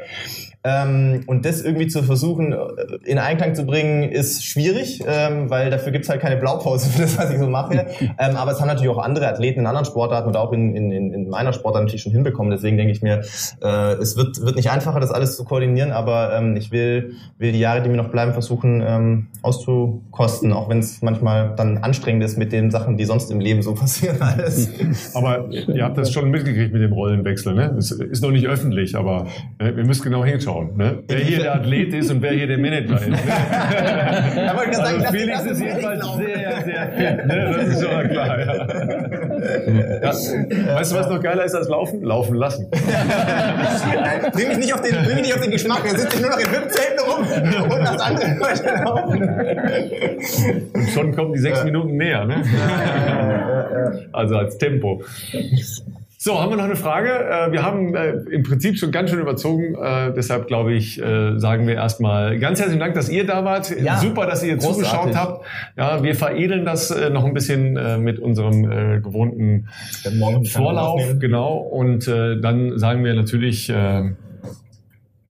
Ähm, und das irgendwie zu versuchen, äh, in Einklang zu bringen, ist schwierig, ähm, weil dafür gibt's halt keine Blaupause für das, was ich so mache. ähm, aber es haben natürlich auch andere Athleten in anderen Sportarten und auch in, in, in meiner Sportart natürlich schon hinbekommen. Deswegen denke ich mir, äh, es wird, wird nicht einfacher, das alles zu koordinieren, aber ähm, ich will, will die Jahre, die mir noch bleiben, versuchen ähm, auszukosten, auch wenn es manchmal dann anstrengend ist mit den Sachen, die sonst im Leben so passieren alles. Aber ihr habt das schon mitgekriegt mit dem Rollenwechsel, ne? Es ist noch nicht öffentlich, aber äh, wir müssen genau hinschauen anschauen, ne? wer hier der Athlet ist und wer hier der Manager ist. Ne? Aber gesagt, also Felix ist jedenfalls sehr, sehr fit. Ne? Das ist schon klar. Ja. Ja. Weißt du, was noch geiler ist als Laufen? Laufen lassen. bring, mich nicht auf den, bring mich nicht auf den Geschmack. Dann sitze ich nur noch in VIP-Zelten rum und das andere Leute laufen. Und schon kommen die sechs Minuten näher. Ne? Also als Tempo. So, haben wir noch eine Frage? Äh, wir haben äh, im Prinzip schon ganz schön überzogen. Äh, deshalb glaube ich, sagen wir erstmal ganz herzlichen Dank, dass ihr da wart. Ja, Super, dass ihr großartig. zugeschaut habt. Ja, wir veredeln das noch ein bisschen mit unserem gewohnten Vorlauf. Genau. Und dann sagen wir natürlich,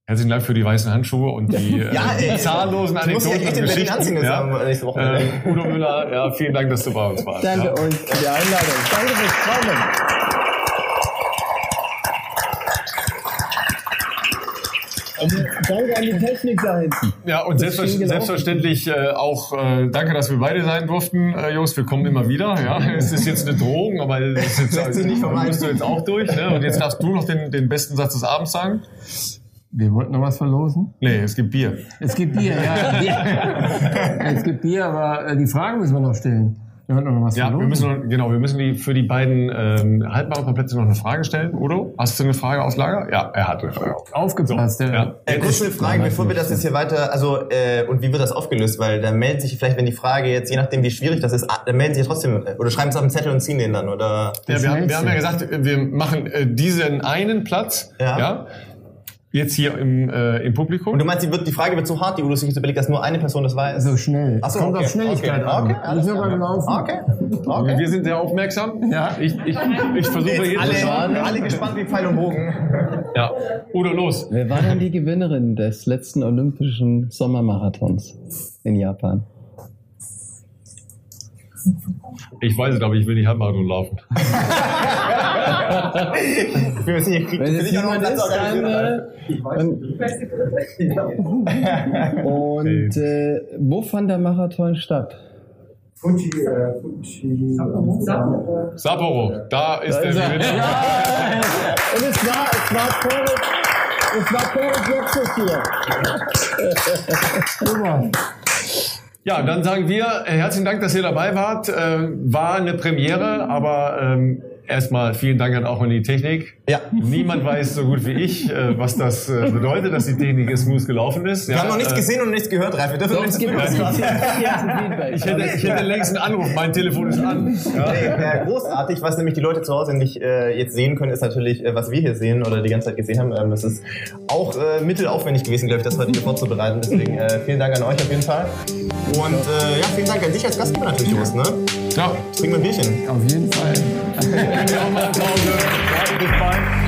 Herzlichen Dank für die weißen Handschuhe und die, ja, äh, zahllosen Anekdoten Berlin anziehen ja. nächste Woche. Äh, Udo Müller, ja, vielen Dank, dass du bei uns warst. Danke ja. euch für die Einladung. Danke fürs Kommen. Danke an die Technik hinten. Ja, und selbstver selbstverständlich äh, auch äh, danke, dass wir beide sein durften, äh, Jungs. Wir kommen immer wieder. Ja, es ist jetzt eine Drohung, aber es ist jetzt, nicht musst du jetzt auch durch. Ne? Und jetzt darfst du noch den, den besten Satz des Abends sagen. Wir wollten noch was verlosen? Nee, es gibt Bier. Es gibt Bier, ja. es gibt Bier, aber äh, die Fragen müssen wir noch stellen. Wir hatten noch was ja, wir müssen genau, wir müssen die für die beiden ähm, Halbmarathonplätze noch eine Frage stellen. Udo, hast du eine Frage aus Lager? Ja, er hat eine Frage. Aufgepasst, so, ja. Äh, kurz eine Frage, bevor wir das jetzt hier weiter, also äh, und wie wird das aufgelöst? Weil da melden sich vielleicht, wenn die Frage jetzt, je nachdem wie schwierig das ist, dann melden sich trotzdem oder schreiben es auf den Zettel und ziehen den dann oder? Ja, wir haben, wir haben ja gesagt, wir machen äh, diesen einen Platz, ja. ja Jetzt hier im, äh, im Publikum. Und du meinst, die, wird, die Frage wird so hart, die Udo sich jetzt überlegt, dass nur eine Person das weiß? So schnell. Ach so, Kommt okay. auf Schnelligkeit okay. an. Okay, alles klar. beim Laufen. Okay. okay. Wir sind sehr aufmerksam. Ja. Ich, ich, ich versuche jetzt alle, alle gespannt wie Pfeil und Bogen. Ja. Udo, los. Wer war denn die Gewinnerin des letzten Olympischen Sommermarathons in Japan? Ich weiß es, aber ich will nicht Halbmarathon laufen. ich bin nicht, ich Wenn es jemand ist, dann... Äh, und äh, wo fand der Marathon statt? Fuji, äh, Fuji. Sapporo. Sapporo, da ist da der Gewinner. Ja. Und es war, es war Torres, es war Torres letztes hier. Super. Ja, dann sagen wir äh, herzlichen Dank, dass ihr dabei wart. Äh, war eine Premiere, aber ähm, erstmal vielen Dank an auch an die Technik. Ja. Niemand weiß so gut wie ich, äh, was das äh, bedeutet, dass die Technik smooth gelaufen ist. Wir ja, haben noch nichts äh, gesehen und nichts gehört, Ralf. Wir dürfen nichts geben. Ich hätte, ich hätte längst einen Anruf. Mein Telefon ist an. Ja. Nee, großartig. Was nämlich die Leute zu Hause nicht äh, jetzt sehen können, ist natürlich, äh, was wir hier sehen oder die ganze Zeit gesehen haben. Ähm, das ist auch äh, mittelaufwendig gewesen, glaube ich, das heute hier vorzubereiten. Deswegen äh, vielen Dank an euch auf jeden Fall. Und äh, ja, vielen Dank an dich als Gastgeber natürlich, Jost. Ne? Ja. Trinken wir ein Bierchen. Auf jeden Fall. Danke auch mal